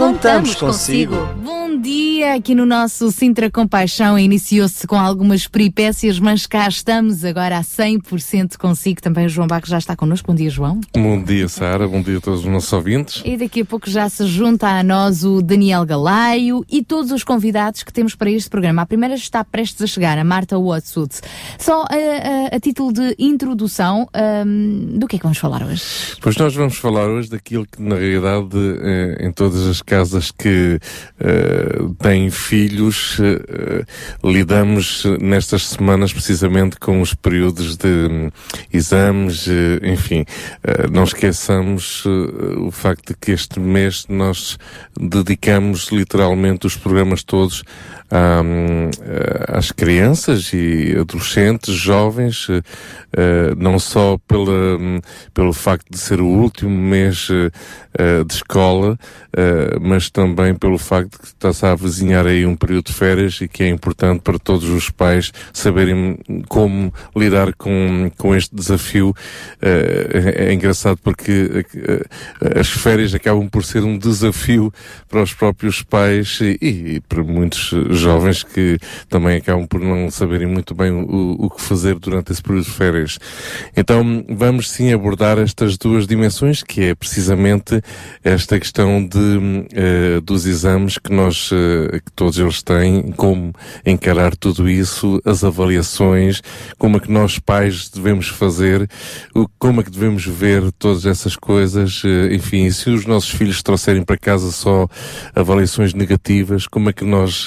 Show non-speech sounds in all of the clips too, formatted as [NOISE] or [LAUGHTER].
Contamos consigo. Bom dia aqui no nosso Sintra Compaixão. Iniciou-se com algumas peripécias, mas cá estamos agora a 100% consigo. Também o João Barros já está connosco. Bom dia, João. Bom dia, Sara. Bom dia a todos os nossos ouvintes. E daqui a pouco já se junta a nós o Daniel Galaio e todos os convidados que temos para este programa. A primeira está prestes a chegar, a Marta Watsud. Só a, a, a, título de introdução, um, do que é que vamos falar hoje? Pois nós vamos falar hoje daquilo que, na realidade, eh, em todas as casas que uh, têm filhos, uh, lidamos nestas semanas precisamente com os períodos de um, exames, uh, enfim, não esqueçamos o facto de que este mês nós dedicamos literalmente os programas todos um, às crianças e adolescentes, jovens, uh, não só pela, um, pelo facto de ser o último mês uh, de escola, uh, mas também pelo facto de que está-se a avizinhar aí um período de férias e que é importante para todos os pais saberem como lidar com, com este desafio. É, é engraçado porque as férias acabam por ser um desafio para os próprios pais e, e para muitos jovens que também acabam por não saberem muito bem o, o que fazer durante esse período de férias. Então vamos sim abordar estas duas dimensões, que é precisamente esta questão de, uh, dos exames que nós, uh, que todos eles têm, como encarar tudo isso, as avaliações, como é que nós pais devemos fazer, o, como é que devemos ver todas essas coisas, uh, enfim, se os nossos filhos trouxerem para casa só avaliações negativas, como é que nós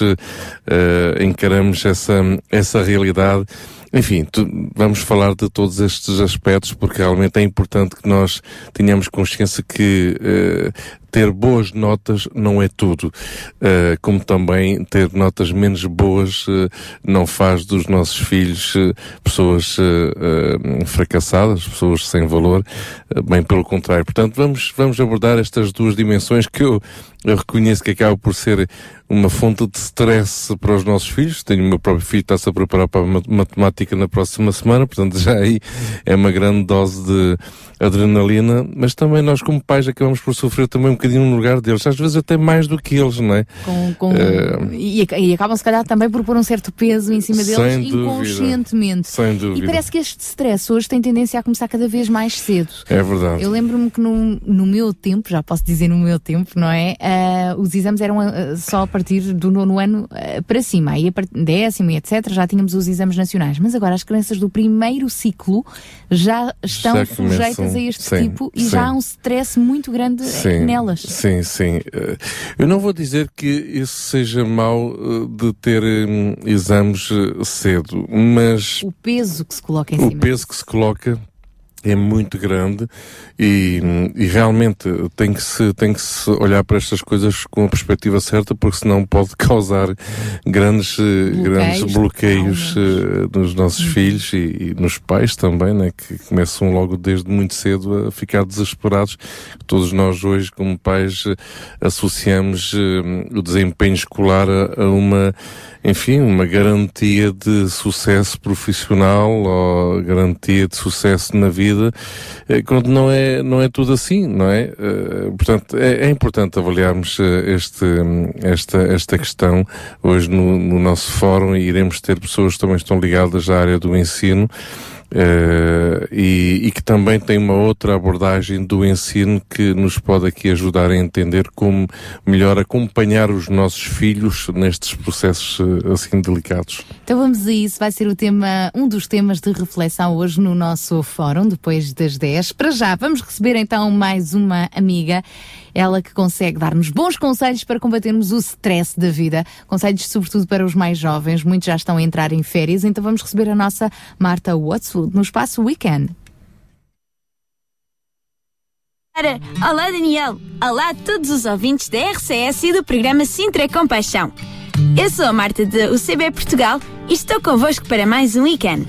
uh, encaramos essa, essa realidade. Enfim, tu, vamos falar de todos estes aspectos porque realmente é importante que nós tenhamos consciência que uh, ter boas notas não é tudo, uh, como também ter notas menos boas uh, não faz dos nossos filhos uh, pessoas fracassadas, pessoas sem valor, bem pelo contrário. Portanto, vamos, vamos abordar estas duas dimensões que eu, eu reconheço que acaba por ser uma fonte de stress para os nossos filhos. Tenho o meu próprio filho está-se a preparar para a matemática na próxima semana, portanto [LAUGHS] já aí é uma grande dose de adrenalina, mas também nós como pais acabamos por sofrer também um bocadinho no lugar deles, às vezes até mais do que eles, não é? Com, com, uh, e, e, acabam se calhar também por pôr um certo peso em cima deles inconscientemente. Sem dúvida. E parece que este stress hoje tem tendência a começar cada vez mais cedo. É verdade. Eu lembro-me que no, no meu tempo, já posso dizer no meu tempo, não é? Uh, os exames eram uh, só a partir do nono ano para cima, aí a partir décimo e etc. já tínhamos os exames nacionais, mas agora as crianças do primeiro ciclo já estão já sujeitas a este sim, tipo e sim. já há um stress muito grande sim, nelas. Sim, sim. Eh, eu não vou dizer que isso seja mau eh, de ter hum, exames eh, cedo, mas. O peso que se coloca em o cima. O peso que se coloca é muito grande e, e, realmente tem que, se, tem que se olhar para estas coisas com a perspectiva certa, porque senão pode [LAUGHS] causar grandes bloqueios, grandes bloqueios uh, nos nossos uhum. filhos e, e, nos pais também, né, que começam logo desde muito cedo a ficar desesperados. Todos nós hoje, como pais, associamos uh, o desempenho escolar a, a uma enfim, uma garantia de sucesso profissional ou garantia de sucesso na vida, eh, quando não é, não é tudo assim, não é? Eh, portanto, é, é importante avaliarmos eh, este, esta, esta questão hoje no, no nosso fórum e iremos ter pessoas que também estão ligadas à área do ensino Uh, e, e, que também tem uma outra abordagem do ensino que nos pode aqui ajudar a entender como melhor acompanhar os nossos filhos nestes processos uh, assim delicados. Então vamos a isso, vai ser o tema, um dos temas de reflexão hoje no nosso fórum, depois das 10. Para já, vamos receber então mais uma amiga ela que consegue dar-nos bons conselhos para combatermos o stress da vida. Conselhos, sobretudo, para os mais jovens. Muitos já estão a entrar em férias, então vamos receber a nossa Marta Watswood no espaço Weekend. Olá, Daniel. Olá a todos os ouvintes da RCS e do programa Sintra Compaixão. Eu sou a Marta de UCB Portugal e estou convosco para mais um weekend.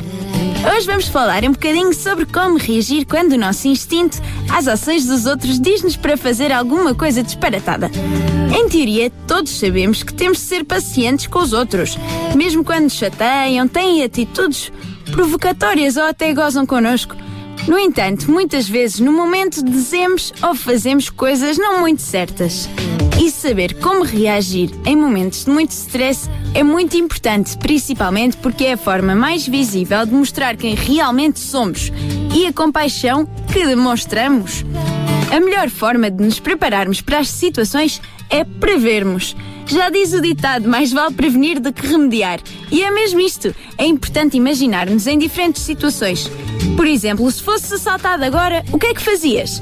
Hoje vamos falar um bocadinho sobre como reagir quando o nosso instinto às ações dos outros diz-nos para fazer alguma coisa disparatada. Em teoria, todos sabemos que temos de ser pacientes com os outros, mesmo quando nos chateiam, têm atitudes provocatórias ou até gozam connosco. No entanto, muitas vezes no momento dizemos ou fazemos coisas não muito certas. E saber como reagir em momentos de muito stress é muito importante, principalmente porque é a forma mais visível de mostrar quem realmente somos e a compaixão que demonstramos. A melhor forma de nos prepararmos para as situações é prevermos. Já diz o ditado: mais vale prevenir do que remediar. E é mesmo isto. É importante imaginar-nos em diferentes situações. Por exemplo, se fosse assaltado agora, o que é que fazias?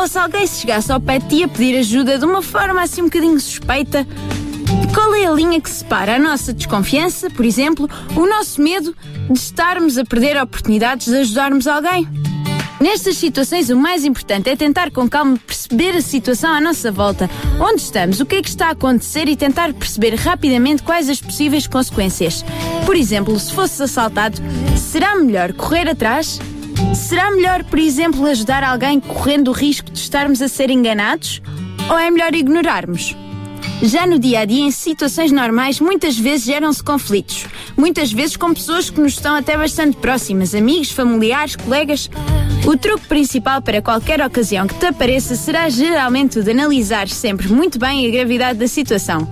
Ou se alguém se chegasse ao pé de ti a pedir ajuda de uma forma assim um bocadinho suspeita, qual é a linha que separa a nossa desconfiança, por exemplo, o nosso medo de estarmos a perder oportunidades de ajudarmos alguém? Nestas situações, o mais importante é tentar com calma perceber a situação à nossa volta. Onde estamos, o que é que está a acontecer e tentar perceber rapidamente quais as possíveis consequências. Por exemplo, se fosses assaltado, será melhor correr atrás? Será melhor, por exemplo, ajudar alguém correndo o risco de estarmos a ser enganados? Ou é melhor ignorarmos? Já no dia a dia, em situações normais, muitas vezes geram-se conflitos. Muitas vezes com pessoas que nos estão até bastante próximas, amigos, familiares, colegas. O truque principal para qualquer ocasião que te apareça será geralmente o de analisar sempre muito bem a gravidade da situação.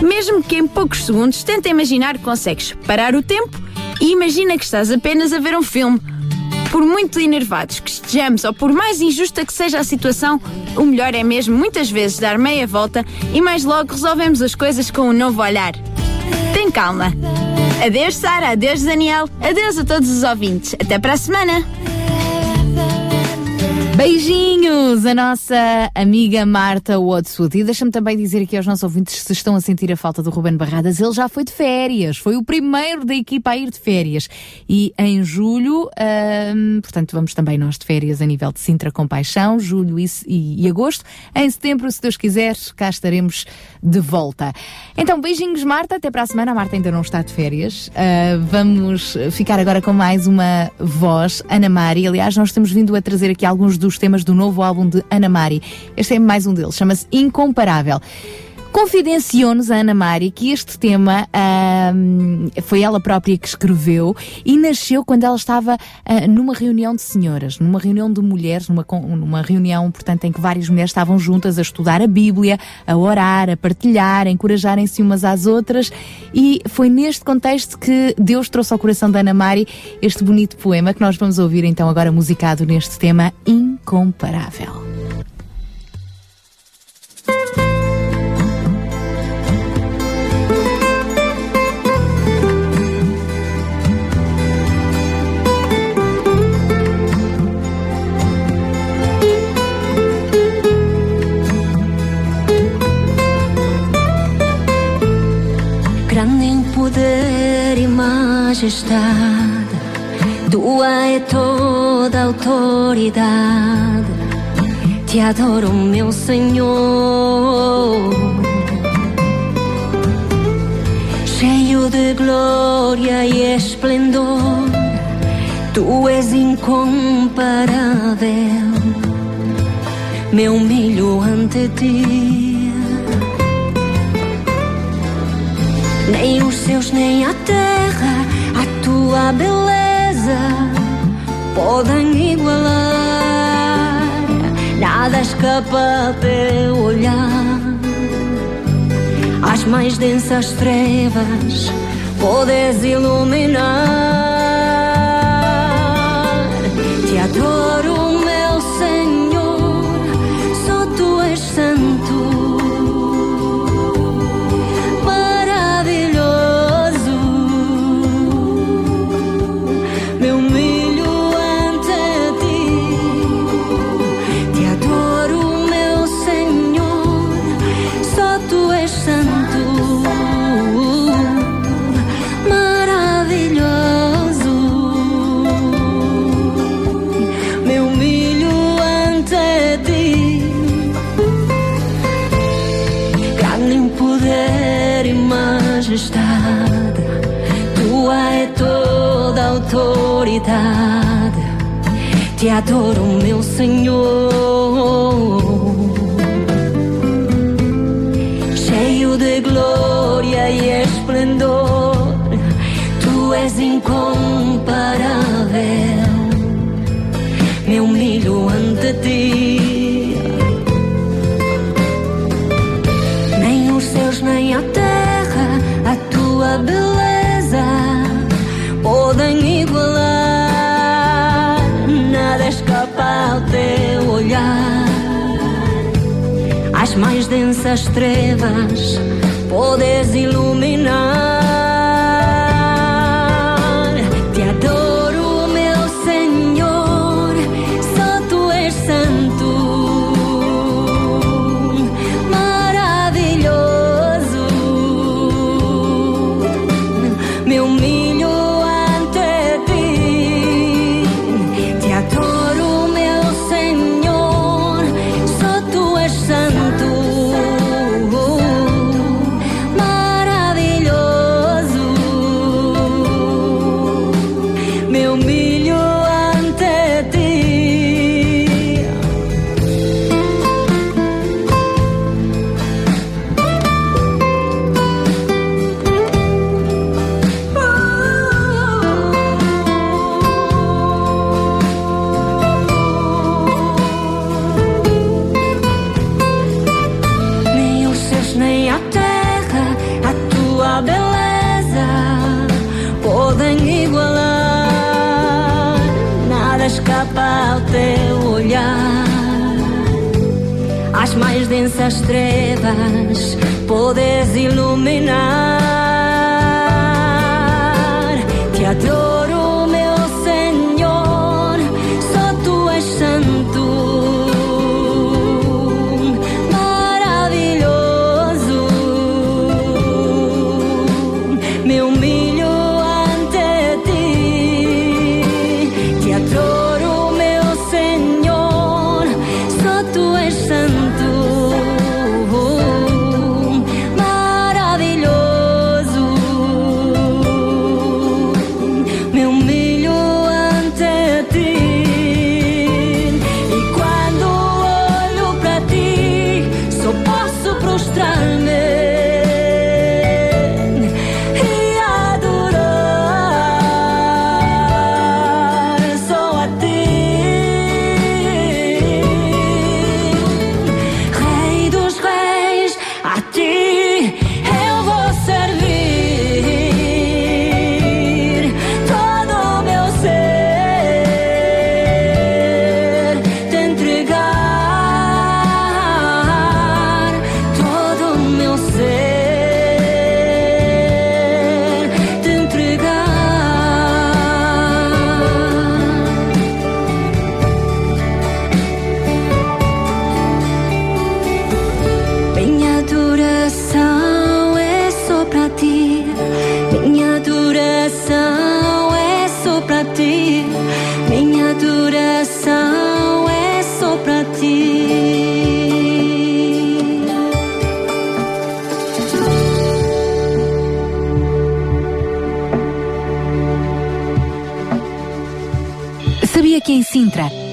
Mesmo que em poucos segundos, tenta imaginar que consegues parar o tempo e imagina que estás apenas a ver um filme por muito enervados que estejamos ou por mais injusta que seja a situação, o melhor é mesmo muitas vezes dar meia volta e mais logo resolvemos as coisas com um novo olhar. Tem calma. Adeus, Sara. Adeus, Daniel. Adeus a todos os ouvintes. Até para a semana. Beijinhos a nossa amiga Marta Wadswood. E deixa-me também dizer aqui aos nossos ouvintes se estão a sentir a falta do Ruben Barradas. Ele já foi de férias, foi o primeiro da equipa a ir de férias. E em julho, hum, portanto, vamos também nós de férias a nível de Sintra Compaixão, julho e, e, e, agosto. Em setembro, se Deus quiser, cá estaremos de volta. Então, beijinhos, Marta. Até para a semana. A Marta ainda não está de férias. Uh, vamos ficar agora com mais uma voz, Ana Mari. Aliás, nós temos vindo a trazer aqui alguns dos temas do novo álbum de Ana Mari. Este é mais um deles, chama-se Incomparável. Confidenciou-nos a Ana Mari que este tema foi ela própria que escreveu e nasceu quando ela estava uh, numa reunião de senhoras, numa reunião de mulheres, numa, numa reunião, portanto, em que várias mulheres estavam juntas a estudar a Bíblia, a orar, a partilhar, a encorajarem-se umas às outras e foi neste contexto que Deus trouxe ao coração da Ana Mari este bonito poema que nós vamos ouvir então agora musicado neste tema incomparável. Poder e majestade, tua é toda autoridade. Te adoro, meu Senhor. Cheio de glória e esplendor, tu és incomparável. Me humilho ante ti. Nem os céus, nem a terra, a tua beleza podem igualar. Nada escapa teu olhar. As mais densas trevas podes iluminar. Te adoro. Autoridade. Te adoro, meu Senhor. Densas trevas podes iluminar. As mais densas trevas podes iluminar.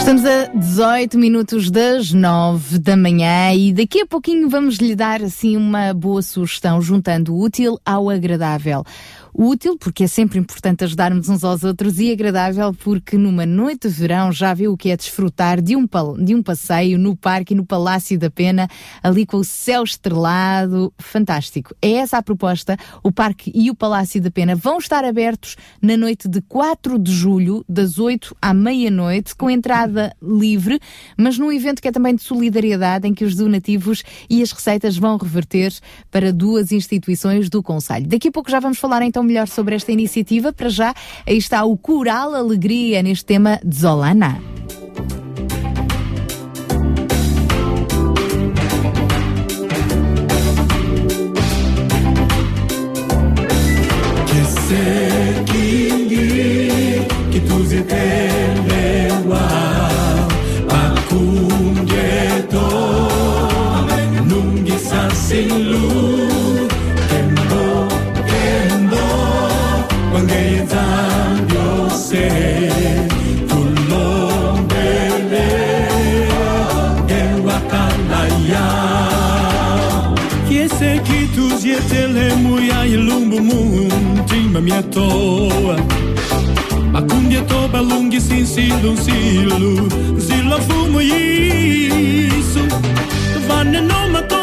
Estamos a 18 minutos das 9 da manhã e daqui a pouquinho vamos lhe dar assim uma boa sugestão, juntando o útil ao agradável. Útil, porque é sempre importante ajudarmos uns aos outros, e agradável, porque numa noite de verão já viu o que é desfrutar de um, de um passeio no parque e no Palácio da Pena, ali com o céu estrelado. Fantástico. É essa a proposta. O parque e o Palácio da Pena vão estar abertos na noite de 4 de julho, das 8 à meia-noite, com entrada livre, mas num evento que é também de solidariedade, em que os donativos e as receitas vão reverter para duas instituições do Conselho. Daqui a pouco já vamos falar então melhor sobre esta iniciativa. Para já, aí está o Coral Alegria neste tema de Zolana. Muntima mi toa. Ma cumbia toba lunghi sin silu silu Zilla fumo isso Vanne no matondo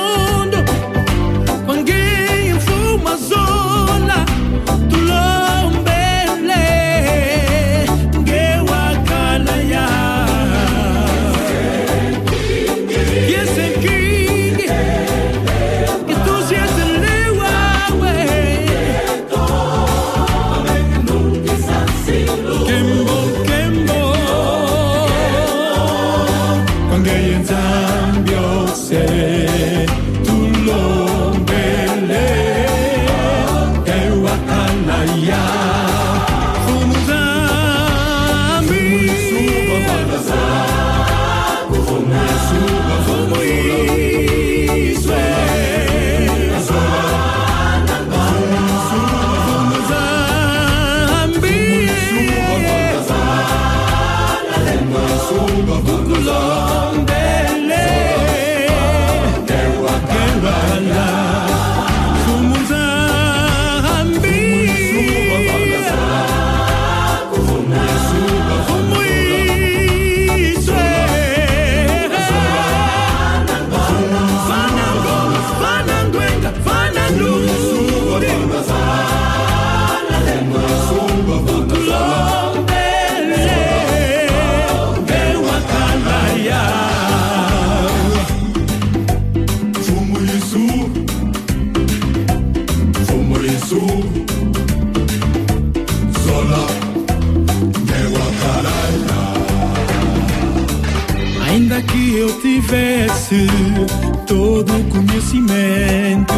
todo o conhecimento,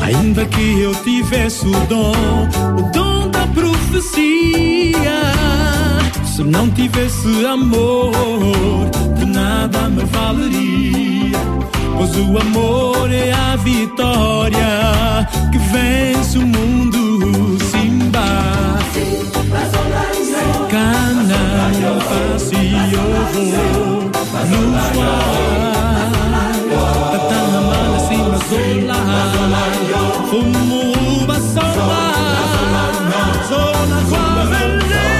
ainda que eu tivesse o dom, o dom da profecia, se não tivesse amor, de nada me valeria. Pois o amor é a vitória que vence o mundo, Simba. Cana, eu faço eu vou Zola, Zola, Zola, Zola, Zola, Zola,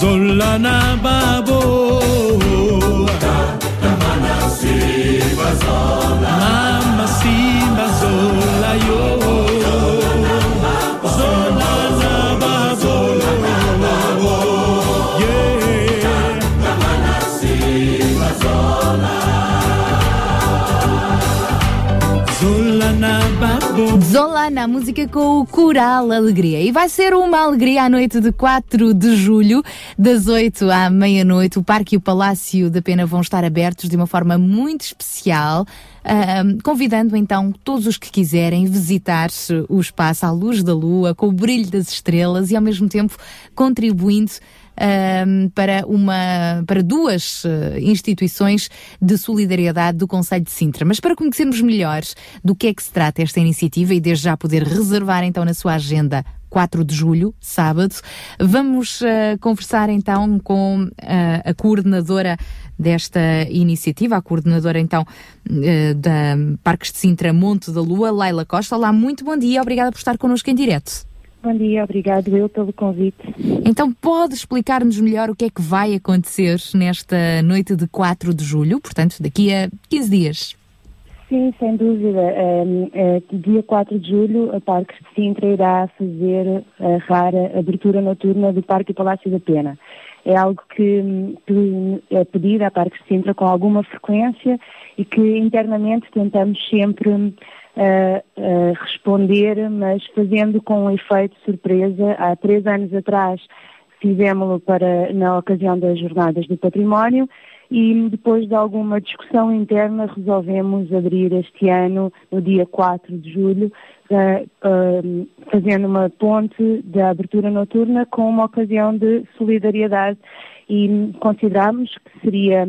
zola na babo. tatamana sibaza Zola na música com o Coral Alegria. E vai ser uma alegria à noite de 4 de julho, das 8 à meia-noite. O Parque e o Palácio da Pena vão estar abertos de uma forma muito especial. ahm, convidando então todos os que quiserem visitar o espaço à luz da lua, com o brilho das estrelas e ao mesmo tempo contribuindo ahm, para, uma, para duas eh, instituições de solidariedade do Conselho de Sintra. Mas para conhecermos melhor do que é que se trata esta iniciativa e desde já poder reservar então na sua agenda 4 de julho, sábado. Vamos eh, conversar então com eh, a coordenadora desta iniciativa, a coordenadora então eh, da Parques de Sintra Monte da Lua, Laila Costa. Olá, muito bom dia, obrigada por estar connosco em direto. Bom dia, obrigado eu pelo convite. Então pode explicar-nos melhor o que é que vai acontecer nesta noite de 4 de julho, portanto daqui a 15 dias. Sim, sem dúvida. Um, é, dia 4 de julho, a Parques de Sintra irá fazer a rara abertura noturna do Parque e Palácio da Pena. É algo que, que é pedido à Parques de Sintra com alguma frequência e que internamente tentamos sempre uh, responder, mas fazendo com um efeito surpresa. Há três anos atrás fizemos-lo para na ocasião das Jornadas do Património e depois de alguma discussão interna resolvemos abrir este ano, no dia 4 de julho, fazendo uma ponte da abertura noturna com uma ocasião de solidariedade e consideramos que seria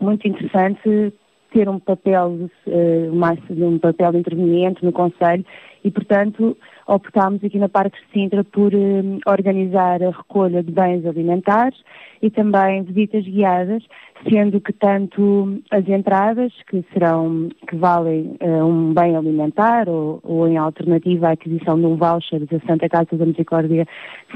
muito interessante ter um papel, uh, mais, um papel interveniente no Conselho e, portanto, optámos aqui na Parque de Sintra por uh, organizar a recolha de bens alimentares e também visitas guiadas, sendo que tanto as entradas, que serão, que valem uh, um bem alimentar ou, ou, em alternativa a aquisição de um voucher da Santa Casa da Misericórdia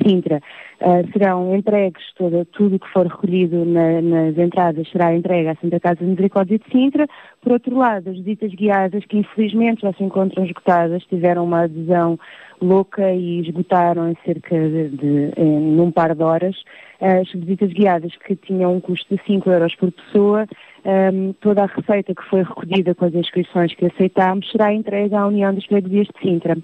Sintra, uh, serão entregues toda, tudo que for recolhido na, nas entradas será entregue à Santa Casa da Misericórdia de Sintra. Por outro lado, as visitas guiadas, que infelizmente já se encontram esgotadas, tiveram uma adesão louca e esgotaram em cerca de, de em, num par de horas as visitas guiadas que tinham um custo de 5 euros por pessoa, um, toda a receita que foi recolhida com as inscrições que aceitámos será entregue à União dos Freguesias de Sintra.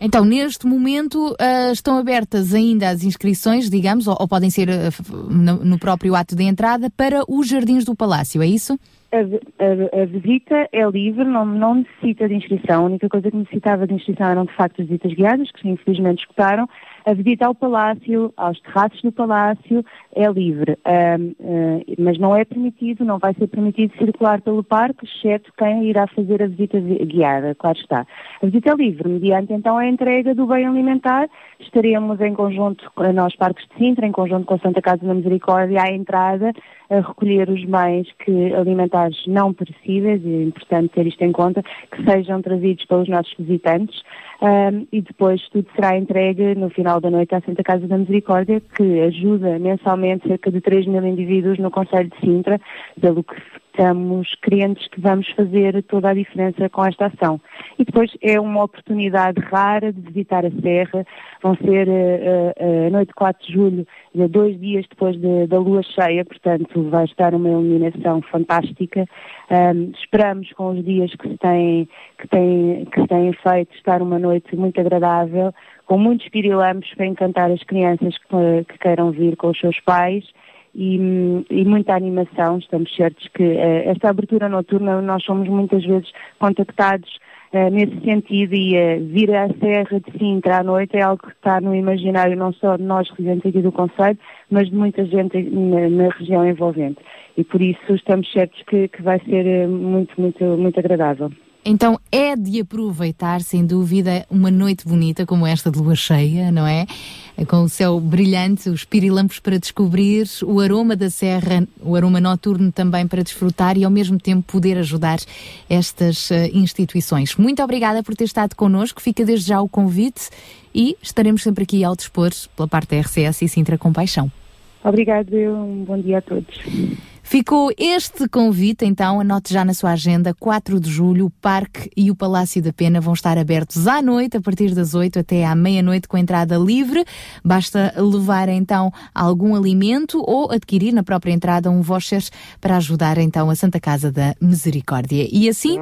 Então, neste momento, uh, estão abertas ainda as inscrições, digamos, ou, ou podem ser uh, no, no, próprio ato de entrada, para os Jardins do Palácio, é isso? A, a, a visita é livre, não, não, necessita de inscrição. A única coisa que necessitava de inscrição eram, de facto, as visitas guiadas, que infelizmente escutaram. A visita ao Palácio, aos terraços do Palácio, é livre, uh, mas não é permitido, não vai ser permitido circular pelo parque, exceto quem irá fazer a visita guiada, claro está. A visita é livre, mediante então a entrega do bem alimentar, estaremos em conjunto, nós Parques de Sintra, em conjunto com a Santa Casa da Misericórdia, à entrada, a recolher os bens que, alimentares não perecíveis, e é importante ter isto em conta, que sejam trazidos pelos nossos visitantes, um, e depois tudo será entregue no final da noite à Santa Casa da Misericórdia, que ajuda mensalmente cerca de 3 mil indivíduos no Conselho de Sintra, pelo que estamos crentes que vamos fazer toda a diferença com esta ação. E depois é uma oportunidade rara de visitar a Serra, vão ser uh, uh, a noite de 4 de julho, dois dias depois de, da lua cheia, portanto vai estar uma iluminação fantástica. Um, esperamos com os dias que se têm, que que se feito estar uma noite muito agradável, com muitos pirilampos para encantar as crianças que, que queiram vir com os seus pais e, e, muita animação. Estamos certos que uh, esta abertura noturna nós somos muitas vezes contactados uh, nesse sentido e uh, vir à Serra de Sintra à noite é algo que está no imaginário não só de nós residentes aqui do Conselho, mas de muita gente na, na região envolvente. E por isso estamos certos que, que vai ser muito, muito, muito agradável. Então é de aproveitar, sem dúvida, uma noite bonita como esta de lua cheia, não é? Com o céu brilhante, os pirilampos para descobrir, o aroma da serra, o aroma noturno também para desfrutar e ao mesmo tempo poder ajudar estas uh, instituições. Muito obrigada por ter estado connosco, fica desde já o convite e estaremos sempre aqui ao dispor pela parte da RCS e Sintra Compaixão. Obrigado, um bom dia a todos. Ficou este convite, então, anote já na sua agenda, 4 de julho, o Parque e o Palácio da Pena vão estar abertos à noite, a partir das 8 até à meia-noite, com entrada livre. Basta levar, então, algum alimento ou adquirir na própria entrada um voucher para ajudar, então, a Santa Casa da Misericórdia. E assim,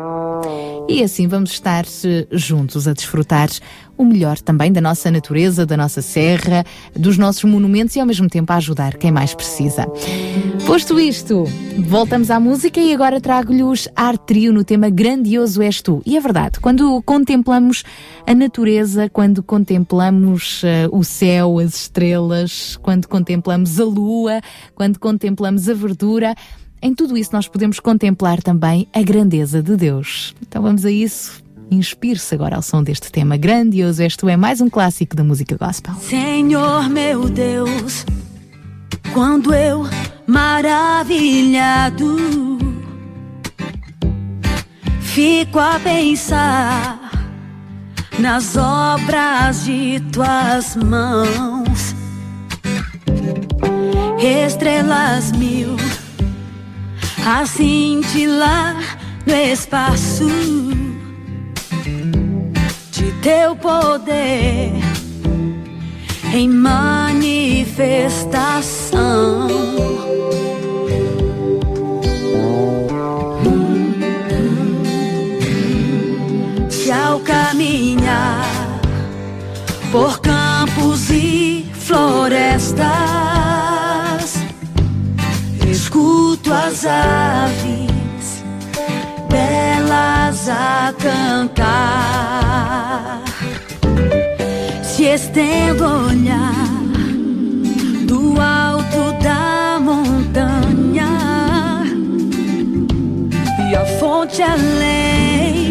e assim vamos estar juntos a desfrutar o melhor também da nossa natureza, da nossa serra, dos nossos monumentos e ao mesmo tempo a ajudar quem mais precisa. Posto isto, voltamos à música e agora trago-lhes Ar Trio no tema Grandioso És Tu. E é verdade, quando contemplamos a natureza, quando contemplamos uh, o céu, as estrelas, quando contemplamos a lua, quando contemplamos a verdura, em tudo isso nós podemos contemplar também a grandeza de Deus. Então vamos a isso. Inspire-se agora ao som deste tema grandioso. Este é mais um clássico da música gospel. Senhor meu Deus, quando eu maravilhado fico a pensar nas obras de tuas mãos, estrelas mil a cintilar no espaço de teu poder em manifestação. Se ao caminhar por campos e florestas, escuto as aves belas a cantar. Se estendo olhar do alto da montanha e a fonte além,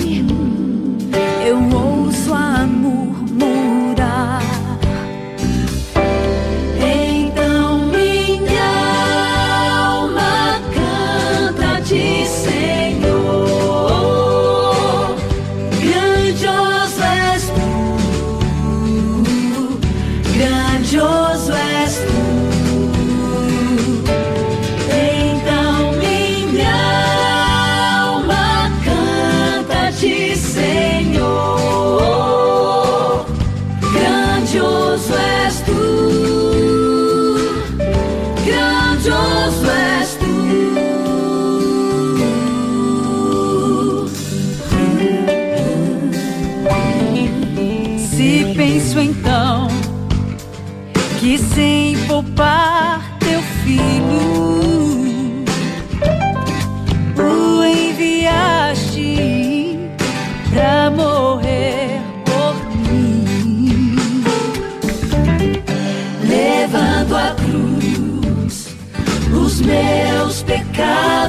meus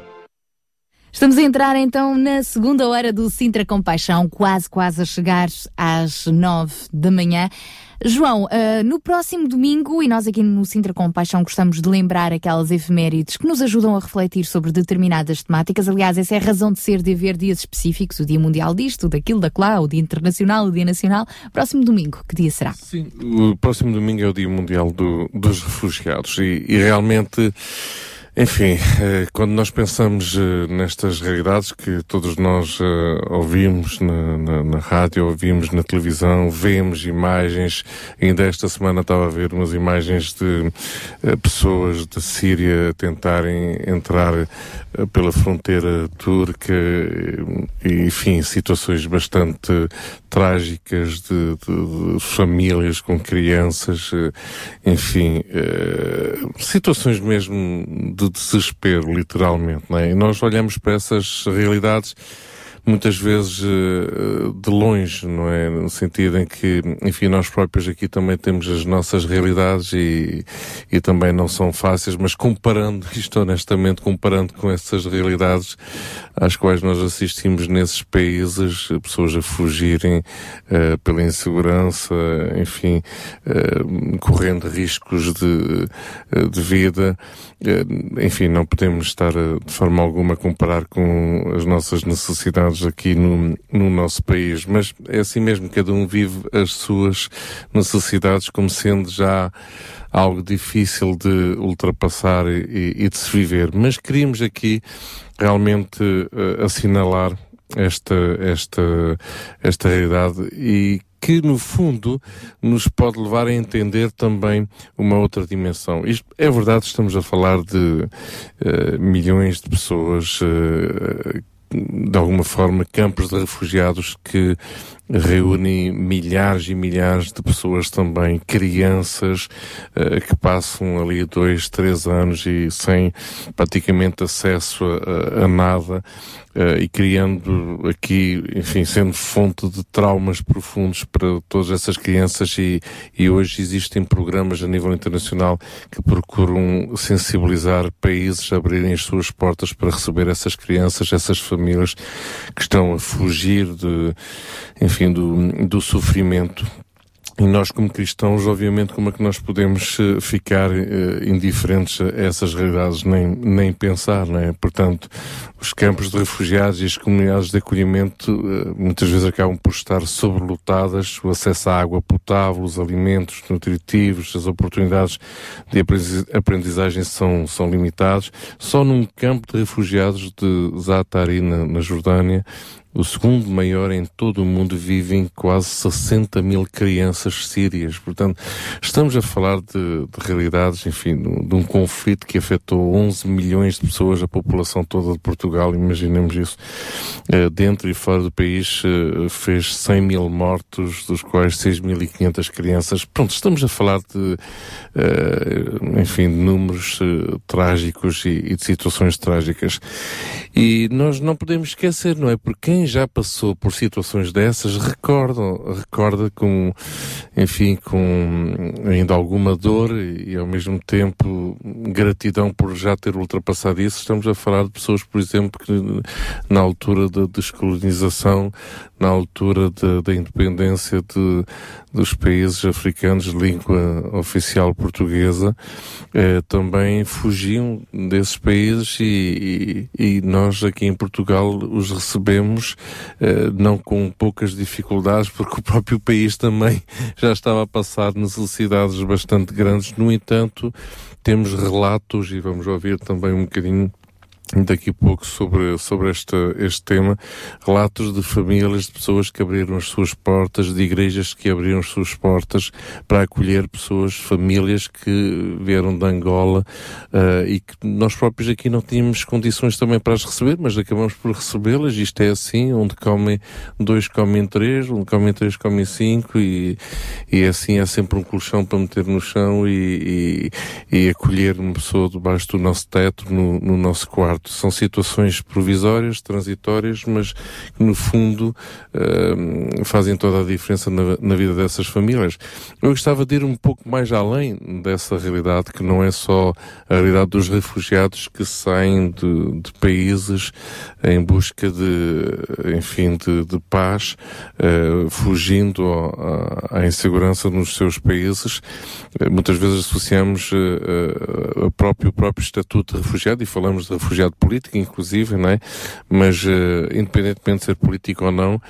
Estamos a entrar então na segunda hora do Sintra Compaixão, quase, quase a chegar às nove da manhã. João, uh, no próximo domingo, e nós aqui no Sintra Compaixão gostamos de lembrar aquelas efemérides que nos ajudam a refletir sobre determinadas temáticas. Aliás, essa é a razão de ser de haver dias específicos, o Dia Mundial disto, daquilo, daquela, o Dia Internacional, o Dia Nacional. Próximo domingo, que dia será? Sim, o próximo domingo é o Dia Mundial do, dos Refugiados e, e realmente enfim, eh, quando nós pensamos eh, nestas realidades que todos nós eh, ouvimos na, na, na, rádio, ouvimos na televisão, vemos imagens, ainda esta semana estava a ver umas imagens de pessoas da Síria tentarem entrar pela fronteira turca, enfim, situações bastante trágicas de, de, de famílias com crianças, enfim, situações mesmo de desespero, literalmente, não é? E nós olhamos para essas realidades muitas vezes eh, de longe, não é? No sentido em que, enfim, nós próprios aqui também temos as nossas realidades e, e também não são fáceis, mas comparando [LAUGHS] isto honestamente, comparando com essas realidades às quais nós assistimos nesses países, pessoas a fugirem uh, pela insegurança, enfim, uh, correndo riscos de, de vida, enfim, não podemos estar de forma alguma a comparar com as nossas necessidades aqui no, no nosso país, mas é assim mesmo, cada um vive as suas necessidades como sendo já algo difícil de ultrapassar e, e de se viver. Mas queríamos aqui realmente uh, assinalar esta, esta, esta realidade e que no fundo nos pode levar a entender também uma outra dimensão. Isto é verdade, estamos a falar de uh, milhões de pessoas uh, de alguma forma, campos de refugiados que reúnem milhares e milhares de pessoas também, crianças uh, que passam ali dois, três anos e sem praticamente acesso a, a nada uh, e criando aqui, enfim, sendo fonte de traumas profundos para todas essas crianças. E, e hoje existem programas a nível internacional que procuram sensibilizar países a abrirem as suas portas para receber essas crianças, essas famílias que estão a fugir de, enfim, do, do sofrimento e nós, como cristãos, obviamente, como é que nós podemos uh, ficar uh, indiferentes a essas realidades, nem, nem pensar, não é? Portanto, os campos de refugiados e as comunidades de acolhimento uh, muitas vezes acabam por estar sobrelotadas, o acesso à água potável, os alimentos nutritivos, as oportunidades de aprendizagem são, são limitados. Só num campo de refugiados de Zatari, na, na Jordânia, o segundo maior em todo o mundo, vivem quase 60 mil crianças sírias. Portanto, estamos a falar de, de realidades, enfim, de, de, um conflito que afetou 11 milhões de pessoas, a população toda de Portugal, imaginemos isso. Uh, dentro e fora do país uh, fez 100 mil mortos, dos quais 6.500 crianças. Pronto, estamos a falar de, uh, enfim, de números trágicos e, e de situações trágicas. E nós não podemos esquecer, não é? Porque quem quem já passou por situações dessas recorda, recorda com, enfim, com ainda alguma dor e, e ao mesmo tempo gratidão por já ter ultrapassado isso. Estamos a falar de pessoas, por exemplo, que na altura da descolonização, na altura de, da independência de, dos países africanos de língua oficial portuguesa, eh, também fugiam desses países e, e, e, nós aqui em Portugal os recebemos eh, não com poucas dificuldades, porque o próprio país também [LAUGHS] já estava a passar necessidades bastante grandes. No entanto, temos relatos, e vamos ouvir também um bocadinho daqui a pouco sobre, sobre este, este tema, relatos de famílias, de pessoas que abriram as suas portas, de igrejas que abriram as suas portas para acolher pessoas, famílias que vieram de Angola uh, e que nós próprios aqui não tínhamos condições também para as receber, mas acabamos por recebê-las. Isto é assim, onde comem dois, comem três, onde comem três, comem cinco e, e assim é sempre um colchão para meter no chão e, e, e acolher uma pessoa debaixo do nosso teto, no, no nosso quarto. São situações provisórias, transitórias, mas que no fundo uh, fazem toda a diferença na, na, vida dessas famílias. Eu gostava de ir um pouco mais além dessa realidade, que não é só a realidade dos refugiados que saem de, de países em busca de, enfim, de, de paz, uh, fugindo à insegurança nos seus países. Uh, muitas vezes associamos uh, o próprio, próprio estatuto de refugiado e falamos de refugiado político, inclusive, não é? Mas, independentemente de ser político ou não,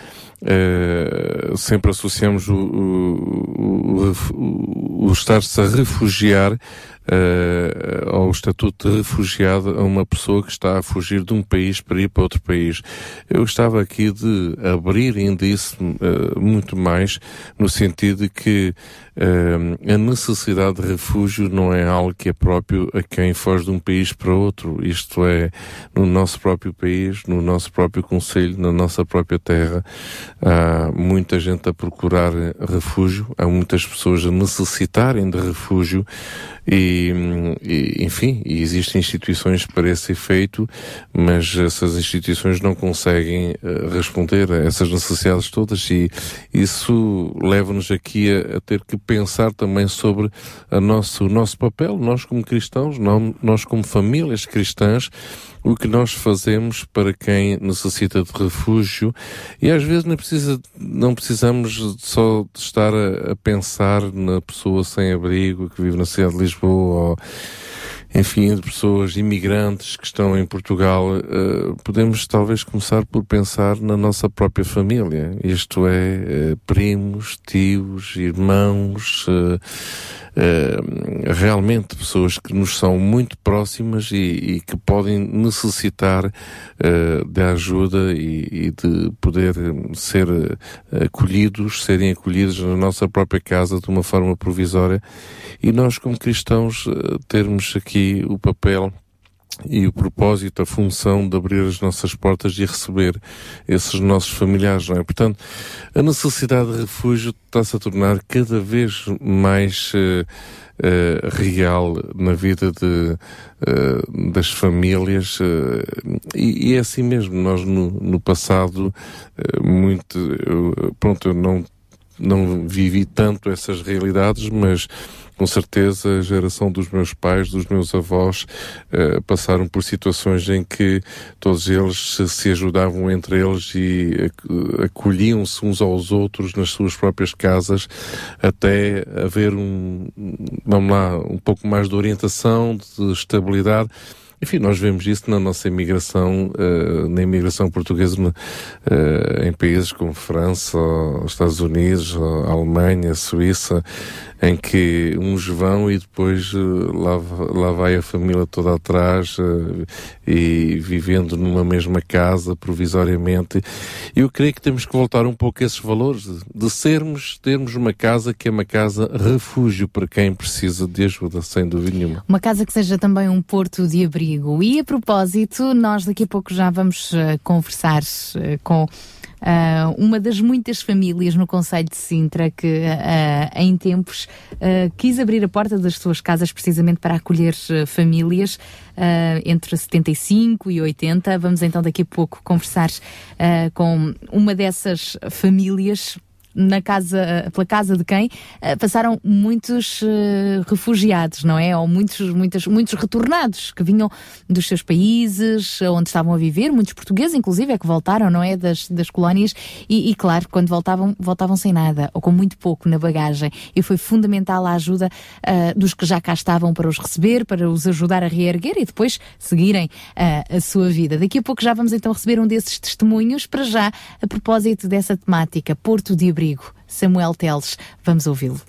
Uh, sempre associamos o, o, o, o estar-se a refugiar uh, ao estatuto de refugiado a uma pessoa que está a fugir de um país para ir para outro país. Eu gostava aqui de abrir ainda isso uh, muito mais, no sentido de que a necessidade de refúgio não é algo que é próprio a quem foge de um país para outro. Isto é, no nosso próprio país, no nosso próprio conselho, na nossa própria terra, há muita gente a procurar refúgio, há muitas pessoas a necessitarem de refúgio e, e, enfim, existem instituições para esse efeito, mas essas instituições não conseguem uh, responder a essas necessidades todas e isso leva-nos aqui a, a, ter que pensar também sobre nosso, o nosso papel, nós como cristãos, não, nós como famílias cristãs, o que nós fazemos para quem necessita de refúgio. E às vezes não, precisa, não precisamos só estar a, a pensar na pessoa sem abrigo que vive na cidade de Lisboa ou enfim, de pessoas imigrantes que estão em Portugal, uh, podemos talvez começar por pensar na nossa própria família, isto é, uh, primos, tios, irmãos, uh, realmente pessoas que nos são muito próximas e, e que podem necessitar de ajuda e, e, de poder ser acolhidos, serem acolhidos na nossa própria casa de uma forma provisória. E nós como cristãos termos aqui o papel e o propósito, a função de abrir as nossas portas e receber esses nossos familiares, não é? Portanto, a necessidade de refúgio está-se a tornar cada vez mais uh, uh, real na vida de, uh, das famílias e, e, é assim mesmo. Nós no, no passado, muito, pronto, eu não, não vivi tanto essas realidades, mas com certeza a geração dos meus pais, dos meus avós, uh, passaram por situações em que todos eles se, se ajudavam entre eles e acolhiam-se uns aos outros nas suas próprias casas até haver um, vamos lá, um pouco mais de orientação, de estabilidade enfim, nós vemos isso na nossa imigração, uh, na imigração portuguesa uh, em países como França, Estados Unidos, Alemanha, Suíça, em que uns vão e depois uh, lá, lá vai a família toda atrás e vivendo numa mesma casa provisoriamente. Eu creio que temos que voltar um pouco a esses valores, de sermos, termos uma casa que é uma casa refúgio para quem precisa de ajuda, sem dúvida nenhuma. Uma casa que seja também um porto de abrigo e a propósito, nós daqui a pouco já vamos uh, conversar uh, com Uh, uma das muitas famílias no Conselho de Sintra que uh, em tempos uh, quis abrir a porta das suas casas precisamente para acolher famílias entre 75 e 80. Vamos então daqui a pouco conversar com uma dessas famílias na casa, pela casa de quem eh, passaram muitos uh, refugiados, não é? Ou muitos, muitos, muitos retornados que vinham dos seus países, onde estavam a viver, muitos portugueses, inclusive, é que voltaram, não é? Das, das colónias, e, e, claro, quando voltavam, voltavam sem nada, ou com muito pouco na bagagem. E foi fundamental a ajuda uh, dos que já cá estavam para os receber, para os ajudar a reerguer e depois seguirem uh, a sua vida. Daqui a pouco já vamos então receber um desses testemunhos, para já, a propósito dessa temática, Porto de Abril abrigo. Samuel Teles, vamos ouvi-lo.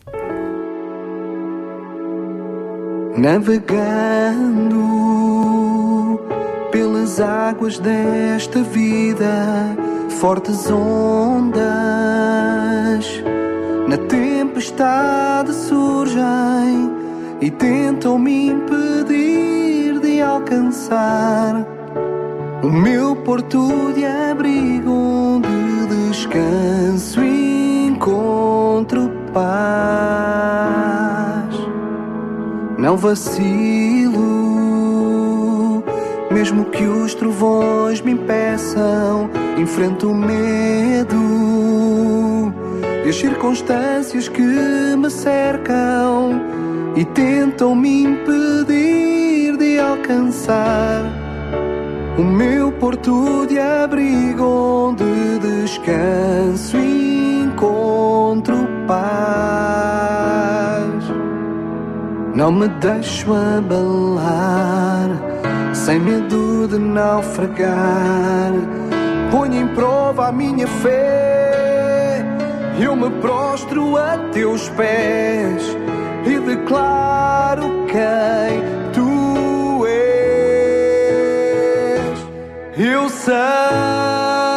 Navegando pelas as águas desta vida, fortes ondas, na tempestade surgem e tentam me impedir de alcançar o meu porto de abrigo onde descanso encontro paz. Não vacilo, mesmo que os trovões me impeçam, enfrento o medo e as circunstâncias que me cercam e tentam me impedir de alcançar o meu porto de abrigo onde descanso e encontro paz. Não me deixo abalar, sem medo de naufragar. Ponho em prova a minha fé, eu me prostro a teus pés e declaro quem tu és. Eu sei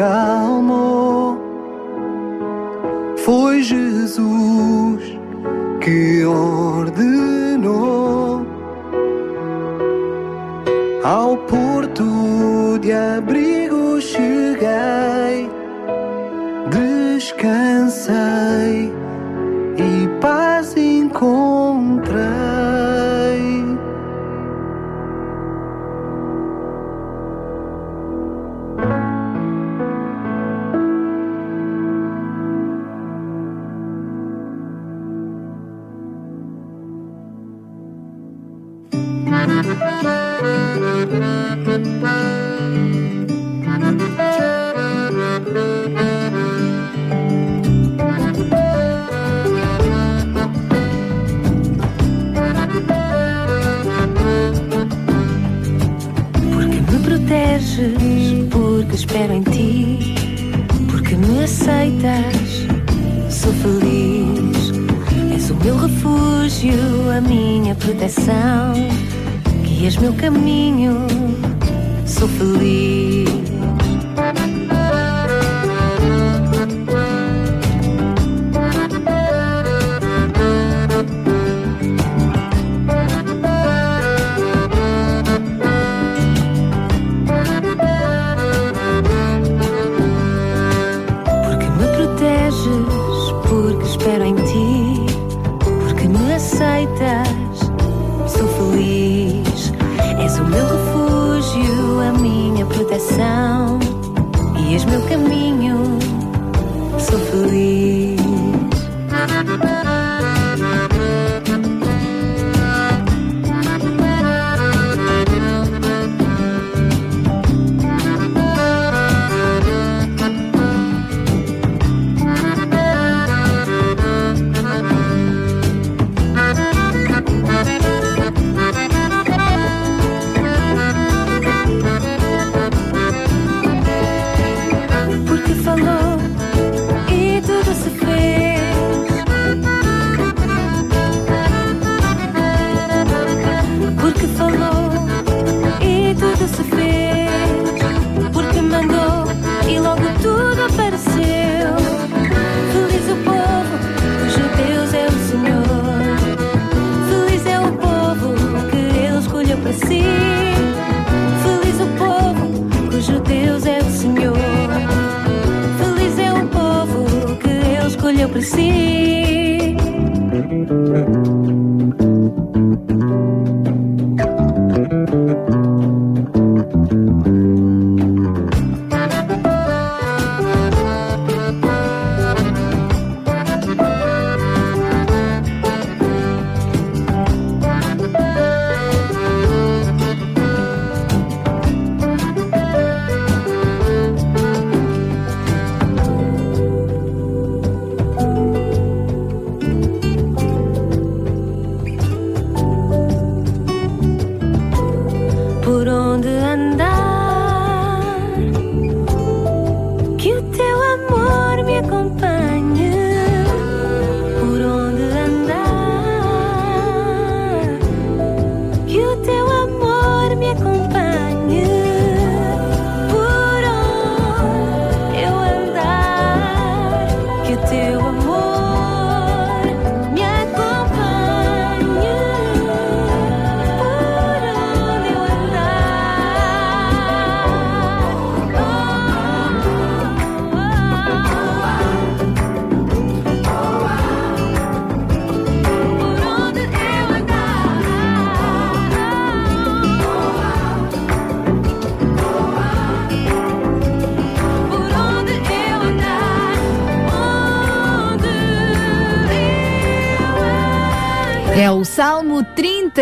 acalmou. Foi Jesus que ordenou ao porto de abrigo cheguei, descansei espero em ti, porque me aceitas, sou feliz. És o meu refúgio, a minha proteção, guias meu caminho, sou feliz.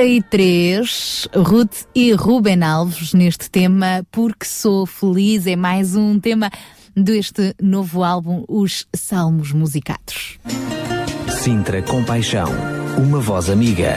33, Ruth e Ruben Alves, neste tema Porque Sou Feliz. É mais um tema deste novo álbum, Os Salmos Musicados. Sintra Compaixão, uma voz amiga.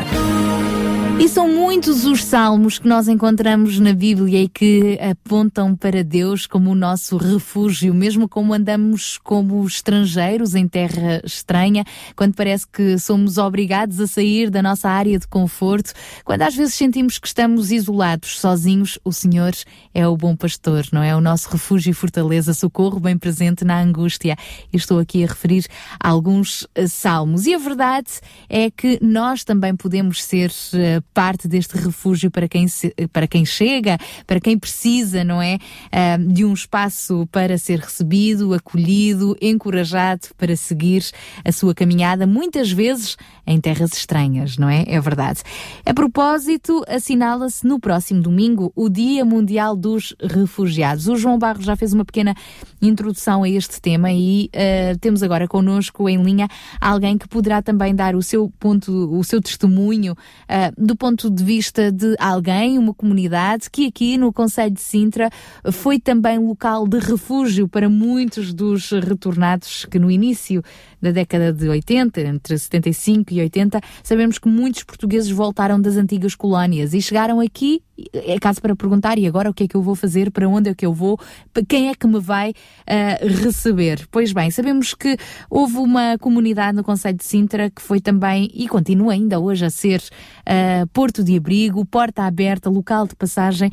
E são muitos os salmos que nós encontramos na Bíblia e que apontam para Deus como o nosso refúgio, mesmo como andamos como estrangeiros em terra estranha, quando parece que somos obrigados a sair da nossa área de conforto, quando às vezes sentimos que estamos isolados, sozinhos, o Senhor é o bom pastor, não é? O nosso refúgio e fortaleza, socorro bem presente na angústia. Estou aqui a referir a alguns eh, salmos. E a verdade é que nós também podemos ser eh, parte deste refúgio para quem, se- para quem chega, para quem precisa, não é? Ah, de um espaço para ser recebido, acolhido, encorajado para seguir a sua caminhada, muitas vezes em terras estranhas, não é? É verdade. A propósito, assinala-se no próximo domingo o Dia Mundial dos Refugiados. O João Barros já fez uma pequena introdução a este tema e ah, temos agora connosco em linha alguém que poderá também dar o seu ponto, o seu testemunho ah, do ponto de vista de alguém, uma comunidade que aqui no Conselho de Sintra foi também local de refúgio para muitos dos retornados que no início da década de 80, entre 75 e 80, sabemos que muitos portugueses voltaram das antigas colónias e chegaram aqui, é caso para perguntar, e agora o que é que eu vou fazer, para onde é que eu vou, quem é que me vai ah, receber? Pois bem, sabemos que houve uma comunidade no Conselho de Sintra que foi também, e continua ainda hoje a ser, ah, porto de abrigo, porta aberta, local de passagem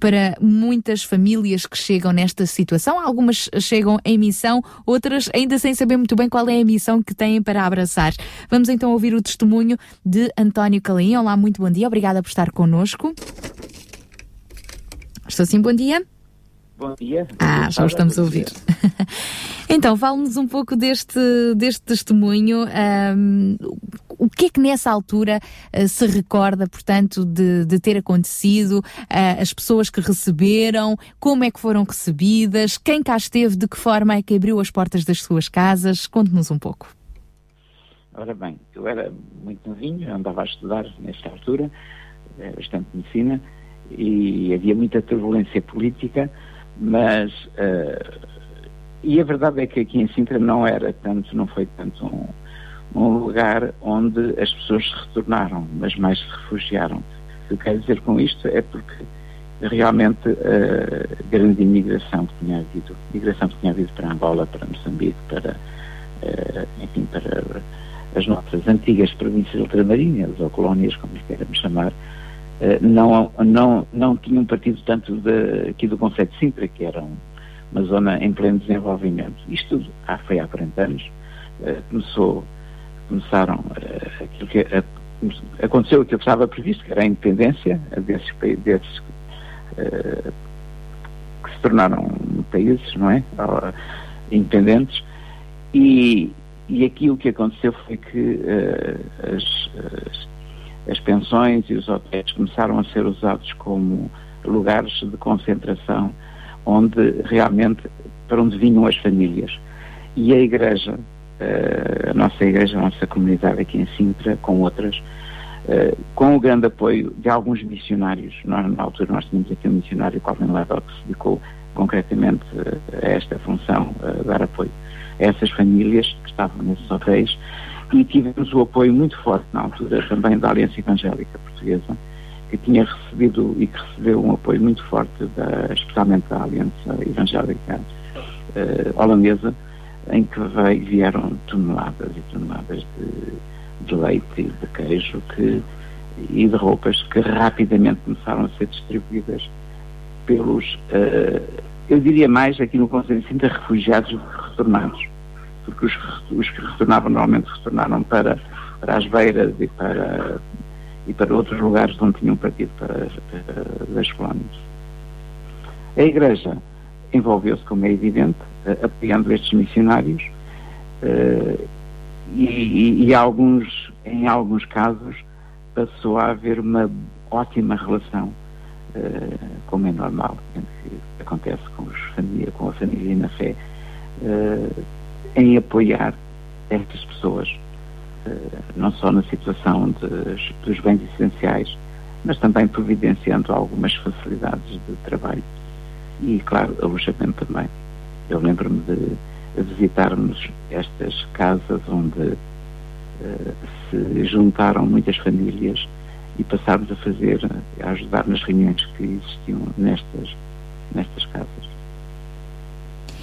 para muitas famílias que chegam nesta situação. Algumas chegam em missão, outras ainda sem saber muito bem qual é a missão que têm para abraçar. Vamos então ouvir o testemunho de António Calaim. Olá, muito bom dia, obrigada por estar connosco. Estou sim, bom dia. Bom dia. Ah, já o estamos a ouvir. [LAUGHS] então, fale-nos um pouco deste, deste testemunho. ahm, o que é que nessa altura ah, se recorda, portanto, de, de ter acontecido, ah, as pessoas que receberam, como é que foram recebidas, quem cá esteve, de que forma é que abriu as portas das suas casas? Conte-nos um pouco. Ora bem, eu era muito novinho, andava a estudar nesta altura, eh, bastante medicina, e havia muita turbulência política, mas. eh, e a verdade é que aqui em Sintra não era tanto, não foi tanto um, um lugar onde as pessoas se retornaram, mas mais se refugiaram. O que eu quero dizer com isto é porque realmente a grande imigração que tinha havido, migração que tinha havido para Angola, para Moçambique, para, eh, enfim, para as nossas antigas províncias ultramarinas, ou colónias, como queiramos chamar, eh, não, não, não tinham partido tanto de, aqui do Conceito de Sintra, que era um- uma zona em pleno desenvolvimento. Isto tudo há, foi há 40 anos. Eh, começou, começaram eh, aquilo que eh, aconteceu aquilo que estava previsto, que era a independência desses, pa- desses eh, que se tornaram países, não é? Ah, Independentes. E, e o que aconteceu foi que eh, as, as, as pensões e os hotéis começaram a ser usados como lugares de concentração onde realmente para onde vinham as famílias. E a igreja, a nossa igreja, a nossa comunidade aqui em Sintra, com outras, eh, com o grande apoio de alguns missionários, nós, na altura nós tínhamos aqui um missionário, Calvin Ledol, que se dedicou concretamente eh, a esta função, a dar apoio a essas famílias que estavam nesses hotéis, e tivemos o apoio muito forte na altura também da Aliança Evangélica Portuguesa, que tinha recebido e que recebeu um apoio muito forte, da, especialmente da Aliança Evangélica eh, Holandesa, em que veio, vieram toneladas e toneladas de, de leite e de queijo que, e de roupas que rapidamente começaram a ser distribuídas pelos, eh, eu diria mais aqui no Conselho de Sintra, refugiados do que retornados. Porque os, os que retornavam normalmente retornaram para, para as beiras e para, e para outros lugares onde tinham partido para, para das colónias. A Igreja envolveu-se, como é evidente, eh, apoiando estes missionários eh, e, e, e alguns, em alguns casos passou a haver uma ótima relação, eh, como é normal, que acontece com, os família, com a família na fé, em apoiar estas pessoas, não só na situação de, dos bens essenciais, mas também providenciando algumas facilidades de trabalho e, claro, alojamento também. Eu lembro-me de visitarmos estas casas onde uh, se juntaram muitas famílias e passarmos a fazer, a ajudar nas reuniões que existiam nestas, nestas casas.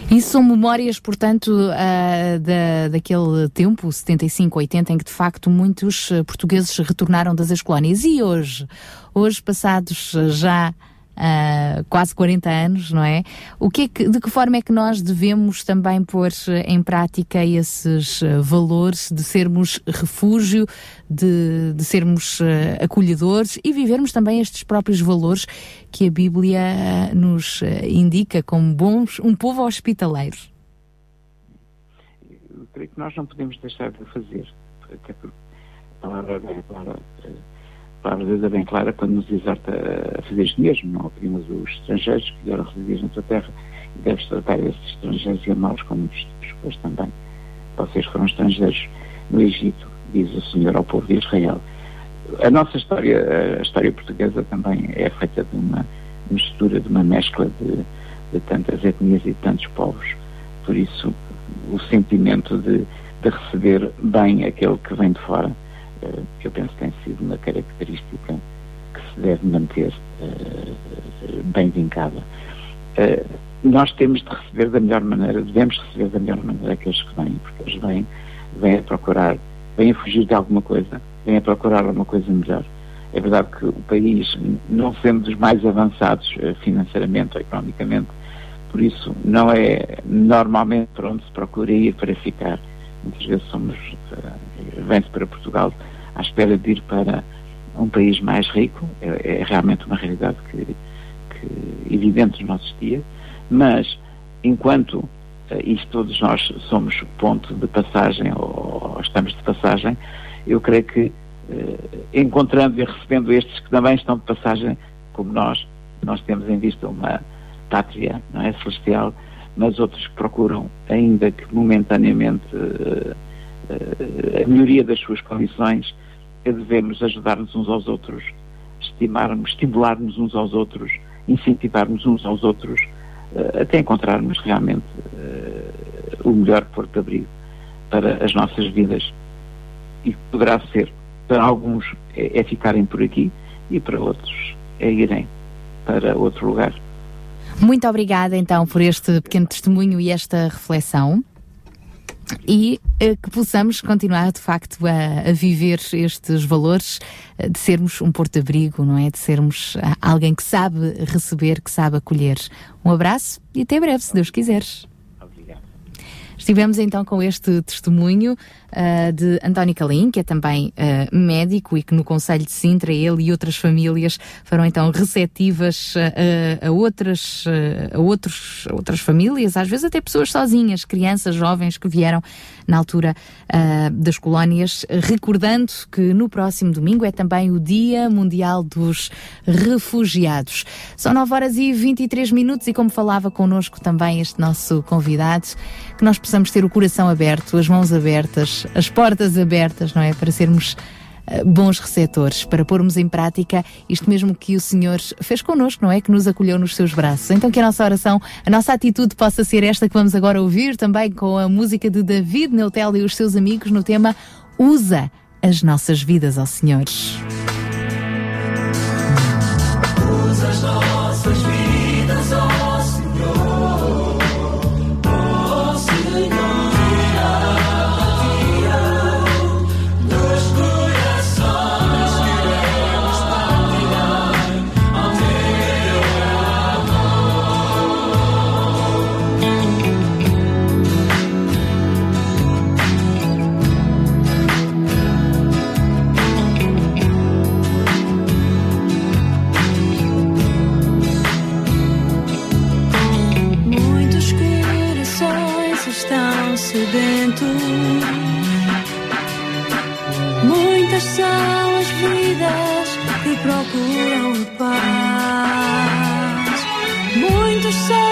Isso são memórias, portanto, uh, da, daquele tempo, 75, 80, em que de facto muitos portugueses retornaram das ex-colónias. E hoje, hoje passados já uh, quase 40 anos, não é? O que, é que de que forma é que nós devemos também pôr em prática esses uh, valores de sermos refúgio, de, de sermos uh, acolhedores e vivermos também estes próprios valores que a Bíblia nos indica como bons, um povo hospitaleiro? Eu creio que nós não podemos deixar de fazer, até porque a palavra a palavra de Deus é bem clara quando nos exorta a fazer isto mesmo. Não oprimos os estrangeiros que vieram residir na tua terra e deves tratar esses estrangeiros e amá-los como pois também vocês foram estrangeiros no Egito, diz o Senhor ao povo de Israel. A nossa história, a história portuguesa também é feita de uma mistura, de uma mescla de, de tantas etnias e de tantos povos. Por isso, o sentimento de, de receber bem aquele que vem de fora que eu penso que tem sido uma característica que se deve manter uh, bem vincada. Uh, nós temos de receber da melhor maneira, devemos receber da melhor maneira aqueles que vêm, porque eles vêm, vêm a procurar, vêm a fugir de alguma coisa, vêm a procurar alguma coisa melhor. É verdade que o país, não sendo dos mais avançados financeiramente ou economicamente, por isso não é normalmente para onde se procura ir para ficar. Muitas vezes somos, vem-se para Portugal à espera de ir para um país mais rico, é, é realmente uma realidade que, que evidente nos nossos dias, mas enquanto uh, isto todos nós somos ponto de passagem ou, ou estamos de passagem, eu creio que uh, encontrando e recebendo estes que também estão de passagem, como nós, nós temos em vista uma pátria não é, celestial, mas outros procuram, ainda que momentaneamente, uh, a melhoria das suas condições, devemos ajudar-nos uns aos outros, estimarmos, estimularmos uns aos outros, incentivarmos uns aos outros, uh, até encontrarmos realmente uh, o melhor porto de abrigo para as nossas vidas. E poderá ser, para alguns, é, é ficarem por aqui e para outros é irem para outro lugar. Muito obrigada então por este pequeno testemunho e esta reflexão e uh, que possamos continuar de facto a, a, viver estes valores uh, de sermos um porto-abrigo, não é? De sermos uh, alguém que sabe receber, que sabe acolher. Um abraço e até breve, se Deus quiseres. Estivemos então com este testemunho ah, de António Calim, que é também ah, médico e que no Conselho de Sintra ele e outras famílias foram então receptivas ah, a outras, a outros, a outras famílias, às vezes até pessoas sozinhas, crianças, jovens que vieram na altura das colónias, recordando que no próximo domingo é também o Dia Mundial dos Refugiados. São 9 horas e 23 minutos e como falava connosco também este nosso convidado, que nós possamos ter o coração aberto, as mãos abertas, as portas abertas, não é? Para sermos ah, bons receptores, para pormos em prática isto mesmo que o Senhor fez connosco, não é? Que nos acolheu nos seus braços. Então que a nossa oração, a nossa atitude possa ser esta que vamos agora ouvir, também com a música de David Neutel e os seus amigos no tema Usa as nossas vidas ao Senhor. Sedentos. Muitas são as vidas que procuram a paz. Muitos são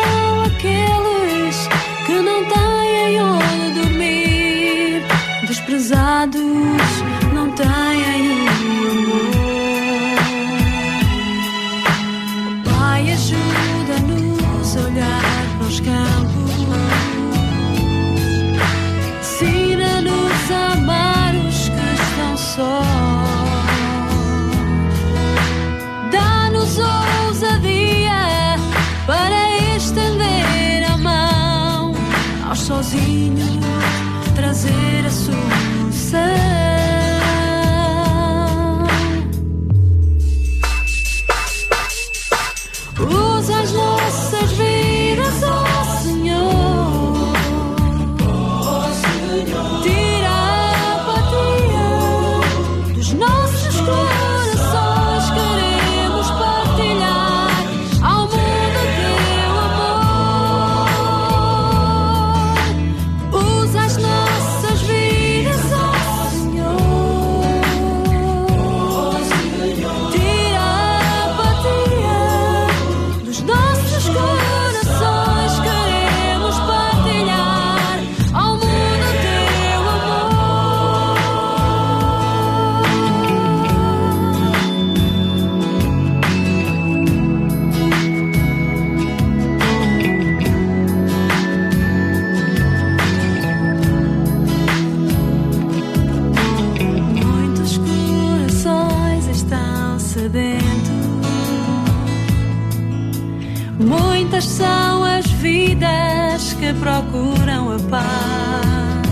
Muitas são as vidas que procuram a paz.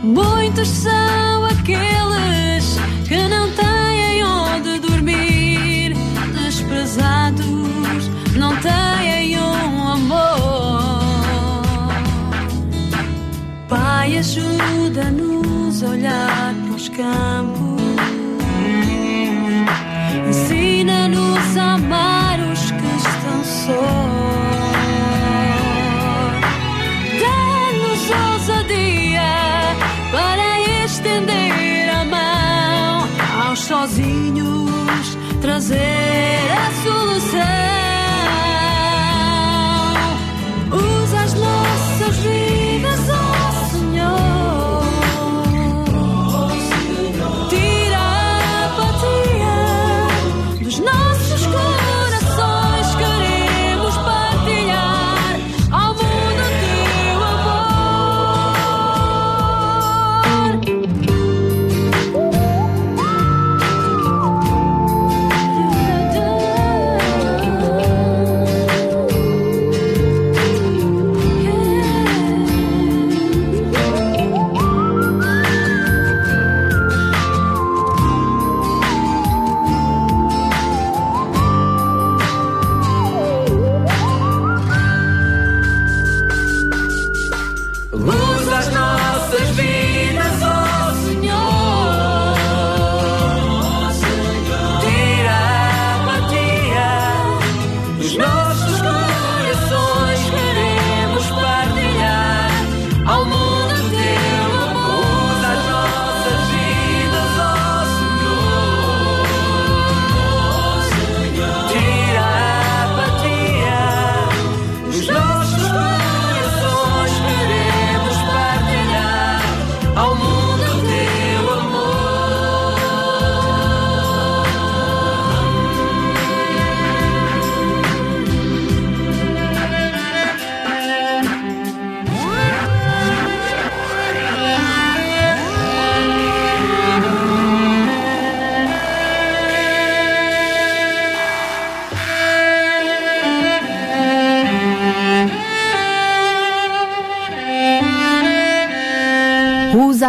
Muitos são aqueles que não têm onde dormir. Desprezados não têm um amor. Pai, ajuda-nos a olhar para os campos. Sozinhos,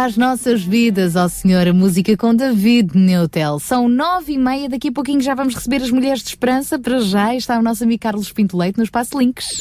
às nossas vidas, ó Senhor, a música com David Neutel. São nove e meia, daqui a pouquinho já vamos receber as Mulheres de Esperança. Para já está o nosso amigo Carlos Pinto Leite no Espaço Links.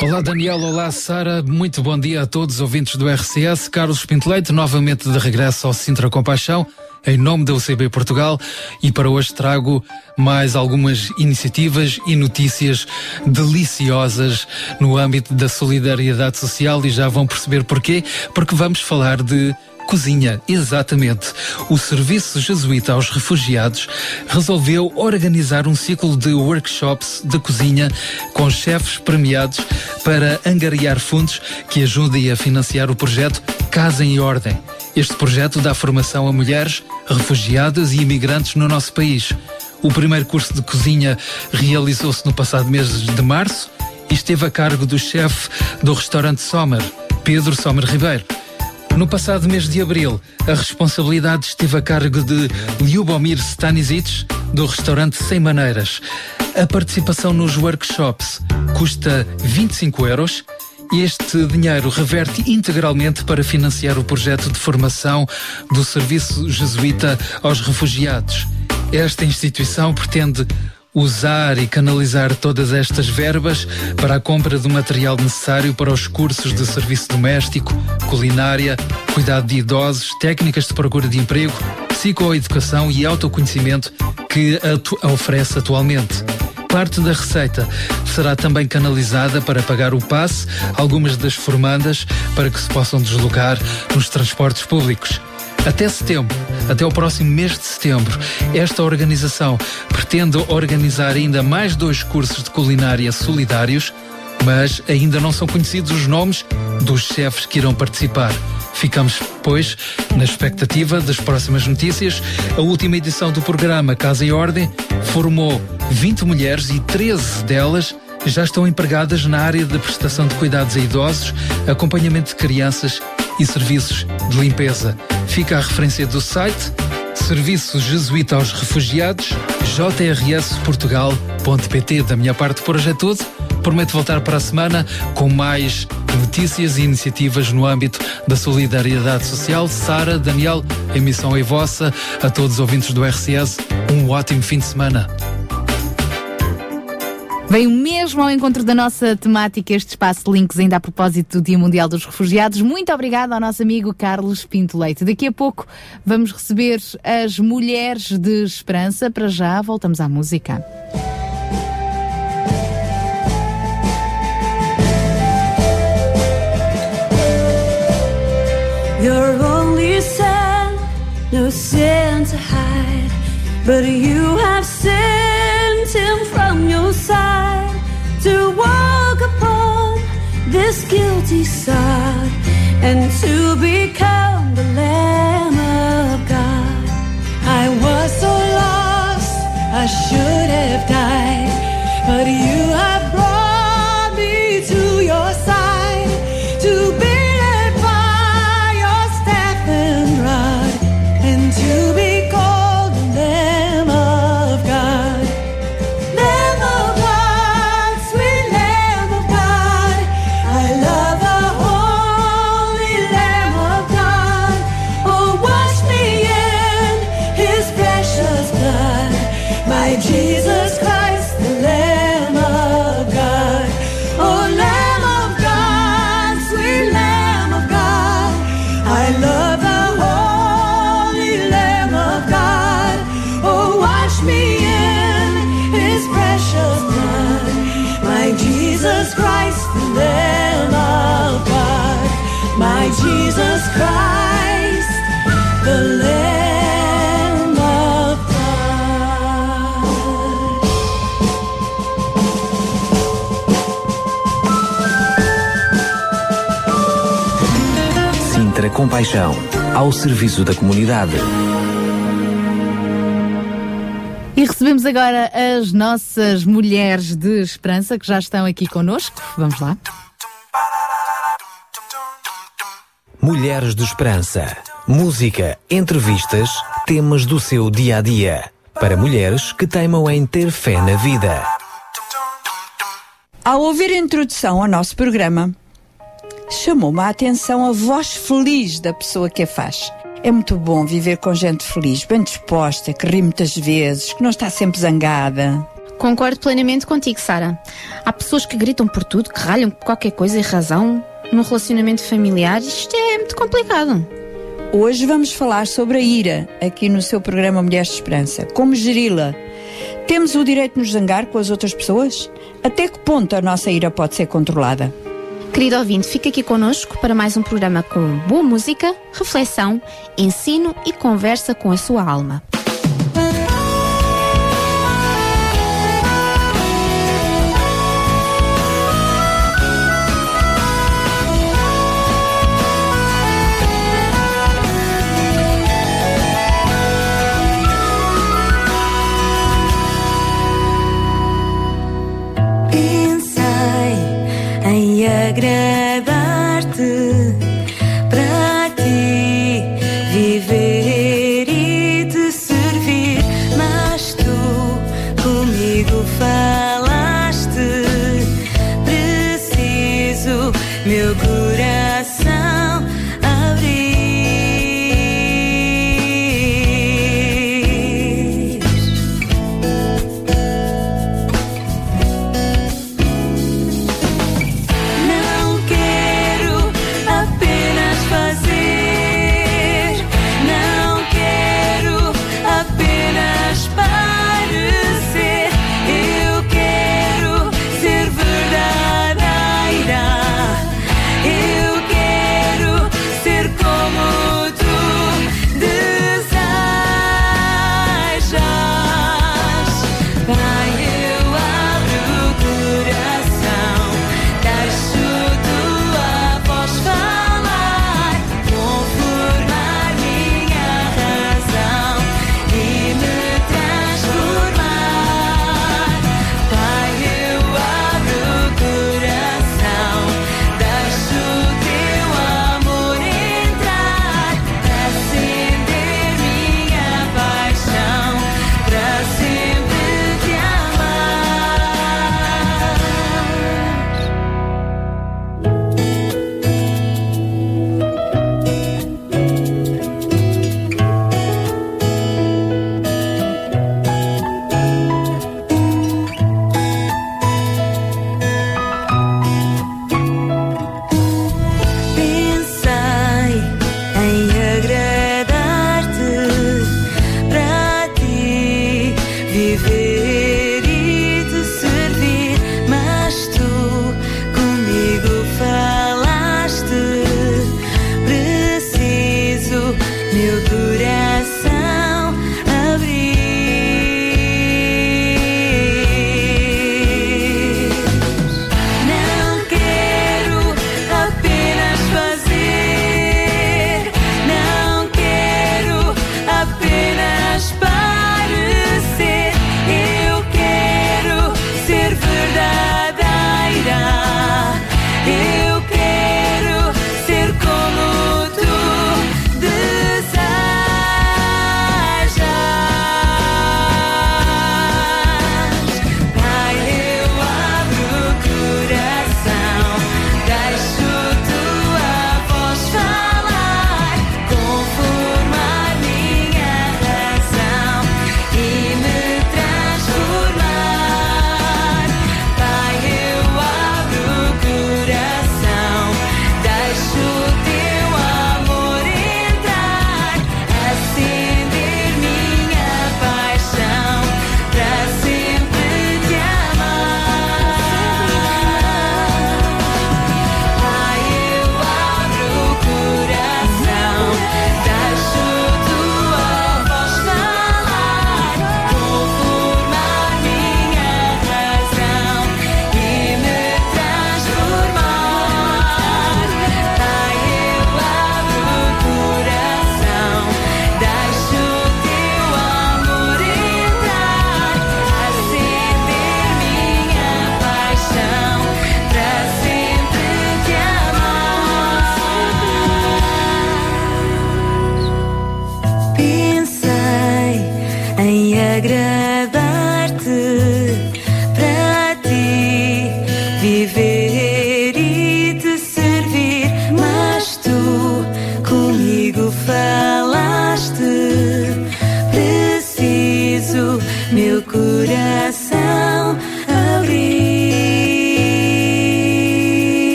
Olá Daniel, olá Sara, muito bom dia a todos os ouvintes do RCS. Carlos Pinto Leite, novamente de regresso ao Sintra Compaixão, em nome da UCB Portugal, e para hoje trago mais algumas iniciativas e notícias deliciosas no âmbito da solidariedade social e já vão perceber porquê, porque vamos falar de Cozinha, exatamente. O Serviço Jesuíta aos Refugiados resolveu organizar um ciclo de workshops de cozinha com chefes premiados para angariar fundos que ajudem a financiar o projeto Casa em Ordem. Este projeto dá formação a mulheres, refugiadas e imigrantes no nosso país. O primeiro curso de cozinha realizou-se no passado mês de março e esteve a cargo do chefe do restaurante Sommer, Pedro Sommer Ribeiro. No passado mês de abril, a responsabilidade esteve a cargo de Lyubomir Stanisic, do restaurante Sem Maneiras. A participação nos workshops custa 25 euros e este dinheiro reverte integralmente para financiar o projeto de formação do Serviço Jesuíta aos Refugiados. Esta instituição pretende usar e canalizar todas estas verbas para a compra do material necessário para os cursos de serviço doméstico, culinária, cuidado de idosos, técnicas de procura de emprego, psicoeducação e autoconhecimento que oferece atualmente. Parte da receita será também canalizada para pagar o passe algumas das formandas para que se possam deslocar nos transportes públicos. Até setembro, até o próximo mês de setembro, esta organização pretende organizar ainda mais dois cursos de culinária solidários, mas ainda não são conhecidos os nomes dos chefes que irão participar. Ficamos, pois, na expectativa das próximas notícias. A última edição do programa Casa em Ordem formou 20 mulheres e 13 delas já estão empregadas na área da prestação de cuidados a idosos, acompanhamento de crianças e serviços de limpeza. Fica a referência do site Serviço Jesuíta aos Refugiados, jrsportugal.pt. Da minha parte, por hoje é tudo. Prometo voltar para a semana com mais notícias e iniciativas no âmbito da solidariedade social. Sara, Daniel, emissão é vossa. A todos os ouvintes do RCS, um ótimo fim de semana. Veio mesmo ao encontro da nossa temática este espaço de links ainda a propósito do Dia Mundial dos Refugiados. Muito obrigada ao nosso amigo Carlos Pinto Leite. Daqui a pouco vamos receber as Mulheres de Esperança. Para já, voltamos à música. Your only no sin to hide, but you have sent him from your side to walk upon this guilty sod and to become the Lamb of God. I was so lost, I should have died, but you have Compaixão, ao serviço da comunidade. E recebemos agora as nossas Mulheres de Esperança que já estão aqui connosco. Vamos lá. Mulheres de Esperança. Música, entrevistas, temas do seu dia a dia. Para mulheres que teimam em ter fé na vida. Ao ouvir a introdução ao nosso programa, chamou-me a atenção a voz feliz da pessoa que a faz. É muito bom viver com gente feliz, bem disposta, que ri muitas vezes, que não está sempre zangada. Concordo plenamente contigo, Sara. Há pessoas que gritam por tudo, que ralham por qualquer coisa e razão. Num relacionamento familiar, isto é muito complicado. Hoje vamos falar sobre a ira, aqui no seu programa Mulheres de Esperança. Como geri-la? Temos o direito de nos zangar com as outras pessoas? Até que ponto a nossa ira pode ser controlada? Querido ouvinte, fica aqui connosco para mais um programa com boa música, reflexão, ensino e conversa com a sua alma. Em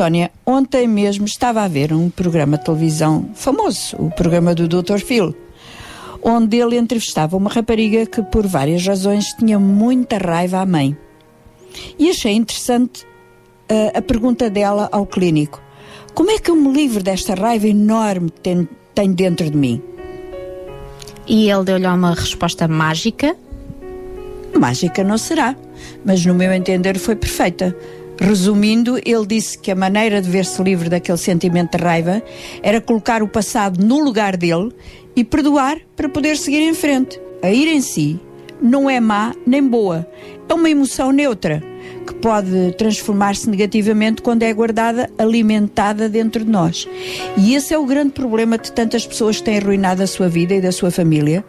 Sónia, ontem mesmo estava a ver um programa de televisão famoso, o programa do Dr. Phil, onde ele entrevistava uma rapariga que, por várias razões, tinha muita raiva à mãe. E achei interessante uh, a pergunta dela ao clínico: Como é que eu me livro desta raiva enorme que tenho, tenho dentro de mim? E ele deu-lhe uma resposta mágica. Mágica não será, mas no meu entender foi perfeita. Resumindo, ele disse que a maneira de ver-se livre daquele sentimento de raiva era colocar o passado no lugar dele e perdoar para poder seguir em frente. A ira em si não é má nem boa, é uma emoção neutra que pode transformar-se negativamente quando é guardada, alimentada dentro de nós. E esse é o grande problema de tantas pessoas que têm arruinado a sua vida e da sua família,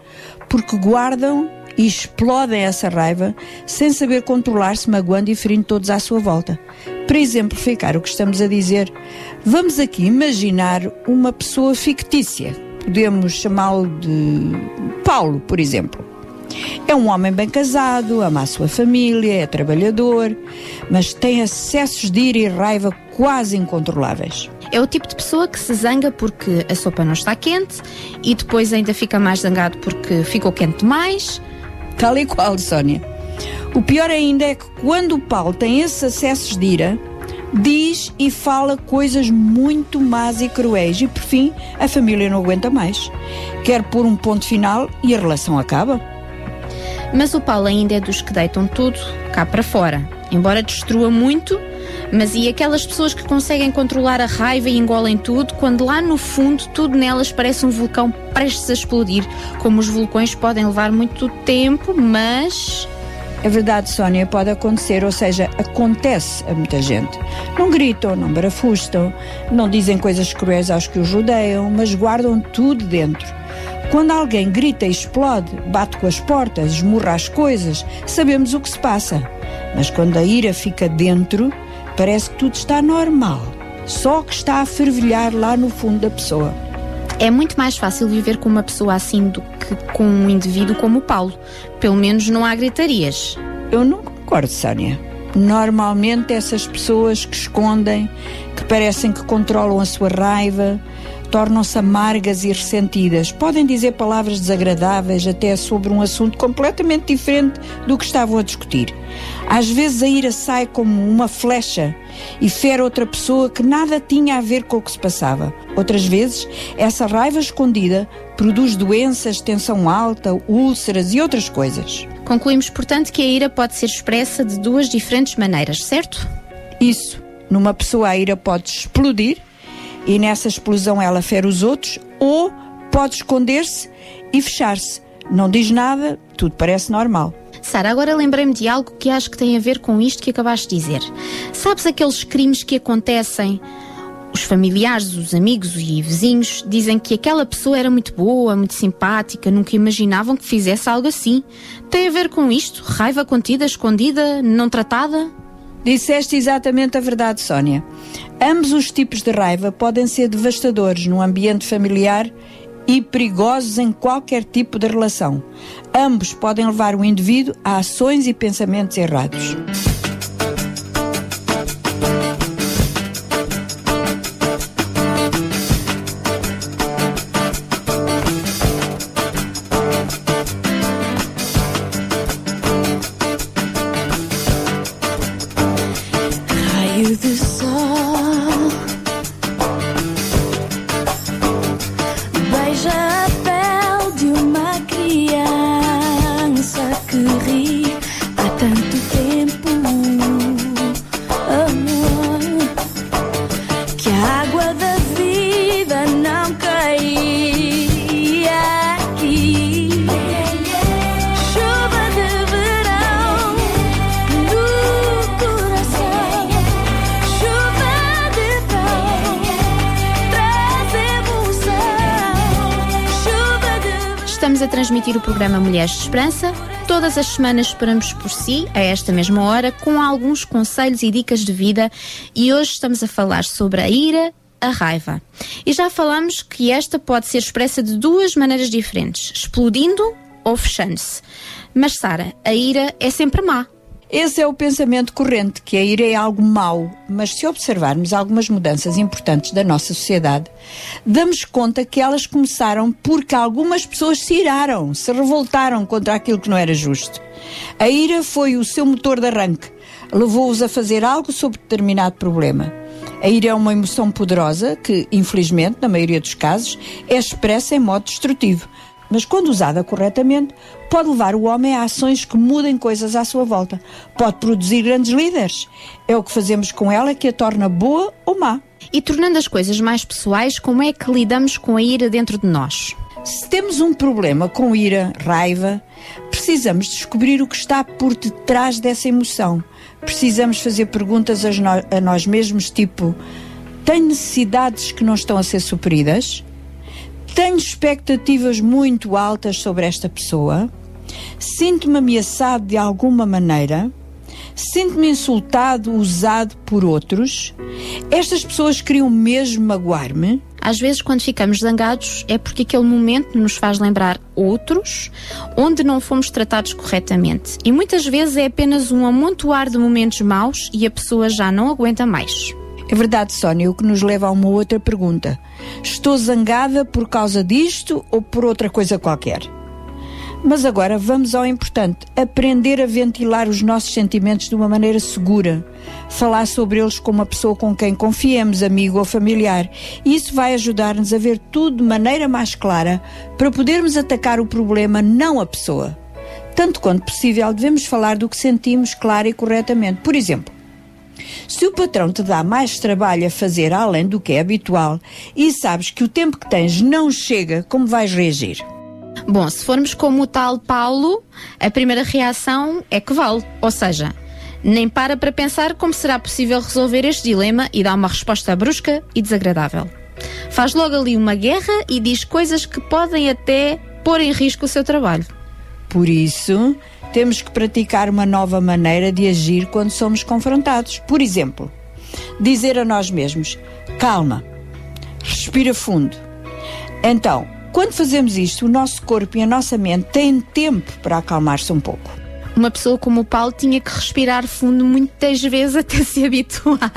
porque guardam e explodem essa raiva sem saber controlar-se, magoando e ferindo todos à sua volta. Para exemplificar o que estamos a dizer, vamos aqui imaginar uma pessoa fictícia. Podemos chamá-lo de Paulo, por exemplo. É um homem bem casado, ama a sua família, é trabalhador, mas tem acessos de ira e raiva quase incontroláveis. É o tipo de pessoa que se zanga porque a sopa não está quente e depois ainda fica mais zangado porque ficou quente demais. Tal e qual, Sónia. O pior ainda é que quando o Paulo tem esses acessos de ira, diz e fala coisas muito más e cruéis e por fim a família não aguenta mais. Quer pôr um ponto final e a relação acaba. Mas o Paulo ainda é dos que deitam tudo cá para fora. Embora destrua muito, mas e aquelas pessoas que conseguem controlar a raiva e engolem tudo, quando lá no fundo tudo nelas parece um vulcão prestes a explodir. Como os vulcões podem levar muito tempo, mas. É verdade, Sónia, pode acontecer, ou seja, acontece a muita gente. Não gritam, não barafustam, não dizem coisas cruéis aos que os rodeiam, mas guardam tudo dentro. Quando alguém grita e explode, bate com as portas, esmurra as coisas, sabemos o que se passa. Mas quando a ira fica dentro, parece que tudo está normal. Só que está a fervilhar lá no fundo da pessoa. É muito mais fácil viver com uma pessoa assim do que com um indivíduo como o Paulo. Pelo menos não há gritarias. Eu não concordo, Sónia. Normalmente essas pessoas que escondem, que parecem que controlam a sua raiva, tornam-se amargas e ressentidas. Podem dizer palavras desagradáveis até sobre um assunto completamente diferente do que estavam a discutir. Às vezes a ira sai como uma flecha e fere outra pessoa que nada tinha a ver com o que se passava. Outras vezes, essa raiva escondida produz doenças, tensão alta, úlceras e outras coisas. Concluímos, portanto, que a ira pode ser expressa de duas diferentes maneiras, certo? Isso. Numa pessoa a ira pode explodir e nessa explosão ela fere os outros, ou pode esconder-se e fechar-se. Não diz nada, tudo parece normal. Sara, agora lembrei-me de algo que acho que tem a ver com isto que acabaste de dizer. Sabes aqueles crimes que acontecem? Os familiares, os amigos e vizinhos dizem que aquela pessoa era muito boa, muito simpática, nunca imaginavam que fizesse algo assim. Tem a ver com isto? Raiva contida, escondida, não tratada? Disseste exatamente a verdade, Sónia. Ambos os tipos de raiva podem ser devastadores no ambiente familiar e perigosos em qualquer tipo de relação. Ambos podem levar o indivíduo a ações e pensamentos errados. Mulheres de Esperança. Todas as semanas esperamos por si, a esta mesma hora, com alguns conselhos e dicas de vida. E hoje estamos a falar sobre a ira, a raiva. E já falamos que esta pode ser expressa de duas maneiras diferentes: explodindo ou fechando-se. Mas, Sara, a ira é sempre má. Esse é o pensamento corrente, que a ira é algo mau, mas se observarmos algumas mudanças importantes da nossa sociedade, damos conta que elas começaram porque algumas pessoas se iraram, se revoltaram contra aquilo que não era justo. A ira foi o seu motor de arranque, levou-os a fazer algo sobre determinado problema. A ira é uma emoção poderosa que, infelizmente, na maioria dos casos, é expressa em modo destrutivo. Mas quando usada corretamente, pode levar o homem a ações que mudem coisas à sua volta. Pode produzir grandes líderes. É o que fazemos com ela que a torna boa ou má. E tornando as coisas mais pessoais, como é que lidamos com a ira dentro de nós? Se temos um problema com ira, raiva, precisamos descobrir o que está por detrás dessa emoção. Precisamos fazer perguntas a, nós mesmos, tipo: tenho necessidades que não estão a ser supridas? Tenho expectativas muito altas sobre esta pessoa? Sinto-me ameaçado de alguma maneira? Sinto-me insultado, usado por outros? Estas pessoas queriam mesmo magoar-me? Às vezes, quando ficamos zangados, é porque aquele momento nos faz lembrar outros onde não fomos tratados corretamente. E muitas vezes é apenas um amontoar de momentos maus e a pessoa já não aguenta mais. É verdade, Sónia, o que nos leva a uma outra pergunta. Estou zangada por causa disto ou por outra coisa qualquer? Mas agora vamos ao importante: aprender a ventilar os nossos sentimentos de uma maneira segura. Falar sobre eles com uma pessoa com quem confiemos, amigo ou familiar. Isso vai ajudar-nos a ver tudo de maneira mais clara para podermos atacar o problema, não a pessoa. Tanto quanto possível, devemos falar do que sentimos clara e corretamente. Por exemplo, se o patrão te dá mais trabalho a fazer além do que é habitual e sabes que o tempo que tens não chega, como vais reagir? Bom, se formos como o tal Paulo, a primeira reação é que vale. Ou seja, nem para para pensar como será possível resolver este dilema e dá uma resposta brusca e desagradável. Faz logo ali uma guerra e diz coisas que podem até pôr em risco o seu trabalho. Por isso, temos que praticar uma nova maneira de agir quando somos confrontados. Por exemplo, dizer a nós mesmos: calma, respira fundo. Então, quando fazemos isto, o nosso corpo e a nossa mente têm tempo para acalmar-se um pouco. Uma pessoa como o Paulo tinha que respirar fundo muitas vezes [LAUGHS] até se habituar.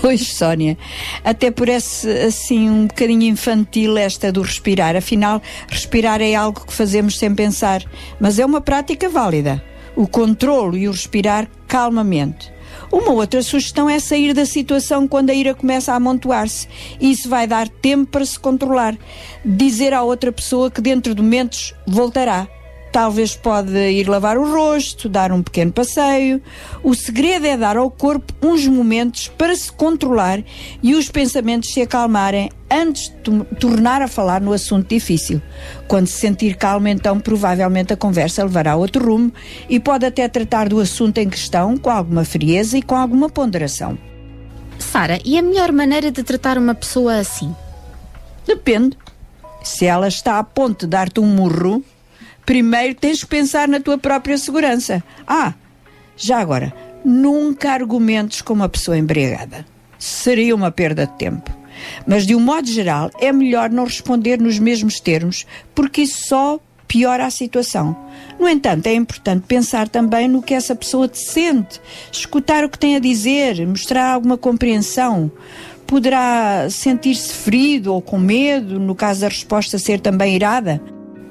Pois, Sónia, até parece assim um bocadinho infantil esta do respirar. Afinal, respirar é algo que fazemos sem pensar, mas é uma prática válida. O controlo e o respirar calmamente. Uma outra sugestão é sair da situação quando a ira começa a amontoar-se. Isso vai dar tempo para se controlar. Dizer à outra pessoa que dentro de momentos voltará. Talvez pode ir lavar o rosto, dar um pequeno passeio. O segredo é dar ao corpo uns momentos para se controlar e os pensamentos se acalmarem antes de tornar a falar no assunto difícil. Quando se sentir calmo, então provavelmente a conversa levará a outro rumo e pode até tratar do assunto em questão com alguma frieza e com alguma ponderação. Sara, e a melhor maneira de tratar uma pessoa assim? Depende. Se ela está a ponto de dar-te um murro, primeiro tens que pensar na tua própria segurança. Ah, já agora, nunca argumentes com uma pessoa embriagada. Seria uma perda de tempo. Mas, de um modo geral, é melhor não responder nos mesmos termos, porque isso só piora a situação. No entanto, é importante pensar também no que essa pessoa te sente, escutar o que tem a dizer, mostrar alguma compreensão. Poderá sentir-se ferido ou com medo, no caso da resposta ser também irada.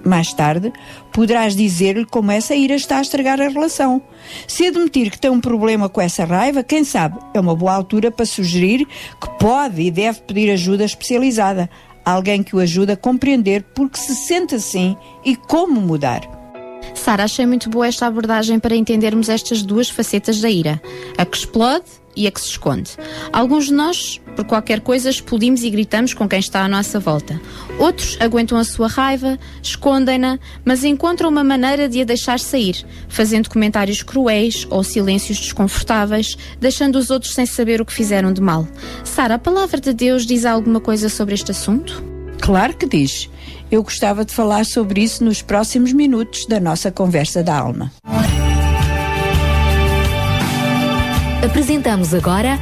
Mais tarde, poderás dizer-lhe como essa ira está a estragar a relação. Se admitir que tem um problema com essa raiva, quem sabe, é uma boa altura para sugerir que pode e deve pedir ajuda especializada. Alguém que o ajude a compreender porque se sente assim e como mudar. Sara, achei muito boa esta abordagem para entendermos estas duas facetas da ira: a que explode e a que se esconde. Alguns de nós, por qualquer coisa, explodimos e gritamos com quem está à nossa volta. Outros aguentam a sua raiva, escondem-na, mas encontram uma maneira de a deixar sair, fazendo comentários cruéis ou silêncios desconfortáveis, deixando os outros sem saber o que fizeram de mal. Sara, a palavra de Deus diz alguma coisa sobre este assunto? Claro que diz. Eu gostava de falar sobre isso nos próximos minutos da nossa conversa da alma. Apresentamos agora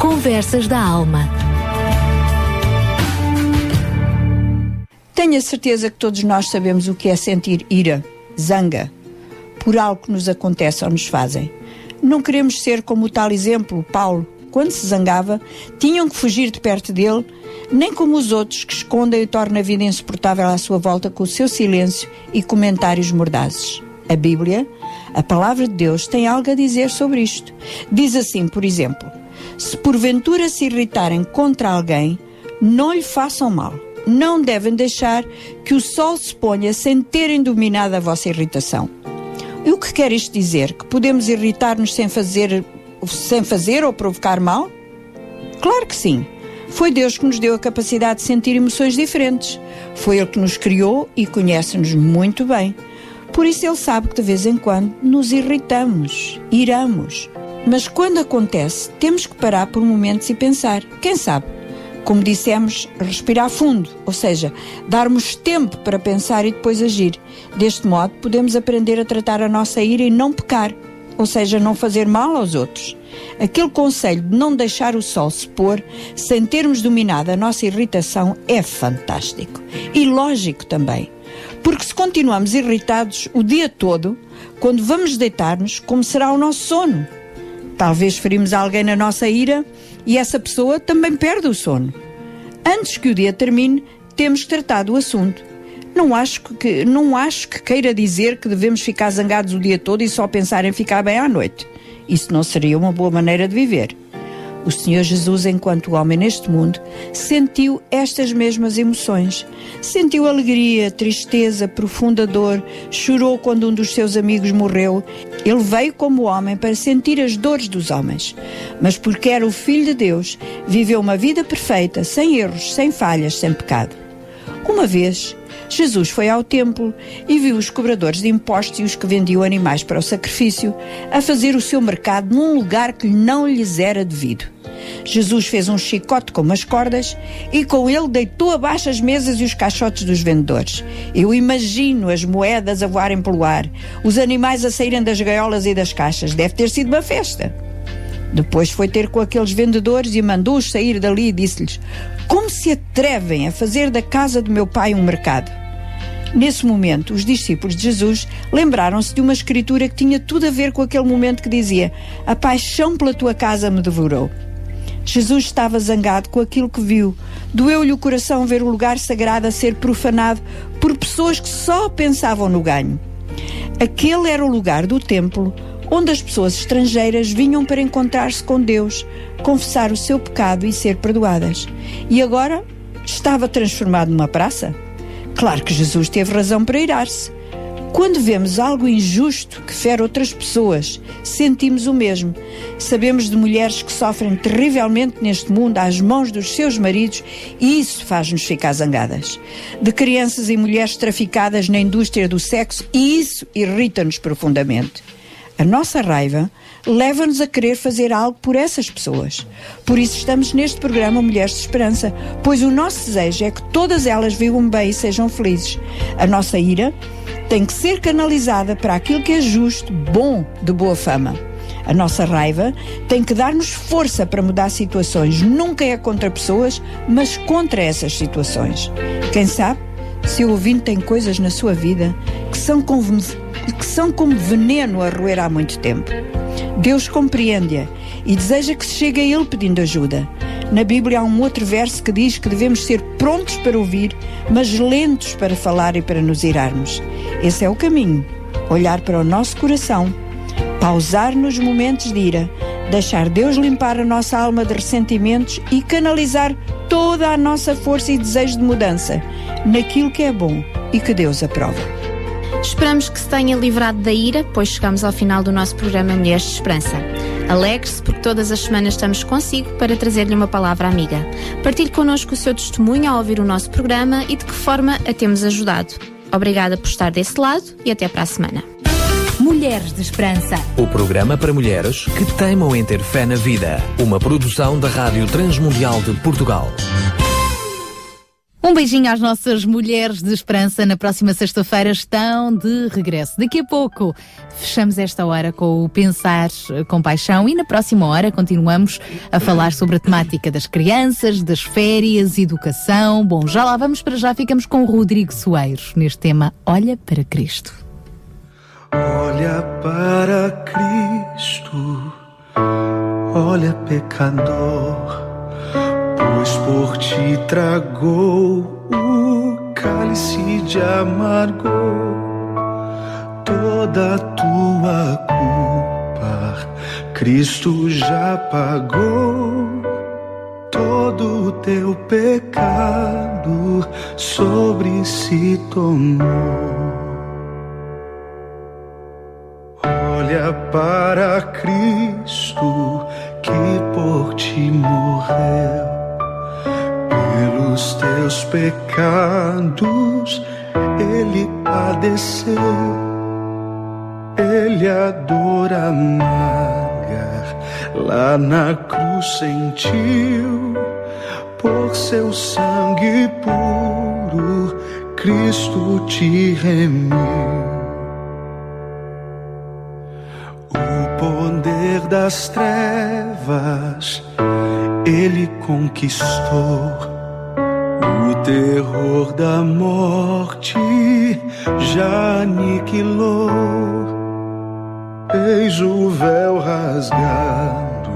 Conversas da Alma. Tenho a certeza que todos nós sabemos o que é sentir ira, zanga. por algo que nos acontece ou nos fazem. Não queremos ser como o tal exemplo, Paulo, quando se zangava, tinham que fugir de perto dele, nem como os outros que escondem e tornam a vida insuportável à sua volta com o seu silêncio e comentários mordazes. A Bíblia, a palavra de Deus, tem algo a dizer sobre isto. Diz assim, por exemplo: Se porventura se irritarem contra alguém, não lhe façam mal. Não devem deixar que o sol se ponha sem terem dominado a vossa irritação. E o que quer isto dizer? Que podemos irritar-nos sem fazer, sem fazer ou provocar mal? Claro que sim. Foi Deus que nos deu a capacidade de sentir emoções diferentes. Foi Ele que nos criou e conhece-nos muito bem. Por isso Ele sabe que de vez em quando nos irritamos, iramos. Mas quando acontece, temos que parar por momentos e pensar: quem sabe? Como dissemos, respirar fundo, ou seja, darmos tempo para pensar e depois agir. Deste modo, podemos aprender a tratar a nossa ira e não pecar, ou seja, não fazer mal aos outros. Aquele conselho de não deixar o sol se pôr sem termos dominado a nossa irritação é fantástico. E lógico também. Porque se continuamos irritados o dia todo, quando vamos deitar-nos, como será o nosso sono? Talvez ferimos alguém na nossa ira e essa pessoa também perde o sono. Antes que o dia termine, temos que tratar do assunto. Não acho que, não acho que queira dizer que devemos ficar zangados o dia todo e só pensar em ficar bem à noite. Isso não seria uma boa maneira de viver. O Senhor Jesus, enquanto homem neste mundo, sentiu estas mesmas emoções. Sentiu alegria, tristeza, profunda dor, chorou quando um dos seus amigos morreu. Ele veio como homem para sentir as dores dos homens. Mas porque era o Filho de Deus, viveu uma vida perfeita, sem erros, sem falhas, sem pecado. Uma vez, Jesus foi ao templo e viu os cobradores de impostos e os que vendiam animais para o sacrifício a fazer o seu mercado num lugar que não lhes era devido. Jesus fez um chicote com umas cordas e com ele deitou abaixo as mesas e os caixotes dos vendedores. Eu imagino as moedas a voarem pelo ar, os animais a saírem das gaiolas e das caixas. Deve ter sido uma festa. Depois foi ter com aqueles vendedores e mandou-os sair dali e disse-lhes: Como se atrevem a fazer da casa do meu pai um mercado? Nesse momento, os discípulos de Jesus lembraram-se de uma escritura que tinha tudo a ver com aquele momento que dizia: A paixão pela tua casa me devorou. Jesus estava zangado com aquilo que viu. Doeu-lhe o coração ver o lugar sagrado a ser profanado por pessoas que só pensavam no ganho. Aquele era o lugar do templo onde as pessoas estrangeiras vinham para encontrar-se com Deus, confessar o seu pecado e ser perdoadas. E agora estava transformado numa praça? Claro que Jesus teve razão para irar-se. Quando vemos algo injusto que fere outras pessoas, sentimos o mesmo. Sabemos de mulheres que sofrem terrivelmente neste mundo às mãos dos seus maridos e isso faz-nos ficar zangadas. De crianças e mulheres traficadas na indústria do sexo e isso irrita-nos profundamente. A nossa raiva leva-nos a querer fazer algo por essas pessoas. Por isso estamos neste programa Mulheres de Esperança, pois o nosso desejo é que todas elas vivam bem e sejam felizes. A nossa ira tem que ser canalizada para aquilo que é justo, bom, de boa fama. A nossa raiva tem que dar-nos força para mudar situações. Nunca é contra pessoas, mas contra essas situações. Quem sabe, se o ouvinte tem coisas na sua vida que são como, que são como veneno a roer há muito tempo. Deus compreende-a e deseja que se chegue a Ele pedindo ajuda. Na Bíblia há um outro verso que diz que devemos ser prontos para ouvir, mas lentos para falar e para nos irarmos. Esse é o caminho. Olhar para o nosso coração, pausar nos momentos de ira, deixar Deus limpar a nossa alma de ressentimentos e canalizar toda a nossa força e desejo de mudança naquilo que é bom e que Deus aprova. Esperamos que se tenha livrado da ira, pois chegamos ao final do nosso programa Mulheres de Esperança. Alegre-se porque todas as semanas estamos consigo para trazer-lhe uma palavra amiga. Partilhe connosco o seu testemunho ao ouvir o nosso programa e de que forma a temos ajudado. Obrigada por estar desse lado e até para a semana. Mulheres de Esperança. O programa para mulheres que teimam em ter fé na vida. Uma produção da Rádio Transmundial de Portugal. Um beijinho às nossas mulheres de esperança. Na próxima sexta-feira estão de regresso. Daqui a pouco fechamos esta hora com o Pensar com Paixão e na próxima hora continuamos a falar sobre a temática das crianças, das férias, educação. Bom, já lá vamos para já. Ficamos com o Rodrigo Soeiros neste tema Olha para Cristo. Olha para Cristo, olha pecador, pois por ti tragou o cálice de amargor, toda a tua culpa, Cristo já pagou. Todo o teu pecado sobre si tomou. Olha para Cristo que por ti morreu. Pelos teus pecados ele padeceu. Ele a dor amarga lá na cruz sentiu. Por seu sangue puro, Cristo te remiu. O poder das trevas ele conquistou. O terror da morte já aniquilou. Eis o véu rasgado,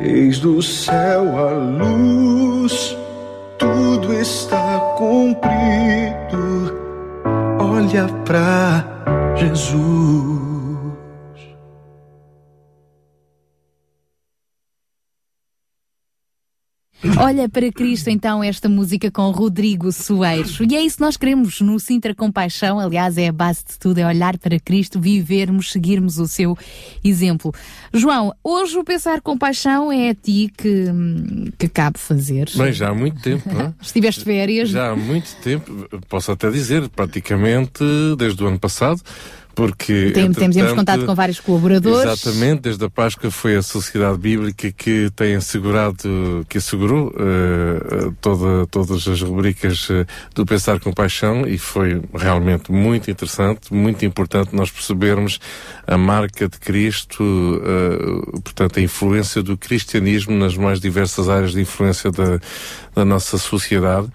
eis do céu a luz. Tudo está cumprido. Olha pra Jesus. Olha para Cristo, então, esta música com Rodrigo Soeiros. E é isso que nós queremos no Sintra Compaixão. Aliás, é a base de tudo, é olhar para Cristo, vivermos, seguirmos o seu exemplo. João, hoje o Pensar Compaixão é a ti que, que cabe fazer. Bem, já há muito tempo, não é? [LAUGHS] Estiveste férias. Já há muito tempo, posso até dizer, praticamente desde o ano passado, porque Tem- temos, contato com vários colaboradores. Exatamente, desde a Páscoa foi a Sociedade Bíblica que tem assegurado, que assegurou eh, toda, todas as rubricas eh, do Pensar com Paixão e foi realmente muito interessante, muito importante nós percebermos a marca de Cristo, eh, portanto a influência do cristianismo nas mais diversas áreas de influência da, da nossa sociedade.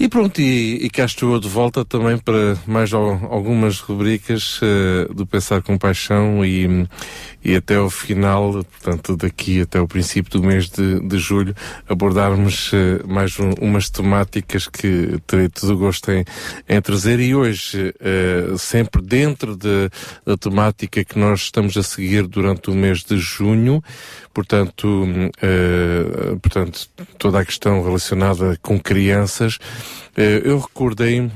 E pronto, e, e cá estou de volta também para mais al- algumas rubricas eh, do Pensar com Paixão e, e até ao final, portanto daqui até o princípio do mês de, de julho, abordarmos eh, mais um- umas temáticas que terei todo o gosto em, em trazer. E hoje, eh, sempre dentro de- da temática que nós estamos a seguir durante o mês de junho, portanto, portanto toda a questão relacionada com crianças, eu recordei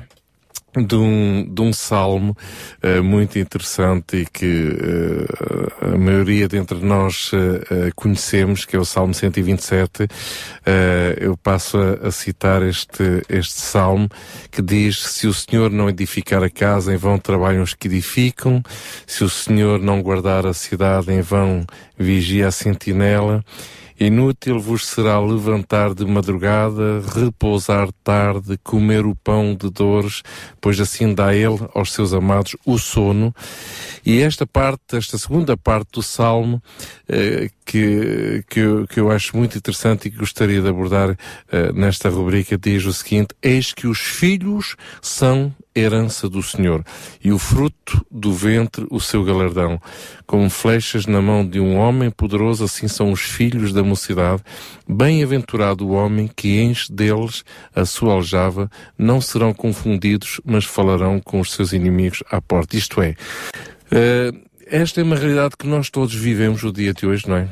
de um, de um salmo eh, muito interessante e que eh, a maioria dentre nós eh, eh, conhecemos, que é o Salmo 127. Eh, eu passo a, a citar este, este salmo que diz: Se o Senhor não edificar a casa, em vão trabalham os que edificam, se o Senhor não guardar a cidade, em vão vigia a sentinela. Inútil vos será levantar de madrugada, repousar tarde, comer o pão de dores, pois assim dá ele aos seus amados o sono. E esta parte, esta segunda parte do Salmo, eh, que, que, eu, que eu acho muito interessante e que gostaria de abordar eh, nesta rubrica, diz o seguinte: Eis que os filhos são herança do Senhor, e o fruto do ventre o seu galardão. Como flechas na mão de um homem poderoso, assim são os filhos da mocidade. Bem-aventurado o homem que enche deles a sua aljava, não serão confundidos, mas falarão com os seus inimigos à porta. Isto é, eh, esta é uma realidade que nós todos vivemos o dia de hoje, não é?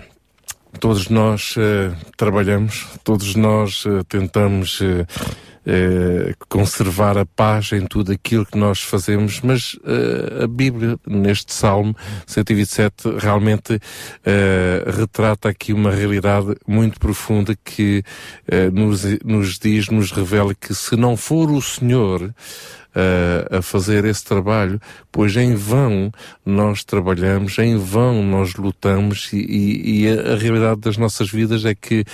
Todos nós eh, trabalhamos, todos nós eh, tentamos eh, eh, conservar a paz em tudo aquilo que nós fazemos, mas eh, a Bíblia, neste Salmo 127, realmente eh, retrata aqui uma realidade muito profunda que eh, nos, nos diz, nos revela que se não for o Senhor uh, a fazer esse trabalho, pois em vão nós trabalhamos, em vão nós lutamos e, e- a, a realidade das nossas vidas é que,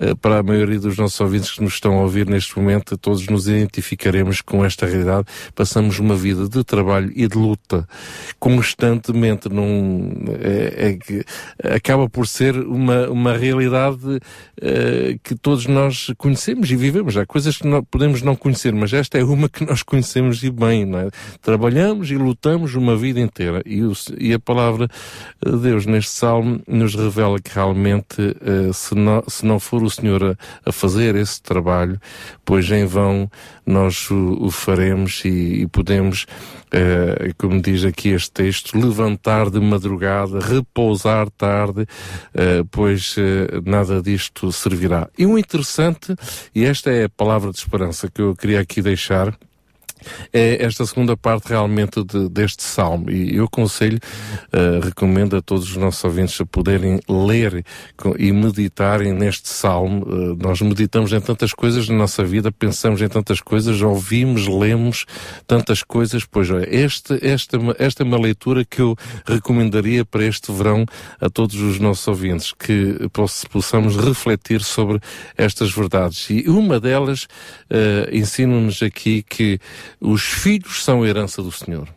uh, para a maioria dos nossos ouvintes que nos estão a ouvir neste momento, todos nos identificaremos com esta realidade. Passamos uma vida de trabalho e de luta constantemente. Num, é, é acaba por ser uma, uma realidade uh, que todos nós conhecemos e vivemos. Há coisas que nós podemos não conhecer, mas esta é uma que nós conhecemos e bem, não é? Trabalhamos e lutamos uma vida inteira. E, o, e a palavra de Deus neste salmo nos revela que realmente, uh, se, não, se não for o Senhor a, a, fazer esse trabalho, pois em vão nós o, o faremos e, e podemos, uh, como diz aqui este texto, levantar de madrugada, repousar tarde, uh, pois nada disto servirá. E o interessante, e esta é a palavra de esperança que eu queria aqui deixar, é esta segunda parte realmente de, deste salmo. E eu aconselho, uh, recomendo a todos os nossos ouvintes a poderem ler e meditarem neste salmo. Uh, nós meditamos em tantas coisas na nossa vida, pensamos em tantas coisas, ouvimos, lemos tantas coisas. Pois este, esta, esta é uma leitura que eu recomendaria para este verão a todos os nossos ouvintes, que possamos refletir sobre estas verdades. E uma delas uh, ensina-nos aqui que os filhos são herança do Senhor.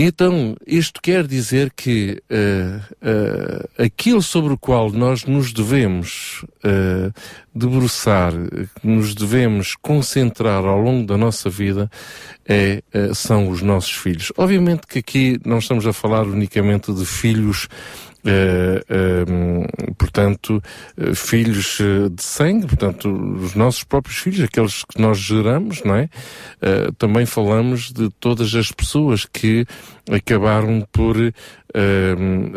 Então, isto quer dizer que uh, uh, aquilo sobre o qual nós nos devemos uh, debruçar, nos devemos concentrar ao longo da nossa vida, é, são os nossos filhos. Obviamente que aqui não estamos a falar unicamente de filhos Uh, uh, portanto, uh, filhos de sangue, portanto, os nossos próprios filhos, aqueles que nós geramos, não é? também falamos de todas as pessoas que acabaram por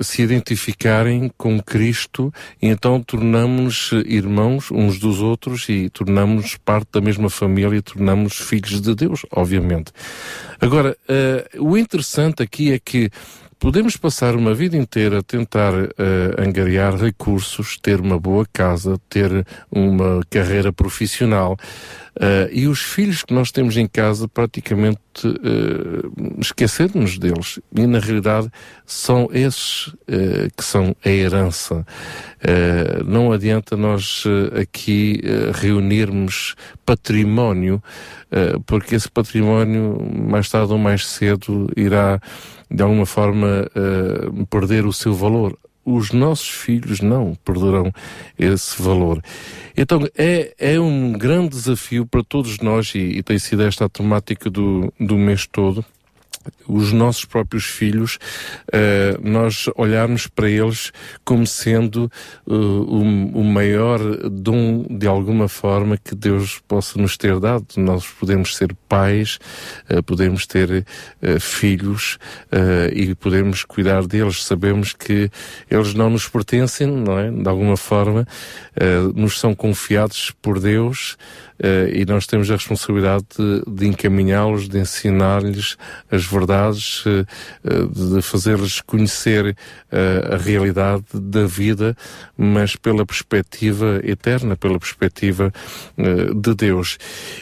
se identificarem com Cristo e então tornamos-nos irmãos uns dos outros e tornamos-nos parte da mesma família e tornamos filhos de Deus, obviamente. Agora, o interessante aqui é que Podemos passar uma vida inteira a tentar uh, angariar recursos, ter uma boa casa, ter uma carreira profissional. Uh, e os filhos que nós temos em casa, praticamente uh, esquecermos deles. E na realidade são esses uh, que são a herança. não adianta nós aqui reunirmos património, porque esse património, mais tarde ou mais cedo, irá de alguma forma uh, perder o seu valor. Os nossos filhos não perderão esse valor. Então é, é um grande desafio para todos nós, e, e tem sido esta a temática do, do mês todo, os nossos próprios filhos, uh, nós olharmos para eles como sendo uh, o, o, maior dom, de alguma forma, que Deus possa nos ter dado. Nós podemos ser pais, uh, podemos ter filhos e podemos cuidar deles. Sabemos que eles não nos pertencem, não é? De alguma forma, nos são confiados por Deus. Uh, e nós temos a responsabilidade de, de encaminhá-los, de ensinar-lhes as verdades, uh, uh, de fazer-lhes conhecer a realidade da vida, mas pela perspectiva eterna, pela perspectiva de Deus.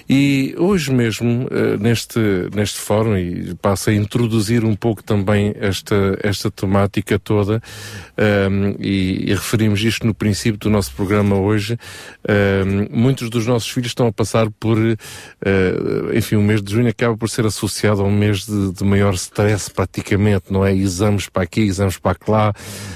E hoje mesmo, neste, neste fórum, e passo a introduzir um pouco também esta, esta temática toda, um, e, e, referimos isto no princípio do nosso programa hoje, um, muitos dos nossos filhos estão a passar por, uh, enfim, o mês de junho acaba por ser associado a um mês de, de maior stress praticamente, não é? Exames para aqui, exames para lá.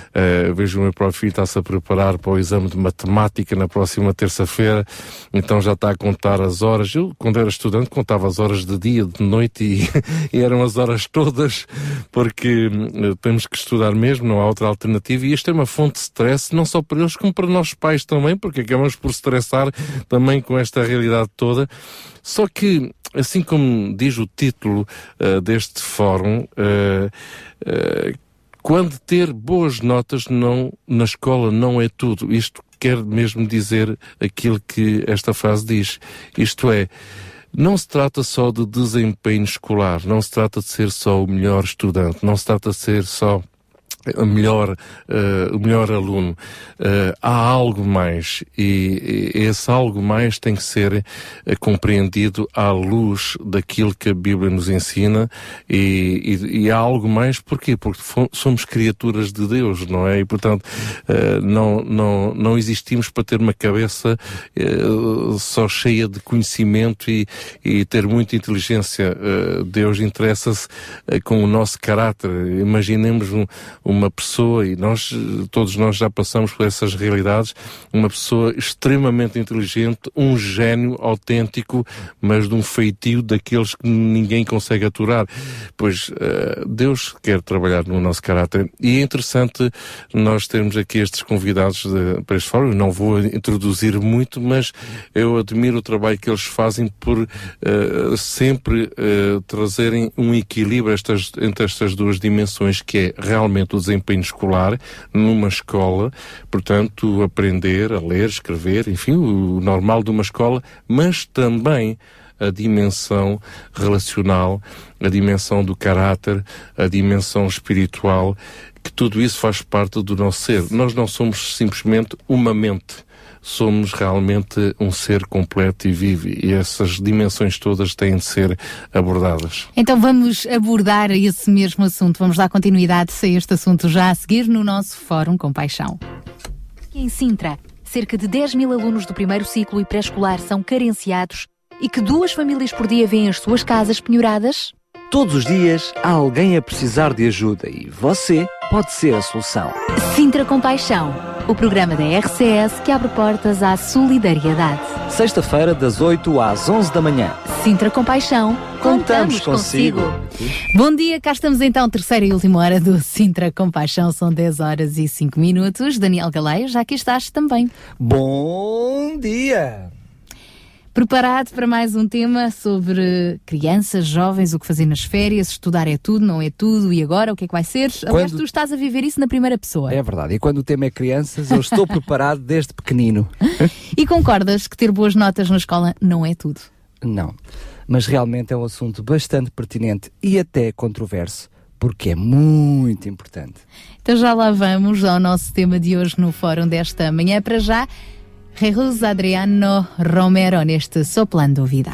Uh, vejo o meu próprio filho está-se a preparar para o exame de matemática na próxima terça-feira, então já está a contar as horas. Eu, quando era estudante, contava as horas de dia, de noite e, [LAUGHS] e eram as horas todas, porque uh, temos que estudar mesmo, não há outra alternativa. E isto é uma fonte de stress, não só para eles, como para nós pais também, porque acabamos por estressar também com esta realidade realidade toda. Só que, assim como diz o título uh, deste fórum, uh, uh, quando ter boas notas não, na escola não é tudo. Isto quer mesmo dizer aquilo que esta frase diz. Isto é, não se trata só de desempenho escolar, não se trata de ser só o melhor estudante, não se trata de ser só o melhor, uh, o melhor aluno. Uh, há algo mais e, esse algo mais tem que ser uh, compreendido à luz daquilo que a Bíblia nos ensina e, e, e há algo mais porquê? Porque somos criaturas de Deus, não é? E portanto não, não, não existimos para ter uma cabeça só cheia de conhecimento e, e ter muita inteligência. Deus interessa-se com o nosso caráter. Imaginemos um, um uma pessoa, e nós, eh, todos nós já passamos por essas realidades, uma pessoa extremamente inteligente, um gênio autêntico, mas de um feitio daqueles que ninguém consegue aturar. Pois uh, Deus quer trabalhar no nosso caráter. E é interessante nós termos aqui estes convidados de, para este fórum. Não vou introduzir muito, mas eu admiro o trabalho que eles fazem por uh, sempre uh, trazerem um equilíbrio estas, entre estas duas dimensões, que é realmente o desempenho escolar numa escola, portanto, aprender a ler, escrever, enfim, o normal de uma escola, mas também a dimensão relacional, a dimensão do caráter, a dimensão espiritual, que tudo isso faz parte do nosso ser. Nós não somos simplesmente uma mente. Somos realmente um ser completo e vivo e essas dimensões todas têm de ser abordadas. Então vamos abordar esse mesmo assunto. Vamos dar continuidade a este assunto já a seguir no nosso Fórum Compaixão. Em Sintra, cerca de 10 mil alunos do primeiro ciclo e pré-escolar são carenciados e que duas famílias por dia vêm as suas casas penhoradas? Todos os dias há alguém a precisar de ajuda e você pode ser a solução. Sintra Compaixão, o programa da RCS que abre portas à solidariedade. Sexta-feira, das 8 às 11 da manhã. Sintra Compaixão, Contamos consigo. Bom dia, cá estamos então, terceira e última hora do Sintra Compaixão, são 10 horas e 5 minutos. Daniel Galeio, já aqui estás também. Bom dia! Preparado para mais um tema sobre crianças, jovens, o que fazer nas férias, estudar é tudo, não é tudo, e agora o que é que vai ser? Aliás, Quando- tu estás a viver isso na primeira pessoa. É verdade. E quando o tema é crianças, eu estou [LAUGHS] preparado desde pequenino. [LAUGHS] E concordas que ter boas notas na escola não é tudo? Não. Mas realmente é um assunto bastante pertinente e até controverso, porque é muito importante. Então já lá vamos ao nosso tema de hoje no fórum desta manhã. Para já, Jesus Adriano Romero neste Soplando Vida.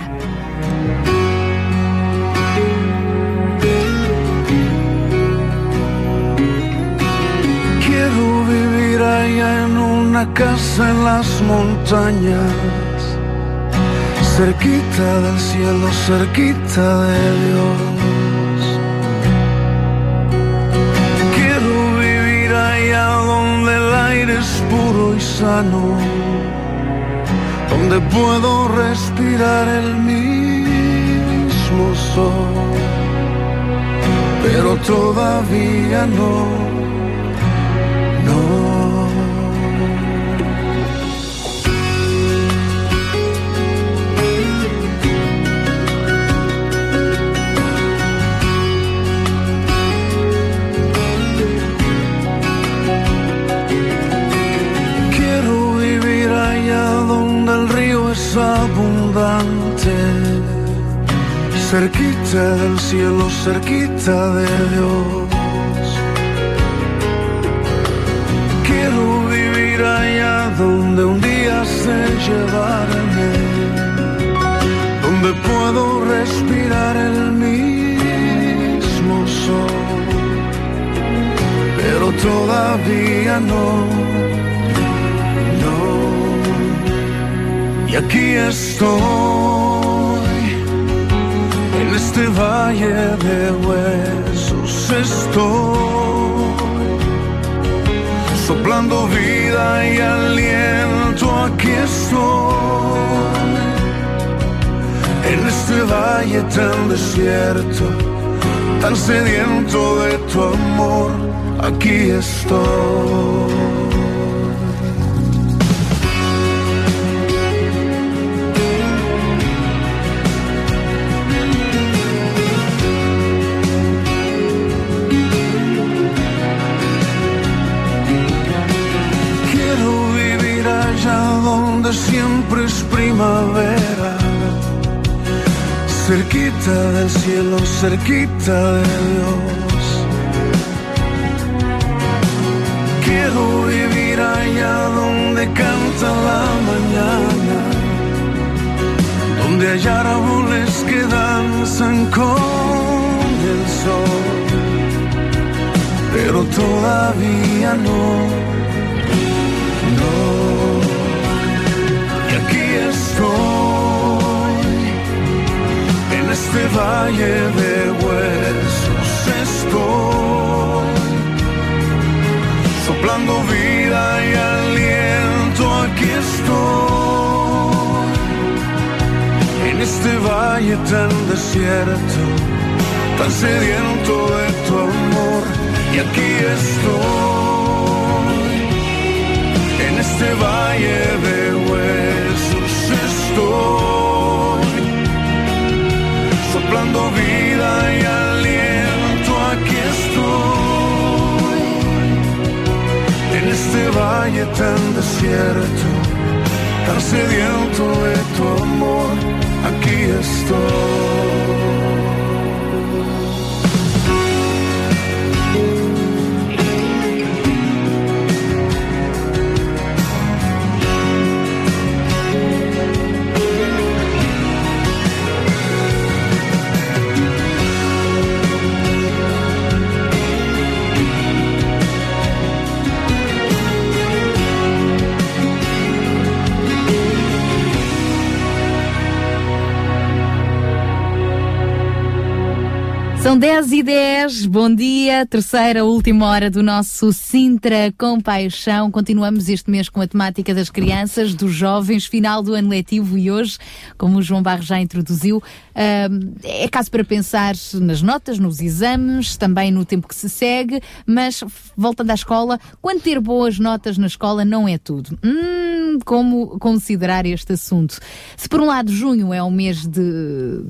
Quiero vivir allá en una casa en las montañas, cerquita del cielo, cerquita de Dios. Quiero vivir allá donde el aire es puro y sano, donde puedo respirar el mismo sol, pero todavía no. No. Abundante, cerquita del cielo, cerquita de Dios. Quiero vivir allá donde un día sé llevarme, donde puedo respirar el mismo sol, pero todavía no. Y aquí estoy, en este valle de huesos estoy soplando vida y aliento, aquí estoy. En este valle tan desierto, tan sediento de tu amor, aquí estoy. Siempre es primavera, cerquita del cielo, cerquita de Dios. Quiero vivir allá donde canta la mañana, donde hay árboles que danzan con el sol, pero todavía no. estoy en este valle de huesos. Estoy soplando vida y aliento. Aquí estoy en este valle tan desierto tan sediento de tu amor. Y aquí estoy en este valle de huesos soplando vida y aliento, aquí estoy, en este valle tan desierto tan sediento de tu amor, aquí estoy. São 10 e 10, bom dia, terceira, última hora do nosso Sintra com Paixão. Continuamos este mês com a temática das crianças, dos jovens, final do ano letivo e hoje, como o João Barros já introduziu, hum, é caso para pensar nas notas, nos exames, também no tempo que se segue, mas voltando à escola, quando ter boas notas na escola não é tudo. Hum, como considerar este assunto? Se por um lado junho é um mês de,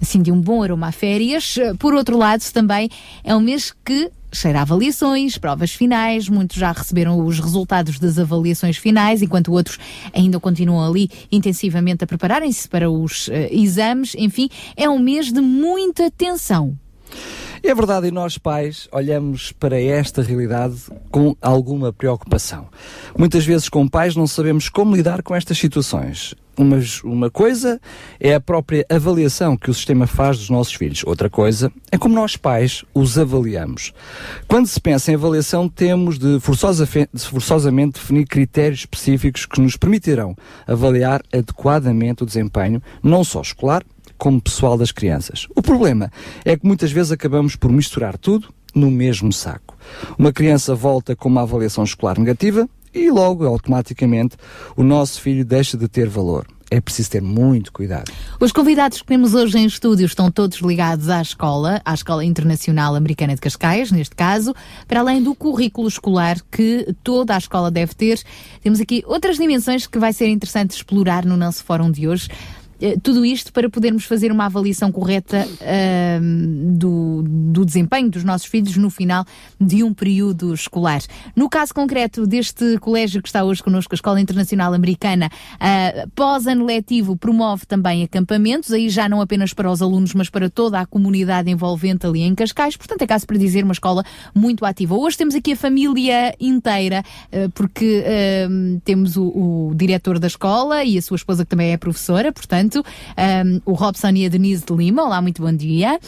assim, de um bom aroma a férias, por outro lado também é um mês que cheira a avaliações, provas finais, muitos já receberam os resultados das avaliações finais, enquanto outros ainda continuam ali intensivamente a prepararem-se para os eh, exames. Enfim, é um mês de muita tensão. É verdade, e nós pais olhamos para esta realidade com alguma preocupação. Muitas vezes, como pais, não sabemos como lidar com estas situações. Uma, uma coisa é a própria avaliação que o sistema faz dos nossos filhos. Outra coisa é como nós pais os avaliamos. Quando se pensa em avaliação, temos de, forçosa, de forçosamente definir critérios específicos que nos permitirão avaliar adequadamente o desempenho, não só escolar, como pessoal das crianças. O problema é que muitas vezes acabamos por misturar tudo no mesmo saco. Uma criança volta com uma avaliação escolar negativa e logo, automaticamente, o nosso filho deixa de ter valor. É preciso ter muito cuidado. Os convidados que temos hoje em estúdio estão todos ligados à escola, à Escola Internacional Americana de Cascais, neste caso, para além do currículo escolar que toda a escola deve ter. Temos aqui outras dimensões que vai ser interessante explorar no nosso fórum de hoje. Eh, tudo isto para podermos fazer uma avaliação correta ahm, do, do desempenho dos nossos filhos no final de um período escolar. No caso concreto deste colégio que está hoje connosco, a Escola Internacional Americana, ah, pós-ano letivo promove também acampamentos, aí já não apenas para os alunos, mas para toda a comunidade envolvente ali em Cascais. Portanto, é caso para dizer uma escola muito ativa. Hoje temos aqui a família inteira, ah, porque temos o, o diretor da escola e a sua esposa que também é professora, portanto, um, o Robson e a Denise de Lima. Olá, muito bom dia.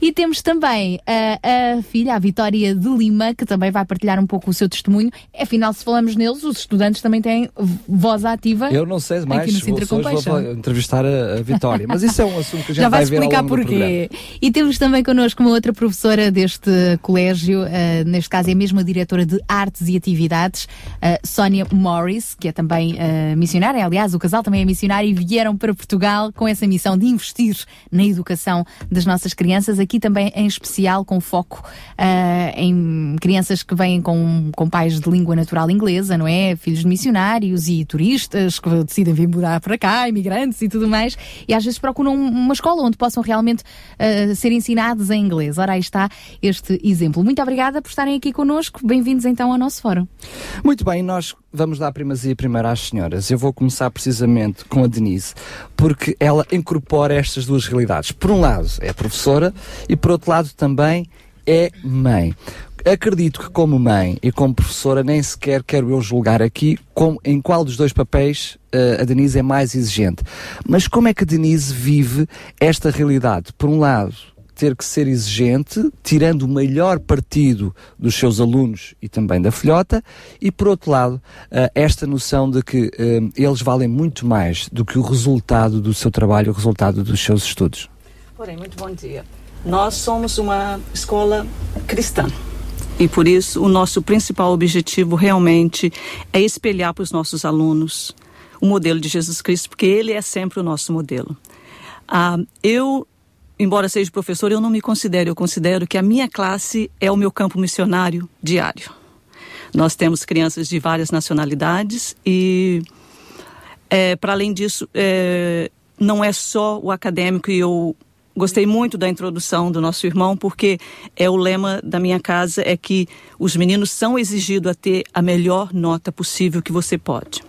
E temos também a, a filha, a Vitória de Lima, que também vai partilhar um pouco o seu testemunho. Afinal, se falamos neles, os estudantes também têm voz ativa. Eu não sei mais, aqui no vou, hoje Compaixão. vou entrevistar a, a Vitória, mas isso é um assunto que a gente Já vai vais ver ao explicar longo porquê. E temos também connosco uma outra professora deste colégio, eh, neste caso é a diretora de Artes e Atividades, a Sónia Morris, que é também eh, missionária. Aliás, o casal também é missionário e vieram para Portugal com essa missão de investir na educação das nossas crianças, aqui também em especial com foco eh, em crianças que vêm com, com pais de língua natural inglesa, não é? Filhos de missionários e turistas que decidem vir mudar para cá, imigrantes e tudo mais, e às vezes procuram uma escola onde possam realmente eh, ser ensinados em inglês. Ora, aí está este exemplo. Muito obrigada por estarem aqui connosco. Bem-vindos então ao nosso fórum. Muito bem, nós vamos dar primazia primeiro às senhoras. Eu vou começar precisamente com a Denise, porque ela incorpora estas duas realidades. Por um lado, é professora e por outro lado também é mãe. Acredito que como mãe e como professora nem sequer quero eu julgar aqui como, em qual dos dois papéis eh, a Denise é mais exigente. Mas como é que a Denise vive esta realidade? Por um lado, ter que ser exigente, tirando o melhor partido dos seus alunos e também da filhota, e por outro lado, eh, esta noção de que eh, eles valem muito mais do que o resultado do seu trabalho, o resultado dos seus estudos. Porém, muito bom dia. Nós somos uma escola cristã. E por isso, o nosso principal objetivo realmente é espelhar para os nossos alunos o modelo de Jesus Cristo, porque ele é sempre o nosso modelo. Ah, eu, embora seja professor, eu não me considero. Eu considero que a minha classe é o meu campo missionário diário. Nós temos crianças de várias nacionalidades e, é, para além disso, é, não é só o acadêmico e eu gostei muito da introdução do nosso irmão porque é o lema da minha casa é que os meninos são exigidos a ter a melhor nota possível que você pode.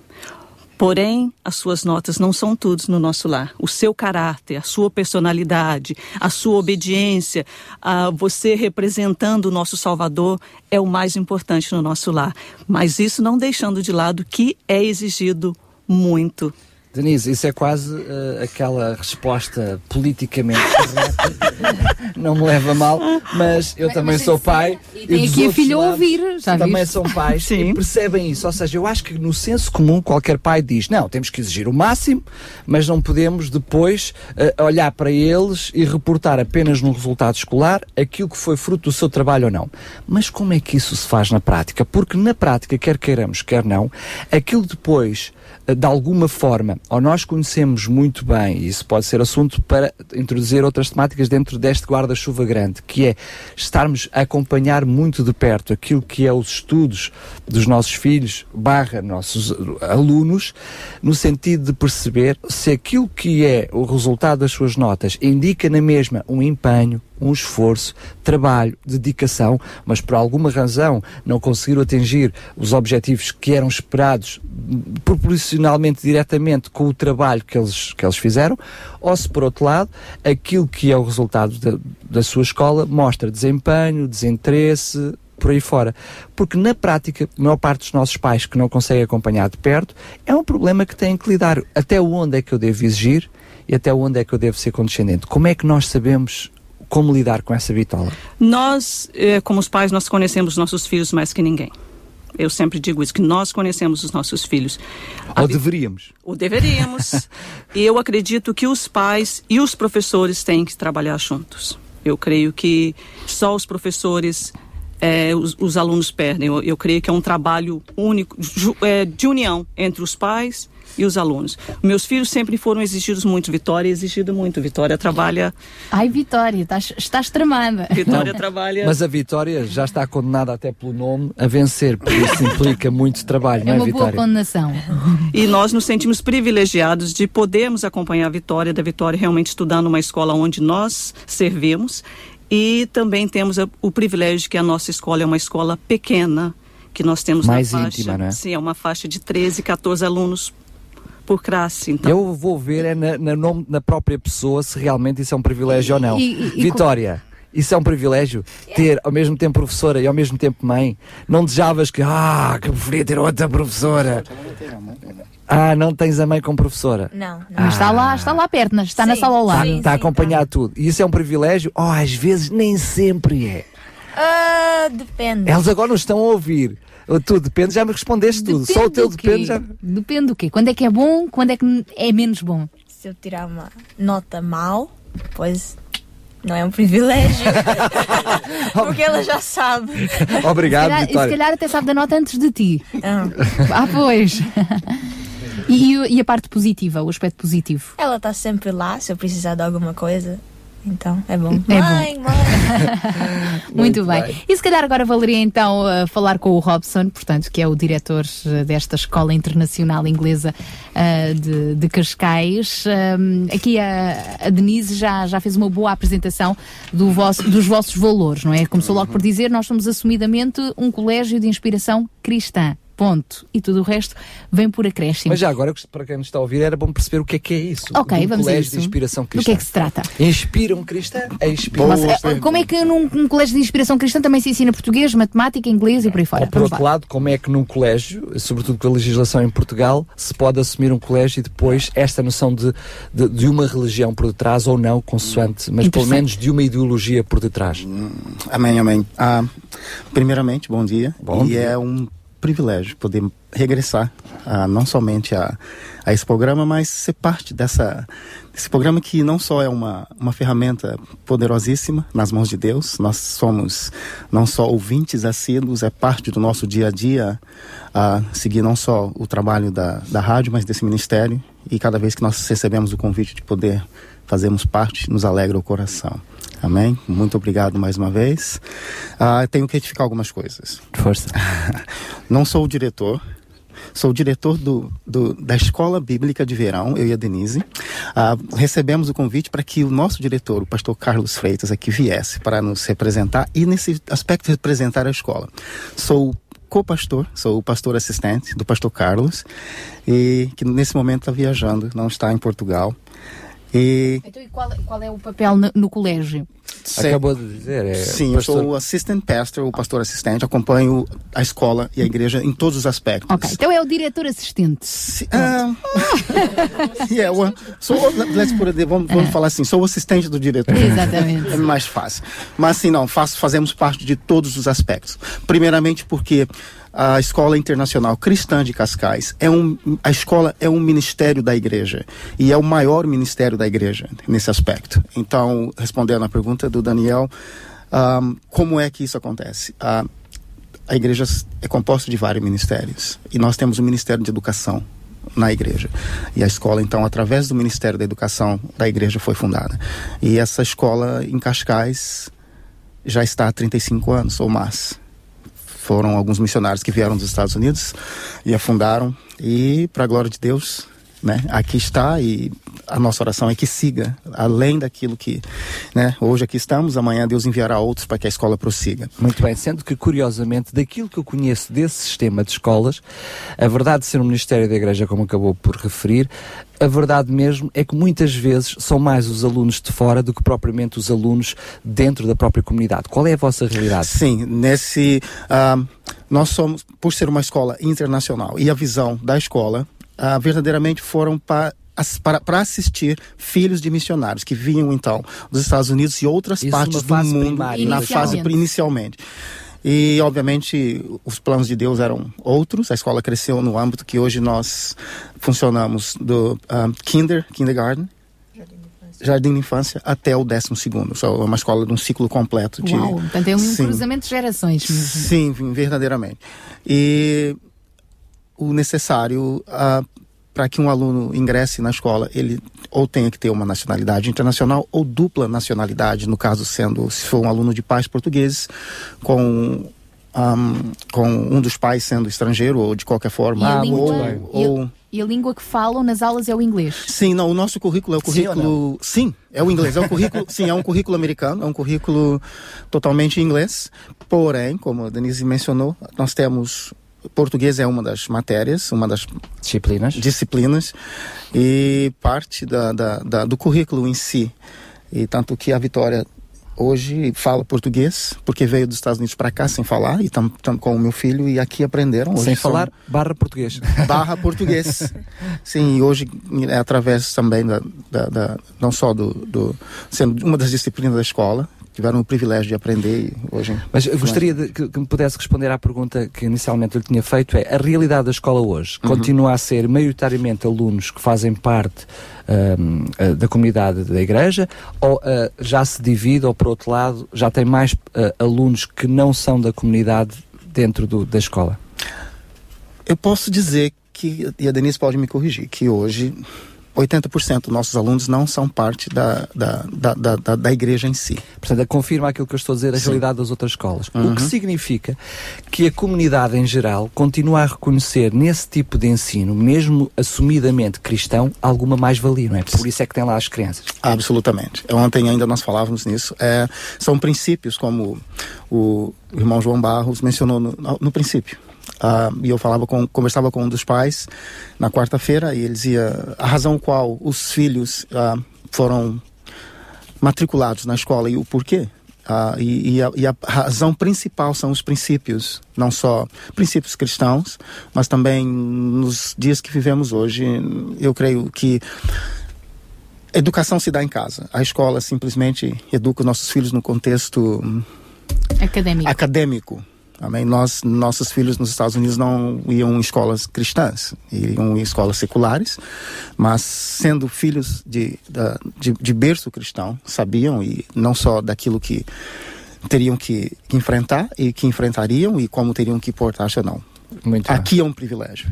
Porém, as suas notas não são tudo no nosso lar. O seu caráter, a sua personalidade, a sua obediência, a você representando o nosso Salvador é o mais importante no nosso lar. Mas isso não deixando de lado que é exigido muito Denise, isso é quase uh, aquela resposta politicamente [LAUGHS] correta. não me leva mal, mas eu Mas- também mas sou pai. é- e tem aqui a outros filha a lados ouvir, já Também viste? são pais [LAUGHS] e percebem isso. Ou seja, eu acho que no senso comum qualquer pai diz: não, temos que exigir o máximo, mas não podemos depois uh, olhar para eles e reportar apenas no resultado escolar aquilo que foi fruto do seu trabalho ou não. Mas como é que isso se faz na prática? Porque na prática, quer queiramos, quer não, aquilo depois de alguma forma, ou nós conhecemos muito bem, e isso pode ser assunto para introduzir outras temáticas dentro deste guarda-chuva grande, que é estarmos a acompanhar muito de perto aquilo que é os estudos dos nossos filhos, barra nossos alunos, no sentido de perceber se aquilo que é o resultado das suas notas indica na mesma um empenho, um esforço, trabalho, dedicação, mas por alguma razão não conseguiram atingir os objetivos que eram esperados proporcionalmente diretamente com o trabalho que eles, que eles fizeram, ou se por outro lado, aquilo que é o resultado da, da sua escola mostra desempenho, desinteresse, por aí fora. Porque na prática, a maior parte dos nossos pais que não conseguem acompanhar de perto, é um problema que têm que lidar. Até onde é que eu devo exigir e até onde é que eu devo ser condescendente? Como é que nós sabemos como lidar com essa bitola? Nós, eh, como os pais, nós conhecemos nossos filhos mais que ninguém. Eu sempre digo isso, que nós conhecemos os nossos filhos. Ou deveríamos. Ou deveríamos. e [LAUGHS] eu acredito que os pais e os professores têm que trabalhar juntos. Eu creio que só os professores, eh, os, os alunos perdem. Eu, eu creio que é um trabalho único, ju- eh, de união entre os pais e os alunos. Meus filhos sempre foram exigidos muito. Vitória é exigido muito. Vitória trabalha. Ai, Vitória, estás, estás tramada. Vitória trabalha. Mas a vitória já está condenada até pelo nome a vencer, por isso implica muito trabalho, É não é, uma boa condenação. E nós nos sentimos privilegiados de podermos acompanhar a Vitória, da Vitória realmente estudar numa escola onde nós servimos. E também temos a- o privilégio de que a nossa escola é uma escola pequena, que nós temos Mais na faixa. íntima, né? Sim, é uma faixa de 13, 14 alunos por classe. Então, Eu vou ver é na, na nome, na própria pessoa se realmente isso é um privilégio ou não. E- e- e Vitória, isso é um privilégio ter ao mesmo tempo professora e ao mesmo tempo mãe. Não desejavas que, ah, que preferia ter outra professora. Ah, não tens a mãe como professora. Não, Mas está lá, está lá perto, está na sala ao lado. Está a acompanhar tudo. E isso é um privilégio? Oh, às vezes nem sempre é. Ah, depende. Eles agora não estão a ouvir. Tudo depende, já me respondeste tudo. Só o teu depende já. Depende do quê? Quando é que é bom, quando é que é menos bom? Se eu tirar uma nota mal, pois não é um privilégio. [LAUGHS] Porque ela já sabe. Obrigado, se calhar, Vitória. Se calhar até sabe da nota antes de ti. Ah. Ah, pois. E, e- e a parte positiva, o aspecto positivo? Ela está sempre lá se eu precisar de alguma coisa. Então é bom. É bom. mãe, [LAUGHS] mãe. Muito, bem. E se calhar agora valeria então uh, falar com o Robson, portanto, que é o diretor uh, desta Escola Internacional Inglesa uh, de, de Cascais. Um, aqui a, a Denise já, já fez uma boa apresentação do vosso- dos vossos valores, não é? Começou logo por dizer, nós somos assumidamente um colégio de inspiração cristã. Ponto. E tudo o resto vem por acréscimo. Mas já agora, para quem nos está a ouvir, era bom perceber o que é que é isso. Ok, um vamos a colégio isso. de inspiração Do cristã. que é que se trata? Inspiram cristã? É inspiram. Mas, uh, como é que num, num colégio de inspiração cristã também se ensina português, matemática, inglês e por aí fora? Ou por Vamos outro lado, como é que num colégio, sobretudo com a legislação em Portugal, se pode assumir um colégio e depois esta noção de, de, de uma religião por detrás ou não, consoante, mas pelo menos de uma ideologia por detrás? Amém, amém. Ah, primeiramente, bom dia. Bom e dia. é um privilégio poder regressar ah, não somente a, a esse programa, mas ser parte dessa, desse programa que não só é uma, uma ferramenta poderosíssima nas mãos de Deus, nós somos não só ouvintes assíduos, é parte do nosso dia a dia, a seguir não só o trabalho da, da rádio, mas desse ministério e cada vez que nós recebemos o convite de poder fazermos parte, nos alegra o coração. Amém? Muito obrigado mais uma vez. Ah, tenho que retificar algumas coisas. Força. [LAUGHS] Não sou o diretor, sou o diretor do, do- da Escola Bíblica de Verão, eu e a Denise. Ah, recebemos o convite para que o nosso diretor, o pastor Carlos Freitas, aqui viesse para nos representar e, nesse aspecto, representar a escola. Sou co-pastor, sou o pastor assistente do pastor Carlos, e que nesse momento está viajando, não está em Portugal. E Então, e qual, qual é o papel no, no colégio? Acabou de dizer, é Sim, pastor- eu sou o assistant pastor, o pastor assistente, acompanho a escola e a igreja em todos os aspectos. Ok, então é o diretor assistente. Ah, [LAUGHS] yeah, well, so, let's put it, vamos, vamos falar assim, sou o assistente do diretor. Exatamente. [LAUGHS] É mais fácil. Mas assim, não, faço, fazemos parte de todos os aspectos. Primeiramente porque a Escola Internacional Cristã de Cascais é um, a escola é um ministério da igreja e é o maior ministério da igreja nesse aspecto. Então, respondendo à pergunta do Daniel, ahm, como é que isso acontece? Ah, a igreja é composta de vários ministérios e nós temos o Ministério de Educação na igreja. E a escola, então, através do Ministério da Educação da igreja foi fundada. E essa escola em Cascais já está há 35 anos ou mais. Foram alguns missionários que vieram dos Estados Unidos e a fundaram. E, para a glória de Deus, né, aqui está e a nossa oração é que siga, além daquilo que, né, hoje aqui estamos, amanhã Deus enviará outros para que a escola prossiga. Muito bem, sendo que curiosamente, daquilo que eu conheço desse sistema de escolas, a verdade de ser um Ministério da Igreja, como acabou por referir, a verdade mesmo é que muitas vezes são mais os alunos de fora do que propriamente os alunos dentro da própria comunidade. Qual é a vossa realidade? Sim, nesse. ah, nós somos, por ser uma escola internacional e a visão da escola, ah, verdadeiramente foram pa- as- para, para assistir filhos de missionários que vinham então dos Estados Unidos e outras Isso partes do mundo primária, na fase inicialmente. E, obviamente, os planos de Deus eram outros. A escola cresceu no âmbito que hoje nós funcionamos do ah, kinder, kindergarten, jardim de infância, até o décimo segundo. Só uma escola de um ciclo completo. De, Uau, portanto é um Sim. cruzamento de gerações mesmo. Sim, verdadeiramente. E o necessário ah, para que um aluno ingresse na escola, ele ou tenha que ter uma nacionalidade internacional ou dupla nacionalidade, no caso sendo, se for um aluno de pais portugueses, com, ahm, com um dos pais sendo estrangeiro ou de qualquer E forma. a, ou, língua, e, a, ou- e a língua que falam nas aulas é o inglês. Sim, não, o nosso currículo é o Sim ou currículo. Sim, é o inglês. É um currículo, sim, é um currículo americano, é um currículo totalmente em inglês. Porém, como a Denise mencionou, nós temos. Português é uma das matérias, uma das disciplinas. disciplinas e parte da, da- da- do currículo em si. E tanto que a Vitória hoje fala português, porque veio dos Estados Unidos para cá sem falar, e estamos com o meu filho e aqui aprenderam. Hoje Sem são- falar, barra português. barra português. [LAUGHS] Sim, e hoje é através também da, da- da- não só do, do sendo uma das disciplinas da escola, tiveram o privilégio de aprender hoje. Mas eu gostaria de, que, que me pudesse responder à pergunta que inicialmente eu lhe tinha feito: é a realidade da escola hoje Uhum. continua a ser maioritariamente alunos que fazem parte ah, da comunidade da igreja ou ah, já se divide, ou por outro lado, já tem mais ah, alunos que não são da comunidade dentro do- da escola? Eu posso dizer que, e a Denise pode me corrigir, que hoje 80% dos nossos alunos não são parte da, da, da, da, da- igreja em si. Portanto, confirma aquilo que eu estou a dizer, a Sim. realidade das outras escolas. O Uhum. que significa que a comunidade em geral continua a reconhecer nesse tipo de ensino, mesmo assumidamente cristão, alguma mais-valia, não é? Por isso é que tem lá as crianças. Absolutamente. Ontem ainda nós falávamos nisso. É, são princípios como o irmão João Barros mencionou no, no princípio. Ah, e eu falava com, conversava com um dos pais na quarta-feira e ele dizia a razão qual os filhos ah, foram matriculados na escola e o porquê. Ah, e, e a, e a razão principal são os princípios, não só princípios cristãos, mas também nos dias que vivemos hoje. Eu creio que educação se dá em casa. A escola simplesmente educa os nossos filhos no contexto Académico. acadêmico. Amém? Nós, nossos filhos nos Estados Unidos não iam em escolas cristãs, iam em escolas seculares, mas sendo filhos de, de, de berço cristão, sabiam e não só daquilo que teriam que enfrentar e que enfrentariam e como teriam que portar-se ou não. Muito Aqui é um privilégio.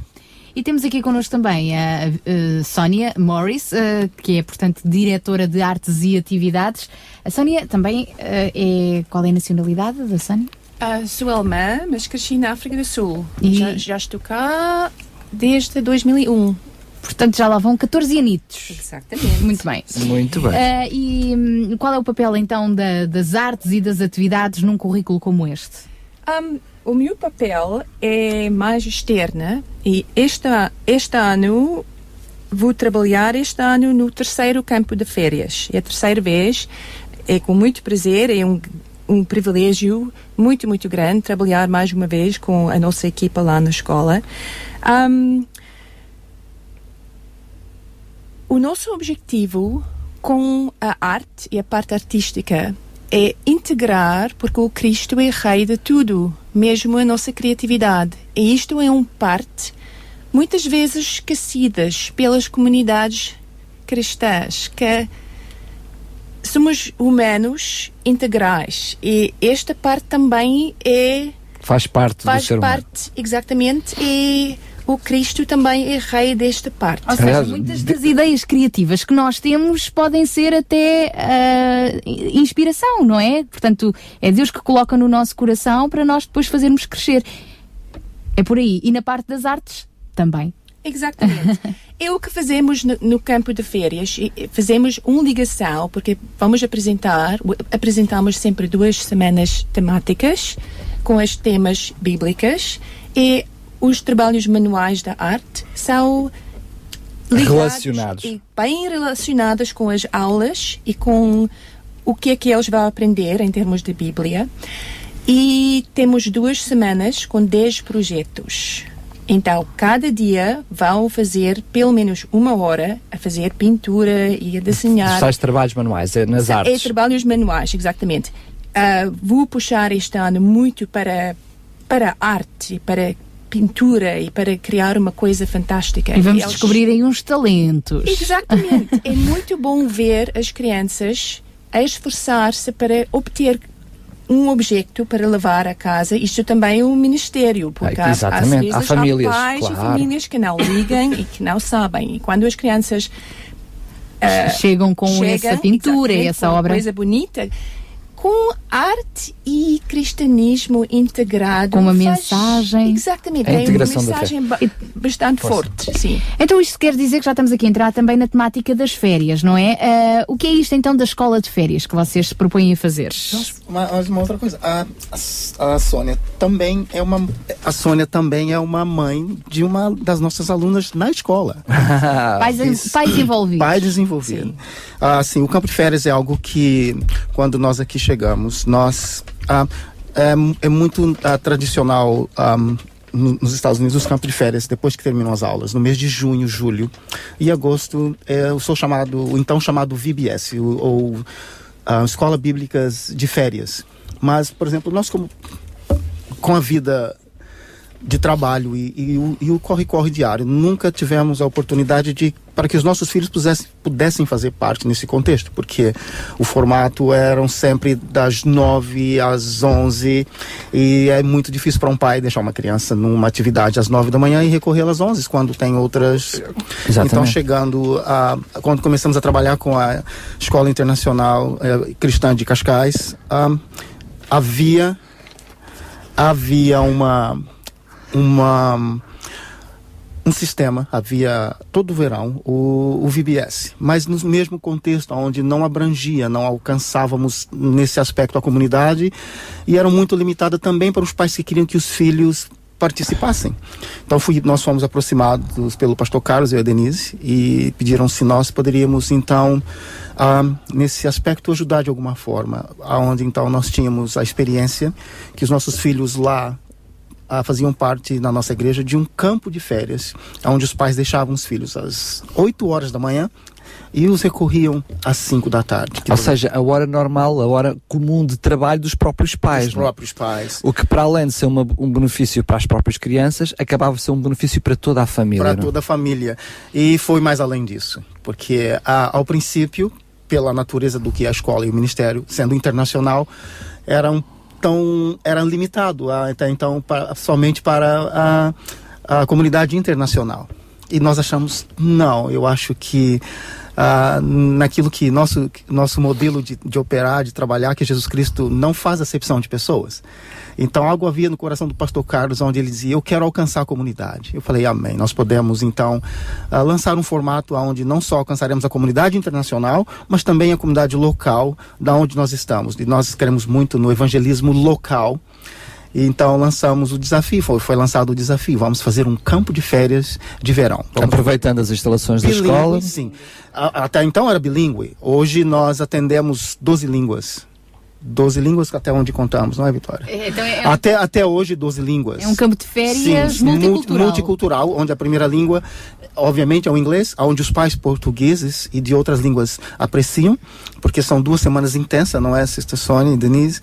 E temos aqui connosco também a, a Sónia Morris, eh, que é, portanto, diretora de artes e atividades. A Sónia também eh, é. Qual é a nacionalidade da Sónia? Ah, sou alemã, mas cresci na África do Sul. E- Já, já estou cá desde 2001. Portanto, já lá vão 14 anitos. Exatamente. Muito bem. Muito bem. Eh, e hum, qual é o papel então da- das artes e das atividades num currículo como este? Ahm, o meu papel é mais externa e este, este ano vou trabalhar este ano no terceiro campo de férias. É a terceira vez, é com muito prazer, é um, um privilégio muito, muito grande trabalhar mais uma vez com a nossa equipa lá na escola. Ahm, o nosso objetivo com a arte e a parte artística é integrar, porque o Cristo é rei de tudo, mesmo a nossa criatividade. E isto é uma parte muitas vezes esquecidas pelas comunidades cristãs, que somos humanos integrais e esta parte também é Faz parte do faz ser humano. parte exatamente e o Cristo também é rei desta parte. Ou seja, muitas das ideias criativas que nós temos podem ser até ah, inspiração, não é? Portanto, é Deus que coloca no nosso coração para nós depois fazermos crescer. É por aí. E na parte das artes, também. Exatamente. [LAUGHS] é o que fazemos no, no campo de férias. Fazemos uma ligação, porque vamos apresentar, apresentamos sempre duas semanas temáticas com as temas bíblicas e os trabalhos manuais da arte são ligados Relacionados. e bem relacionados com as aulas e com o que é que eles vão aprender em termos de Bíblia. E temos duas semanas com 10 projetos. Então, cada dia vão fazer pelo menos uma hora a fazer pintura e a desenhar. tais trabalhos manuais, é nas É artes. trabalhos manuais, exatamente. Ah, vou puxar este ano muito para, para arte, para pintura e para criar uma coisa fantástica. E vamos eles- descobrirem uns talentos. Exatamente. [LAUGHS] é muito bom ver as crianças a esforçar-se para obter um objeto para levar a casa. Isto também é um ministério, porque Ah, há- às vezes Há famílias, há pais claro. e famílias que não ligam e que não sabem. E quando as crianças ah, Chegam com chegam, essa pintura, exatamente, essa obra. coisa bonita, com arte e cristianismo integrado. Com uma faz- mensagem. Exatamente. A é uma integração da fé. mensagem ba- bastante forte. Sim. Então isto quer dizer que já estamos aqui a entrar também na temática das férias, não é? Ah, o que é isto então da escola de férias que vocês se propõem a fazer? Uma, mas uma outra coisa, a, a, a Sônia também é uma a Sônia também é uma mãe de uma das nossas alunas na escola. [LAUGHS] Pais, pais envolvidos. Pai desenvolvido. Ah, sim, o campo de férias é algo que, quando nós aqui chegamos, nós. ah, é, é muito ah, tradicional. ah, no- nos Estados Unidos, os campos de férias, depois que terminam as aulas, no mês de junho, julho e agosto, é, eu sou chamado, o então chamado VBS, o- ou ah, Escola Bíblicas de Férias. Mas, por exemplo, nós como com a vida de trabalho e, e o- e o corre-corre diário. Nunca tivemos a oportunidade de para que os nossos filhos pudessem, pudessem fazer parte nesse contexto, porque o formato eram sempre das nove às onze e é muito difícil para um pai deixar uma criança numa atividade às nove da manhã e recorrer às onze quando tem outras. Exatamente. Então chegando a quando começamos a trabalhar com a escola internacional eh, cristã de Cascais, ah, havia havia uma uma um sistema, havia todo o verão o, o VBS, mas no mesmo contexto onde não abrangia, não alcançávamos nesse aspecto a comunidade e era muito limitada também para os pais que queriam que os filhos participassem. Então fui, nós fomos aproximados pelo pastor Carlos e a Denise e pediram se nós poderíamos então ah, nesse aspecto ajudar de alguma forma, aonde então nós tínhamos a experiência que os nossos filhos lá ah, faziam parte na nossa igreja de um campo de férias, onde os pais deixavam os filhos às 8 horas da manhã e os recorriam às 5 da tarde. Ou seja, a hora normal, a hora comum de trabalho dos próprios pais. Dos não é? próprios pais. O que, para além de ser uma- um benefício para as próprias crianças, acabava por ser um benefício para toda a família. para não é? toda a família. E foi mais além disso, porque ah, ao princípio, pela natureza do que a escola e o ministério, sendo internacional, eram tão era limitado ah, até então somente para ah, a comunidade internacional. E nós achamos, não, eu acho que ah, naquilo que nosso, nosso modelo de, de operar, de trabalhar, que Jesus Cristo não faz acepção de pessoas. Então, algo havia no coração do pastor Carlos, onde ele dizia: Eu quero alcançar a comunidade. Eu falei: Amém. Nós podemos, então, ah, lançar um formato onde não só alcançaremos a comunidade internacional, mas também a comunidade local, da onde nós estamos. E nós queremos muito no evangelismo local. Então lançamos o desafio, foi, foi lançado o desafio. Vamos fazer um campo de férias de verão. Vamos Aproveitando as instalações da Bilíngue, escola. Sim. A- Até então era bilíngue. Hoje nós atendemos 12 línguas. 12 línguas até onde contamos, não é, Vitória? É, então é- Até, até hoje, 12 línguas. É um campo de férias Sim, multi- multicultural. multicultural, onde a primeira língua, obviamente, é o inglês, onde os pais portugueses e de outras línguas apreciam, porque são duas semanas intensas, não é, Sister Sônia e Denise?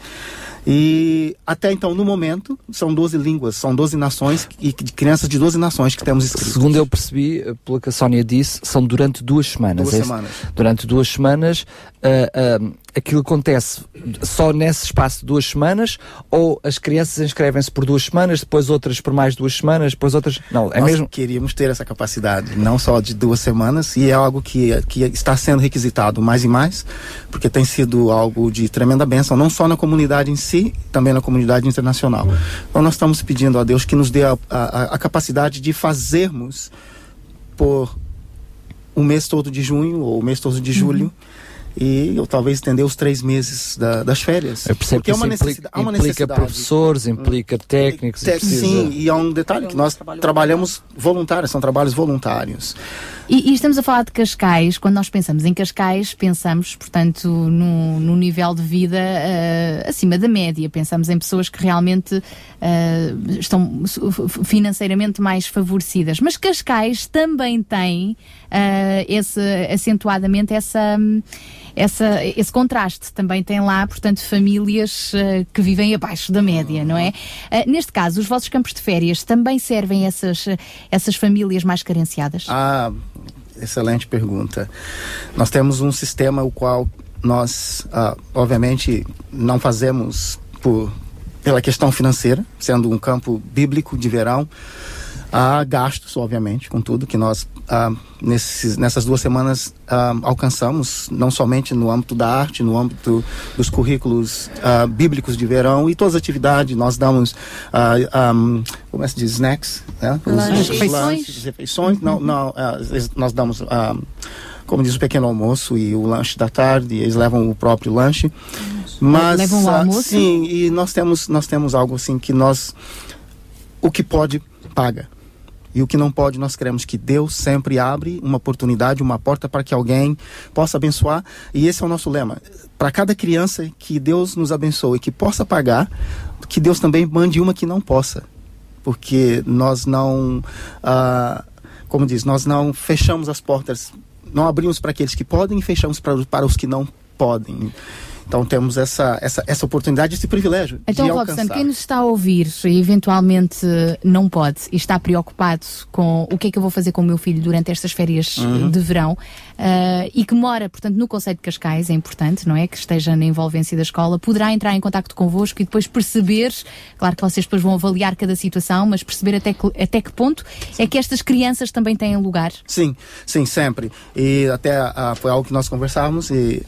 E até então, no momento, são 12 línguas, são 12 nações e de crianças de 12 nações que temos inscritos. Segundo eu percebi, eh, pelo que a Sónia disse, são durante duas semanas. Duas É semanas. Durante duas semanas, ah, ah, aquilo acontece só nesse espaço de duas semanas ou as crianças inscrevem-se por duas semanas, depois outras por mais duas semanas, depois outras. Não, é Nós mesmo. queríamos ter essa capacidade, não só de duas semanas, e é algo que, que está sendo requisitado mais e mais, porque tem sido algo de tremenda bênção, não só na comunidade em si, também na comunidade internacional. Então nós estamos pedindo a Deus que nos dê a, a, a capacidade de fazermos por o mês todo de junho ou o mês todo de julho. E eu talvez estender os três meses da- das férias. Eu porque é uma isso implica, necessidade. há uma implica necessidade. professores, implica técnicos. e Te- precisa- Sim, e há um detalhe que nós trabalhamos voluntários, são trabalhos voluntários. E, e estamos a falar de Cascais, quando nós pensamos em Cascais, pensamos, portanto, no, no nível de vida eh, acima da média. Pensamos em pessoas que realmente eh, estão financeiramente mais favorecidas. Mas Cascais também tem eh, esse, acentuadamente essa, essa, esse contraste. Também tem lá, portanto, famílias eh, que vivem abaixo da média, não é? Eh, neste caso, os vossos campos de férias também servem essas, essas famílias mais carenciadas? Ah, excelente pergunta. Nós temos um sistema o qual nós, ah, obviamente, não fazemos por pela questão financeira, sendo um campo bíblico de verão. Há gastos, obviamente, com tudo que nós ah, nesses, nessas duas semanas ah, alcançamos, não somente no âmbito da arte, no âmbito dos currículos ah, bíblicos de verão e todas as atividades. Nós damos, ah, ah, como é que se diz, snacks, né? Os- Refeições. lanches, refeições. Não, não, ah, nós damos, como diz o pequeno almoço e o lanche da tarde, eles levam o próprio lanche. Mas, Levam o almoço? sim, e nós temos, nós temos algo assim que nós, o que pode, paga. E o que não pode, nós queremos que Deus sempre abre uma oportunidade, uma porta para que alguém possa abençoar. E esse é o nosso lema. Para cada criança que Deus nos abençoe, que possa pagar, que Deus também mande uma que não possa. Porque nós não, ah, como diz, nós não fechamos as portas, não abrimos para aqueles que podem e fechamos para, para os que não podem. Então temos essa, essa, essa oportunidade, esse privilégio Então, de Robson, alcançar. quem nos está a ouvir e eventualmente não pode e está preocupado com o que é que eu vou fazer com o meu filho durante estas férias Uhum. de verão ah, e que mora, portanto, no Conceito de Cascais, é importante, não é? Que esteja na envolvência da escola, poderá entrar em contato convosco e depois perceber, claro que vocês depois vão avaliar cada situação, mas perceber até que, até que ponto é que estas crianças também têm lugar. Sim, sim, sempre. E até ah, foi algo que nós conversávamos e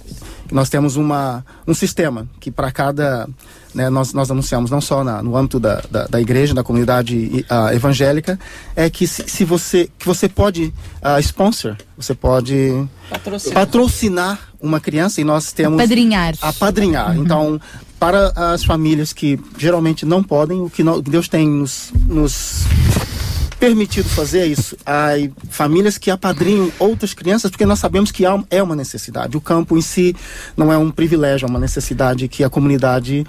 nós temos uma, um sistema que para cada, né, nós, nós anunciamos não só na, no âmbito da, da, da igreja, da comunidade ah, evangélica, é que se, se você, que você pode ah, sponsor, você pode Patrocinar. patrocinar uma criança e nós temos Apadrinhar. apadrinhar. Então, para as famílias que geralmente não podem, o que Deus tem nos, nos permitido fazer isso. Há famílias que apadrinham outras crianças porque nós sabemos que há, é uma necessidade. O campo em si não é um privilégio, é uma necessidade que a comunidade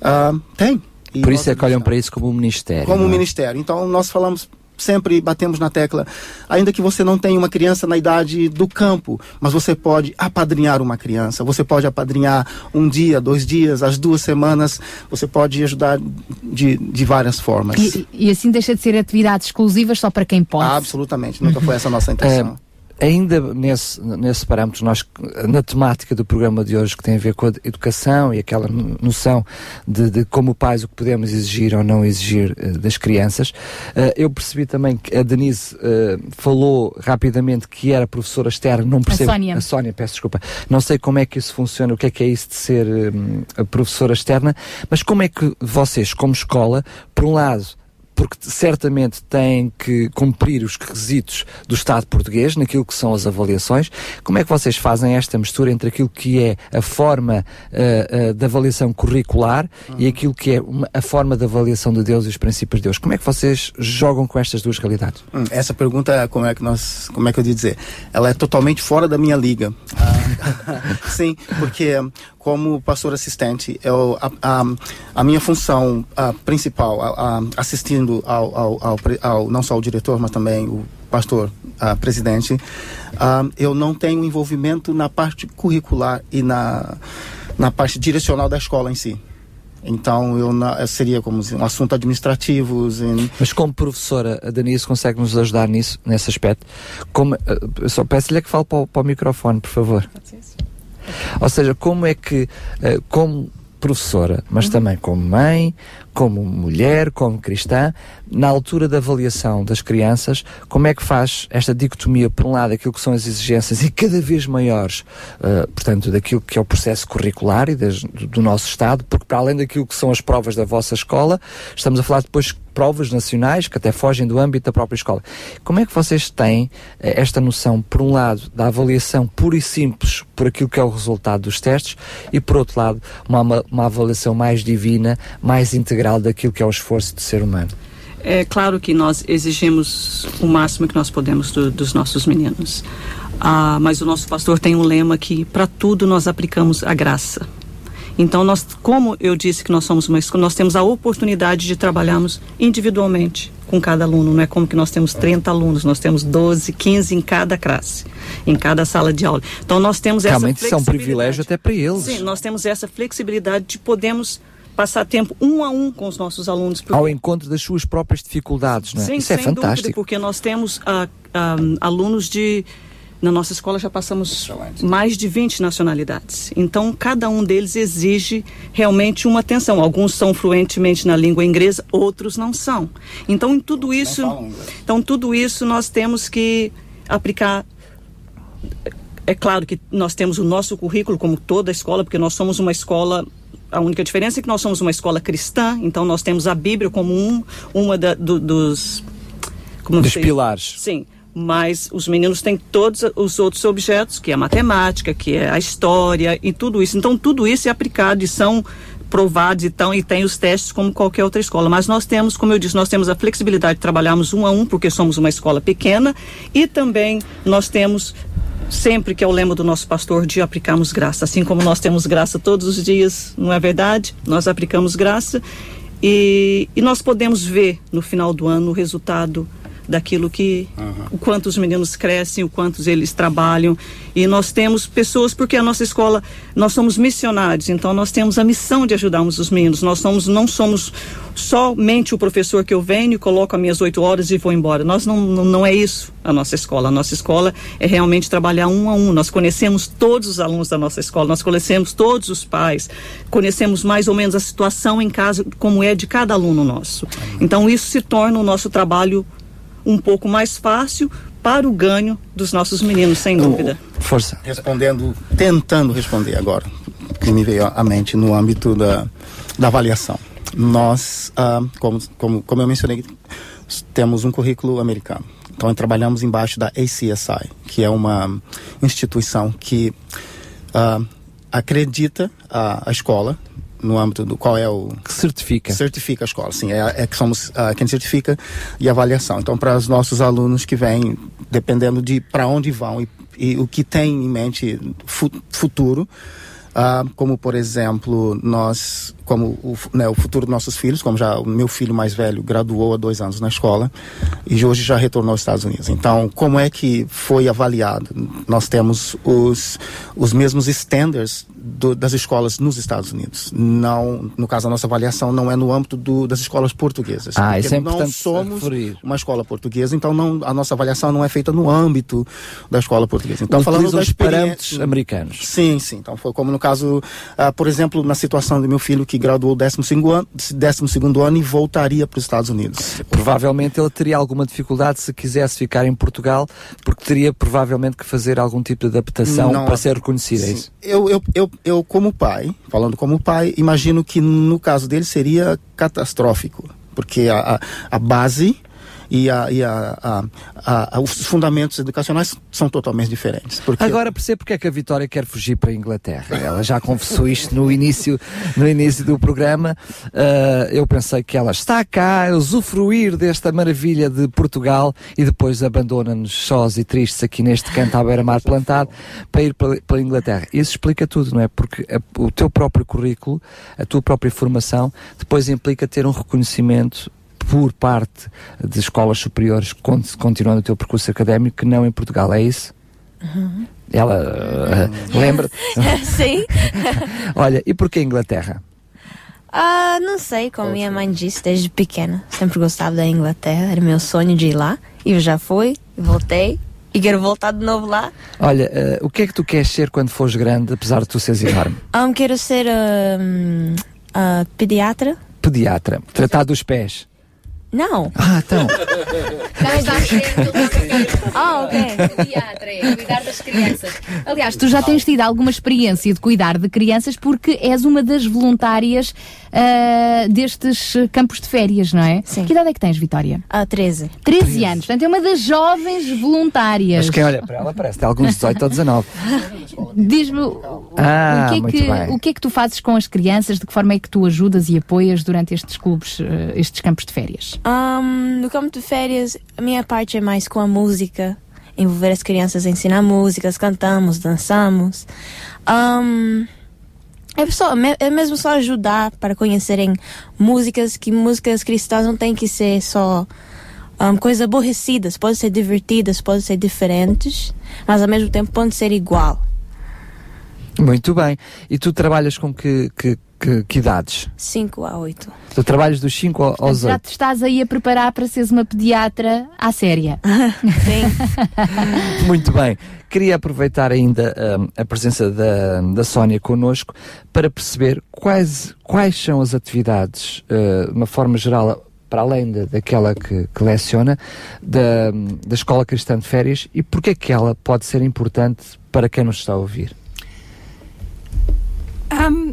ah, tem. E Por isso é que olham para isso como um ministério. como não é? ministério. Então nós falamos sempre batemos na tecla, ainda que você não tenha uma criança na idade do campo, mas você pode apadrinhar uma criança, você pode apadrinhar um dia, dois dias, as duas semanas, você pode ajudar de, de várias formas. E, e assim deixa de ser atividades exclusivas só para quem pode. Absolutamente, nunca foi essa a nossa intenção. É, ainda nesse, nesse parâmetro, nós, na temática do programa de hoje, que tem a ver com a educação e aquela no- noção de, de como pais o que podemos exigir ou não exigir eh, das crianças, eh, eu percebi também que a Denise eh, falou rapidamente que era professora externa, não percebo. Sónia. A Sónia, peço desculpa. Não sei como é que isso funciona, o que é que é isso de ser a professora externa, mas como é que vocês, como escola, por um lado, porque certamente têm que cumprir os requisitos do Estado português naquilo que são as avaliações. Como é que vocês fazem esta mistura entre aquilo que é a forma ah, ah, de avaliação curricular e aquilo que é uma- a forma de avaliação de Deus e os princípios de Deus? Como é que vocês jogam com estas duas realidades? Hum, Essa pergunta, como é que nós, como é que eu ia dizer? Ela é totalmente fora da minha liga. Ah, [LAUGHS] sim, porque como pastor assistente, eu, a, a, a minha função ah, principal, a- a- assistindo ao, ao, ao, ao- não só o diretor, mas também o pastor presidente, eu não tenho envolvimento na parte curricular e na, na parte direcional da escola em si. Então, eu na- seria como um assunto administrativo. em- Mas como professora, a Denise consegue nos ajudar nisso, nesse aspecto? Como, eh, eu só peço-lhe é que fale para o, para o microfone, por favor. Ou seja, como é que, eh, como professora, mas também como mãe, como mulher, como cristã, na altura da avaliação das crianças, como é que faz esta dicotomia, por um lado, aquilo que são as exigências e cada vez maiores, eh, portanto, daquilo que é o processo curricular e das- do, do nosso Estado, porque para além daquilo que são as provas da vossa escola, estamos a falar depois de provas nacionais que até fogem do âmbito da própria escola. Como é que vocês têm eh, esta noção, por um lado, da avaliação pura e simples por aquilo que é o resultado dos testes e, por outro lado, uma, uma, avaliação mais divina, mais integral daquilo que é o esforço de ser humano? É claro que nós exigimos o máximo que nós podemos do- dos nossos meninos. Ah, mas o nosso pastor tem um lema que para tudo nós aplicamos a graça. Então nós, como eu disse que nós somos uma escola, nós temos a oportunidade de trabalharmos individualmente com cada aluno. Não é como que nós temos 30 alunos, nós temos 12, 15 em cada classe, em cada sala de aula. Então nós temos essa Realmente isso é um flexibilidade. privilégio até para eles. Sim, nós temos essa flexibilidade de podermos passar tempo um a um com os nossos alunos. porque- Ao encontro das suas próprias dificuldades, não é? Sim, isso é sem dúvida, fantástico. porque nós temos ah, ah, alunos de. Na nossa escola já passamos mais de 20 nacionalidades. Então, cada um deles exige realmente uma atenção. Alguns são fluentemente na língua inglesa, outros não são. Então, em tudo isso, então tudo isso nós temos que aplicar é claro que nós temos o nosso currículo, como toda escola, porque nós somos uma escola. A única diferença é que nós somos uma escola cristã, então nós temos a Bíblia como um, uma da- do- dos. Como Dos pilares. Sim. Mas os meninos têm todos os outros objetos, que é a matemática, que é a história e tudo isso. Então, tudo isso é aplicado e são provados então, e tem os testes como qualquer outra escola. Mas nós temos, como eu disse, nós temos a flexibilidade de trabalharmos um a um, porque somos uma escola pequena, e também nós temos sempre que é o lema do nosso pastor de aplicarmos graça, assim como nós temos graça todos os dias, não é verdade? Nós aplicamos graça e, e nós podemos ver no final do ano o resultado daquilo que o quanto os meninos crescem, o quanto eles trabalham e nós temos pessoas porque a nossa escola nós somos missionários, então nós temos a missão de ajudarmos os meninos. Nós somos não somos somente o professor que eu venho e coloco as minhas oito horas e vou embora. Nós não, não não é isso a nossa escola. A nossa escola é realmente trabalhar um a um. Nós conhecemos todos os alunos da nossa escola, nós conhecemos todos os pais, conhecemos mais ou menos a situação em casa como é de cada aluno nosso. Então isso se torna o nosso trabalho um pouco mais fácil para o ganho dos nossos meninos, sem dúvida. Força. Respondendo, tentando responder agora, que me veio à mente no âmbito da, da avaliação. Nós, ah, como, como, como eu mencionei, temos um currículo americano. Então, trabalhamos embaixo da ACSI, que é uma instituição que ah, acredita a, a escola no âmbito do qual é o que certifica. certifica a escola sim é, é que somos ah, quem certifica e avaliação. Então para os nossos alunos que vêm dependendo de para onde vão e, e o que tem em mente fu futuro Ah, como, por exemplo, nós, como o, né, o futuro dos nossos filhos, como já o meu filho mais velho graduou há dois anos na escola e hoje já retornou aos Estados Unidos. Então, como é que foi avaliado? Nós temos os, os mesmos standards do- das escolas nos Estados Unidos. Não, no caso, a nossa avaliação não é no âmbito do- das escolas portuguesas. Ah, isso é não somos referir. uma escola portuguesa, então não, a nossa avaliação não é feita no âmbito da escola portuguesa. Então, Utilizam falando da os experiência- parâmetros americanos. Sim, sim. Então foi como no caso, ah, por exemplo, na situação do meu filho que graduou 12 ano, 12 ano e voltaria para os Estados Unidos. Provavelmente ele teria alguma dificuldade se quisesse ficar em Portugal, porque teria provavelmente que fazer algum tipo de adaptação Não, para ser reconhecido. É isso? Eu, eu, eu, eu, como pai, falando como pai, imagino que no caso dele seria catastrófico, porque a, a, a base e, a, e a, a, os fundamentos educacionais são totalmente diferentes. Porque Agora percebo porque é que a Vitória quer fugir para a Inglaterra. Ela já confessou isto no início, no início do programa. Ah, eu pensei que ela está cá a usufruir desta maravilha de Portugal e depois abandona-nos sós e tristes aqui neste canto à beira-mar plantado para ir para, para a Inglaterra. Isso explica tudo, não é? Porque o teu próprio currículo, a tua própria formação, depois implica ter um reconhecimento por parte de escolas superiores con- continuando o teu percurso académico que não em Portugal, é isso? Ela uh, lembra? [LAUGHS] Sim. [LAUGHS] Olha, e porquê Inglaterra? Ah, não sei, como minha mãe disse desde pequena. Sempre gostava da Inglaterra, era meu sonho de ir lá. E eu já fui, voltei. E quero voltar de novo lá. Olha, uh, o que é que tu queres ser quando fores grande, apesar de tu seres enorme? Um, quero ser um, ah, pediatra. Pediatra, tratar dos pés. Não. Ah, então. [LAUGHS] Ah, ok. [LAUGHS] Pediatra, é cuidar das crianças. Aliás, tu já tens tido alguma experiência de cuidar de crianças porque és uma das voluntárias ah, destes campos de férias, não é? Sim. Que idade é que tens, Vitória? Ah, 13. 13 anos. Portanto, é uma das jovens voluntárias. Mas quem olha para ela parece ter alguns 18 ou 19. [LAUGHS] Diz-me o, Ah, o que é que, o que é que tu fazes com as crianças? De que forma é que tu ajudas e apoias durante estes clubes, eh, estes campos de férias? Um, no campo de férias, a minha parte é mais com a música. Envolver as crianças, ensinar músicas, cantamos, dançamos. Um, é, só, é mesmo só ajudar para conhecerem músicas, que músicas cristãs não tem que ser só um, coisas aborrecidas. Podem ser divertidas, podem ser diferentes, mas ao mesmo tempo podem ser igual. Muito bem. E tu trabalhas com que, que, que, que idades? 5 a 8. Tu trabalhas dos 5 aos Portanto, já 8. te estás aí a preparar para seres uma pediatra à séria. [LAUGHS] [LAUGHS] Muito bem. Queria aproveitar ainda hum, a presença da, da Sónia connosco para perceber quais, quais são as atividades, uh, de uma forma geral, para além da, daquela que, que leciona, da, da Escola Cristã de Férias e porque é que ela pode ser importante para quem nos está a ouvir. Tem-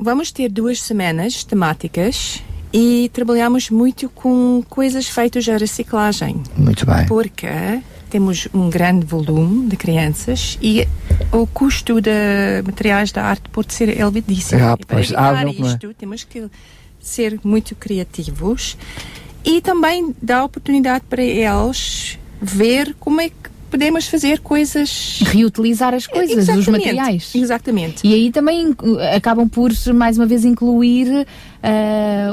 vamos ter duas semanas temáticas e trabalhamos muito com coisas feitas a reciclagem. Muito bem. Porque temos um grande volume de crianças e o custo de materiais da arte pode ser elevadíssimo. Ah, para pois. evitar Ah, não, isto, temos que ser muito criativos e também dar oportunidade para eles ver como é que podemos fazer coisas Reutilizar as coisas, os materiais. Exatamente. E aí também acabam por, mais uma vez, incluir uh,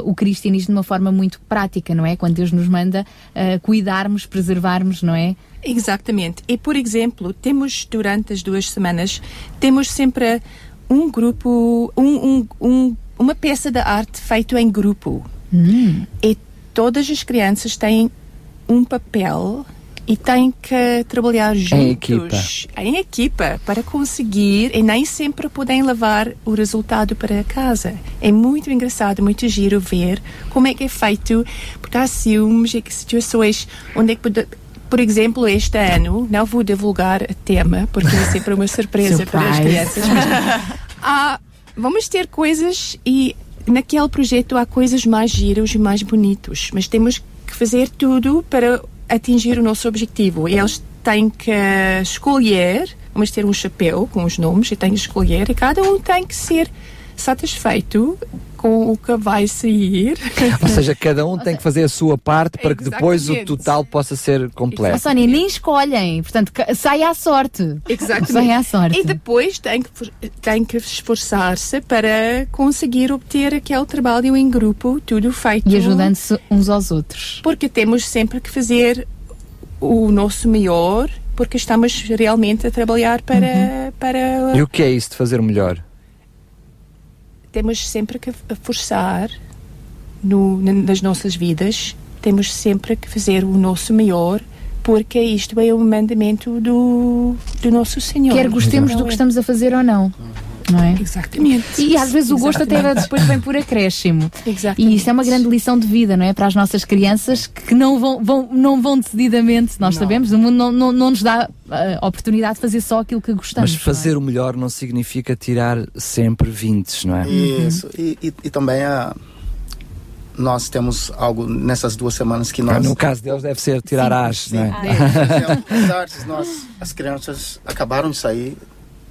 o cristianismo de uma forma muito prática, não é? Quando Deus nos manda uh, cuidarmos, preservarmos, não é? Exatamente. E, por exemplo, temos durante as duas semanas, temos sempre um grupo, um, um, um- uma peça de arte feita em grupo. E todas as crianças têm um papel e têm que trabalhar juntos. equipa. Em equipa, para conseguir, e nem sempre podem levar o resultado para casa. É muito engraçado, muito giro ver como é que é feito, porque há filmes e situações onde é que pode- por exemplo, este ano, não vou divulgar o tema, porque é sempre uma [LAUGHS] surpresa para as crianças. Mas, [LAUGHS] há- vamos ter coisas e naquele projeto há coisas mais giras e mais bonitos, mas temos que fazer tudo para atingir o nosso objetivo. E eles têm que escolher, vamos ter um chapéu com os nomes e têm que escolher, e cada um tem que ser satisfeito com o que vai sair. Ou seja, cada um tem que fazer a sua parte para que depois o total possa ser completo. Sónia, nem escolhem, portanto, sai à sorte. Exatamente. Sai à sorte. E depois tem que, tem que esforçar-se para conseguir obter aquele trabalho em grupo, tudo feito. E ajudando-se uns aos outros. Porque temos sempre que fazer o nosso melhor, porque estamos realmente a trabalhar para. Uhum. para E o que é isso de fazer o melhor? Temos sempre que forçar no, na- nas nossas vidas, temos sempre que fazer o nosso melhor, porque isto é o mandamento do, do nosso Senhor. Quer gostemos do que estamos a fazer ou não. Não é? Exatamente. E às vezes o gosto até Exatamente. depois vem por acréscimo. Exatamente. E isso é uma grande lição de vida, não é? Para as nossas crianças que não vão, vão- não vão decididamente, nós sabemos, o mundo não, não, não nos dá a oportunidade de fazer só aquilo que gostamos. Mas fazer o melhor não significa tirar sempre 20, não é? Isso. E, e, e também a, nós temos algo nessas duas semanas que nós. Ah, No caso deles deve ser tirar as, não é? nós, as crianças acabaram de sair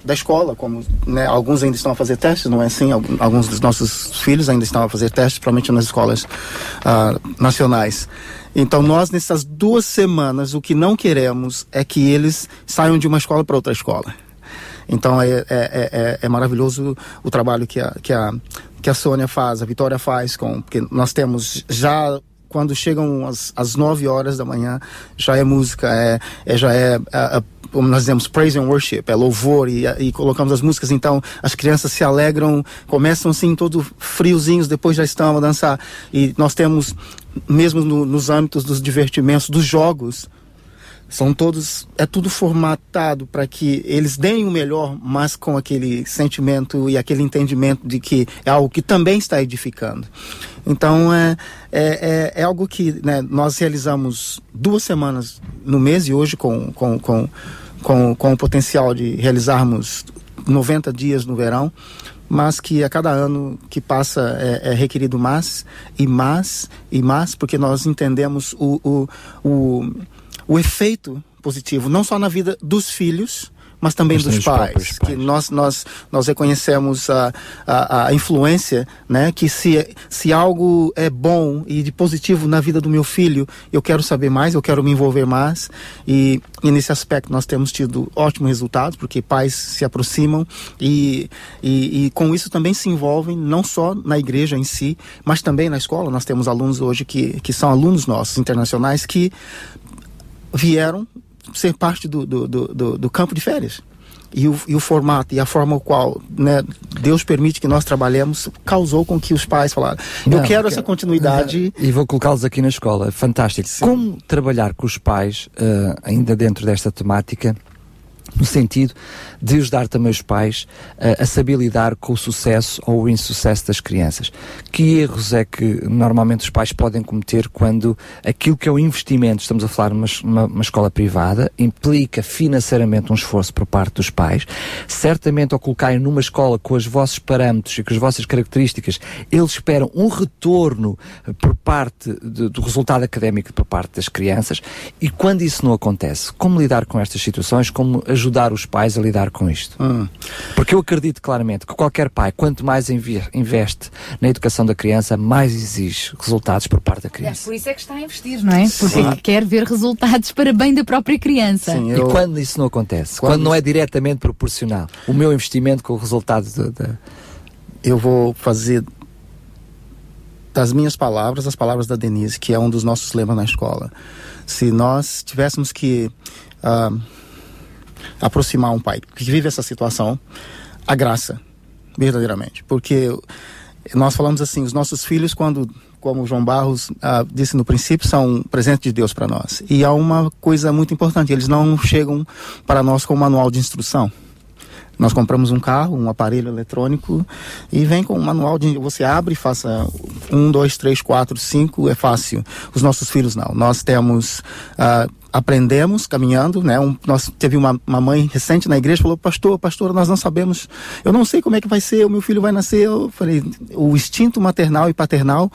da escola, como né, alguns ainda estão a fazer testes, não é assim? Alguns dos nossos filhos ainda estão a fazer testes, provavelmente nas escolas ah, nacionais. Então, nós, nessas duas semanas, o que não queremos é que eles saiam de uma escola para outra escola. Então é, é, é, é- é maravilhoso o trabalho que a, que, a, que a Sônia faz, a Vitória faz, com, porque nós temos já quando chegam as, as 9 horas da manhã, já é música, é, é- já é, a- a- como nós dizemos, praise and worship, é louvor, e, e colocamos as músicas, então as crianças se alegram, começam assim, todo friozinhos, depois já estão a dançar. E nós temos, mesmo no- nos âmbitos dos divertimentos, dos jogos, são todos é tudo formatado para que eles deem o melhor mas com aquele sentimento e aquele entendimento de que é algo que também está edificando. Então é é, é, é algo que né, nós realizamos duas semanas no mês e hoje com com, com, com, com o potencial de realizarmos 90 dias no verão mas que a cada ano que passa é, é requerido mais e mais e mais porque nós entendemos o, o, o o efeito positivo, não só na vida dos filhos, mas também Mas dos pais. próprios Que nós, nós, nós reconhecemos a, a, a influência, né? Que se, se algo é bom e de positivo na vida do meu filho, eu quero saber mais, eu quero me envolver mais. E, e nesse aspecto nós temos tido ótimos resultados, porque pais se aproximam e, e, e com isso também se envolvem, não só na igreja em si, mas também na escola. Nós temos alunos hoje que, que são alunos nossos, internacionais, que vieram ser parte do, do, do, do- campo de férias. E o, e o formato e a forma qual né, Deus permite que nós trabalhemos causou com que os pais falaram: Eu quero que- essa continuidade. E vou colocá-los aqui na escola. Fantástico. Como trabalhar com os pais, eh, ainda dentro desta temática, no sentido de ajudar também os pais eh, a saber lidar com o sucesso ou o insucesso das crianças. Que erros é que normalmente os pais podem cometer quando aquilo que é o investimento, estamos a falar numa, numa- uma escola privada, implica financeiramente um esforço por parte dos pais. Certamente ao colocarem numa escola com os vossos parâmetros e com as vossas características, eles esperam um retorno por parte de- do resultado académico por parte das crianças e quando isso não acontece, como lidar com estas situações, como ajudar os pais a lidar com isto? Hum. Porque eu acredito claramente que qualquer pai, quanto mais investe na educação da criança, mais exige resultados por parte da É, criança. por isso é que está a investir, não é? Porque Sim. quer ver resultados para bem da própria criança. E quando isso não acontece? Quando, Quando não é diretamente proporcional? O meu investimento com o resultado da. da- Eu vou fazer das minhas palavras as palavras da Denise, que é um dos nossos lemas na escola. Se nós tivéssemos que ah, aproximar um pai que vive essa situação, a graça, verdadeiramente. Porque nós falamos assim, os nossos filhos, quando, como João Barros ah, disse no princípio, são um presente de Deus para nós. E há uma coisa muito importante, eles não chegam para nós com um manual de instrução. Nós compramos um carro, um aparelho eletrônico e vem com um manual de você abre e faça um, dois, três, quatro, cinco, é fácil. Os nossos filhos não. Nós temos ah, aprendemos caminhando, né? Um, nós teve uma, uma mãe recente na igreja falou, pastor, pastor, nós não sabemos, eu não sei como é que vai ser, o meu filho vai nascer. Eu falei, o instinto maternal e paternal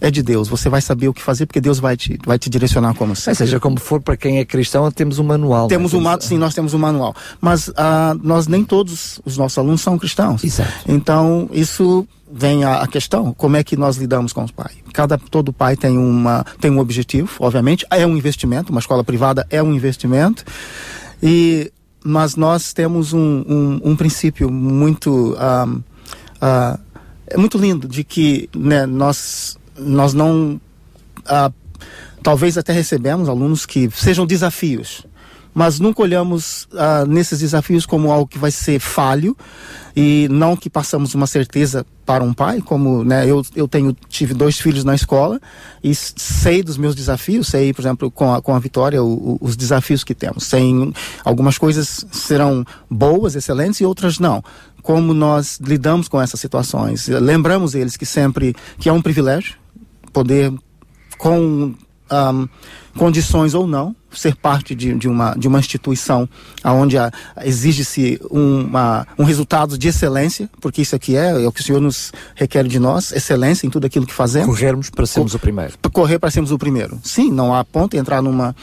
é de Deus. Você vai saber o que fazer porque Deus vai te, vai te direcionar como ser. Seja como for, para quem é cristão, temos um manual. Temos né? um manual, sim, nós temos um manual. Mas ah, nós nem todos os nossos alunos são cristãos. Então, isso vem a, a questão, como é que nós lidamos com os pais? Cada, todo pai tem, uma, tem um objetivo, obviamente, é um investimento, uma escola privada é um investimento, e, mas nós temos um, um, um princípio muito, ah, é muito lindo, de que né, nós, nós não, ah, talvez até recebemos alunos que sejam desafios, mas nunca olhamos ah, nesses desafios como algo que vai ser falho e não que passamos uma certeza para um pai, como né, eu, eu tenho tive dois filhos na escola e sei dos meus desafios, sei, por exemplo, com a, com a Vitória, o- o- os desafios que temos. Sem, algumas coisas serão boas, excelentes e outras não. Como nós lidamos com essas situações. Lembramos eles que sempre que é um privilégio poder com ahm, condições ou não, ser parte de, de, uma, de uma instituição onde exige-se um resultado de excelência, porque isso aqui é, é o que o Senhor nos requer de nós, excelência em tudo aquilo que fazemos. Corrermos para sermos o primeiro. Correr para sermos o primeiro. Sim, não há ponto em entrar numa,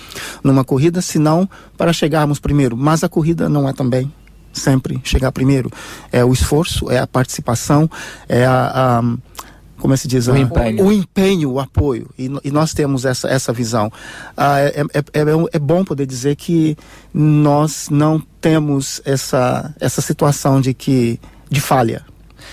numa corrida, senão para chegarmos primeiro. Mas a corrida não é também sempre chegar primeiro. É o esforço, é a participação, é a. a como é que se diz? O A- empenho. O empenho, o apoio. E, e nós temos essa, essa visão. Ah, é, é, é, é bom poder dizer que nós não temos essa, essa situação de que de falha.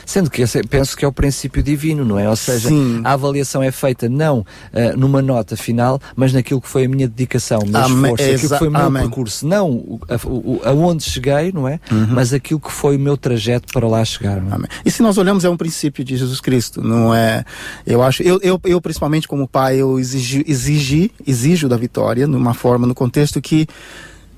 Sendo que esse, penso que é o princípio divino, não é? Ou seja, Sim. a avaliação é feita não ah, numa nota final, mas naquilo que foi a minha dedicação, o meu Amém. esforço, aquilo que foi o meu Amém. percurso. Não o, aonde cheguei, não é? Uhum. Mas aquilo que foi o meu trajeto para lá chegar. Não é? E se nós olhamos, é um princípio de Jesus Cristo, não é? Eu acho, eu, eu, eu principalmente como pai, eu exigi, exigi, exijo da vitória, numa forma, no contexto que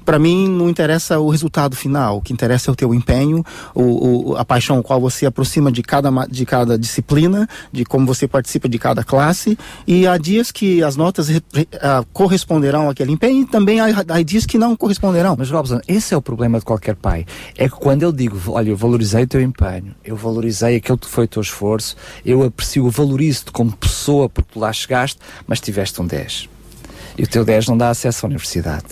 para mim não interessa o resultado final, o que interessa é o teu empenho, o, o- a paixão com qual você aproxima de cada, de cada disciplina, de como você participa de cada classe, e há dias que as notas ah, corresponderão àquele empenho, e também há, há dias que não corresponderão. Mas Robson, esse é o problema de qualquer pai. É que quando eu digo, olha, eu valorizei o teu empenho, eu valorizei aquilo que foi o teu esforço, eu aprecio, valorizo-te como pessoa porque tu lá chegaste, mas tiveste um 10. E o teu 10 não dá acesso à universidade.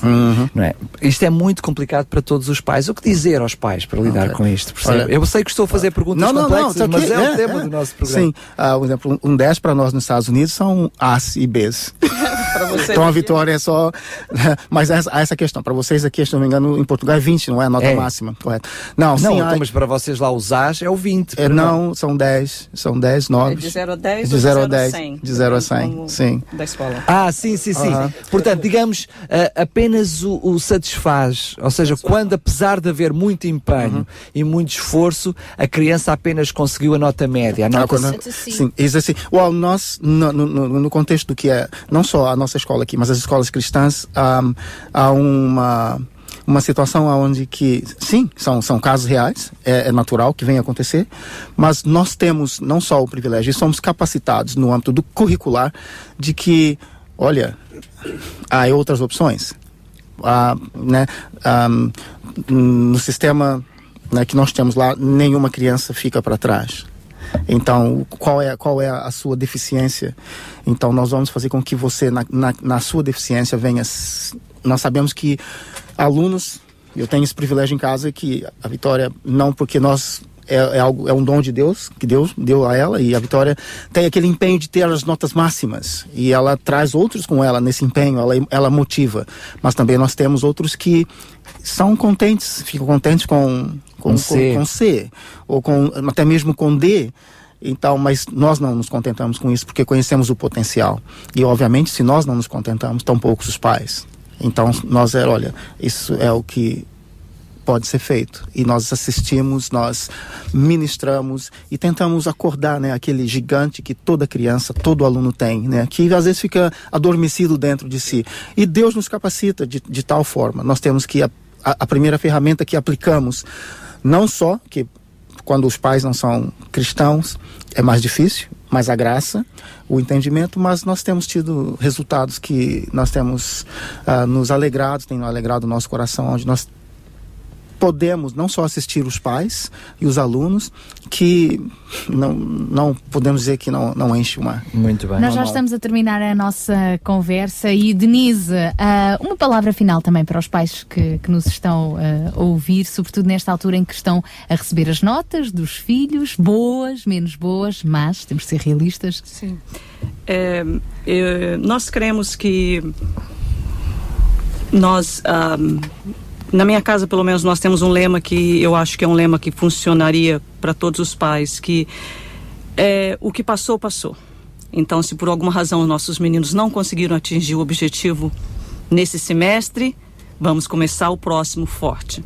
Não é? Isto é muito complicado para todos os pais. O que dizer aos pais para lidar Ok. com isto? Olha- eu sei que estou a fazer perguntas Não, não, não, complexas, só mas que- é, o é, tema é. do nosso programa. Sim, ah, por exemplo, um 10 para nós nos Estados Unidos são As e Bs. [LAUGHS] então a vitória é só. [LAUGHS] Mas essa, há essa questão. Para vocês aqui, se não me engano, em Portugal é 20, não é a nota É. máxima, correto? Não, Não, sim, então, há- mas para vocês lá os As é o 20. é, para não, são 10. São 10, 9. É de 0 a 10 De ou 0 a de 0 a 10. 100, De 0 a depende 100, como- sim. Da escola. Ah, sim, sim, sim. Portanto, digamos, ah, apenas o, o satisfaz. Ou seja, quando, apesar de haver muito empenho Uhum. e muito esforço, a criança apenas conseguiu a nota média. A Ah, nota quando- sim, isso assim. Well, nós, no, no- no- contexto do que é, não só a nossa escola aqui, mas as escolas cristãs, ahm, há uma, uma situação onde que, sim, são, são casos reais, é, é natural que venha acontecer, mas nós temos não só o privilégio, e somos capacitados no âmbito do curricular de que, olha, há outras opções. Há, né, ahm, no sistema né, que nós temos lá, nenhuma criança fica para trás. Então, qual é, qual é a sua deficiência? Então, nós vamos fazer com que você, na, na, na sua deficiência, venha. Nós sabemos que alunos, eu tenho esse privilégio em casa, que a Vitória, não porque nós. É, é, algo, é um dom de Deus, que Deus deu a ela, e a Vitória tem aquele empenho de ter as notas máximas. E ela traz outros com ela nesse empenho, ela, ela motiva. Mas também nós temos outros que são contentes, ficam contentes com, com, Com com, C. com C, ou com, até mesmo com D. Então, mas nós não nos contentamos com isso porque conhecemos o potencial. E, obviamente, se nós não nos contentamos, tão poucos os pais. Então, nós é, olha, isso é o que pode ser feito. E nós assistimos, nós ministramos e tentamos acordar, né, aquele gigante que toda criança, todo aluno tem, né, que às vezes fica adormecido dentro de si. E Deus nos capacita de, de tal forma. Nós temos que a, a, primeira ferramenta que aplicamos, não só que quando os pais não são cristãos, é mais difícil, mas a graça, o entendimento, mas nós temos tido resultados que nós temos ah, nos alegrado, tem alegrado o nosso coração, onde nós podemos não só assistir os pais e os alunos, que não, não podemos dizer que não, não enche uma. Muito bem. Nós já estamos a terminar a nossa conversa e Denise, ah, uma palavra final também para os pais que, que nos estão ah, a ouvir, sobretudo nesta altura em que estão a receber as notas dos filhos, boas, menos boas, mas temos de ser realistas. Sim. É, é, nós cremos que nós, ahm, na minha casa, pelo menos, nós temos um lema que eu acho que é um lema que funcionaria para todos os pais, que é, o que passou, passou. Então, se por alguma razão nossos meninos não conseguiram atingir o objetivo nesse semestre, vamos começar o próximo forte.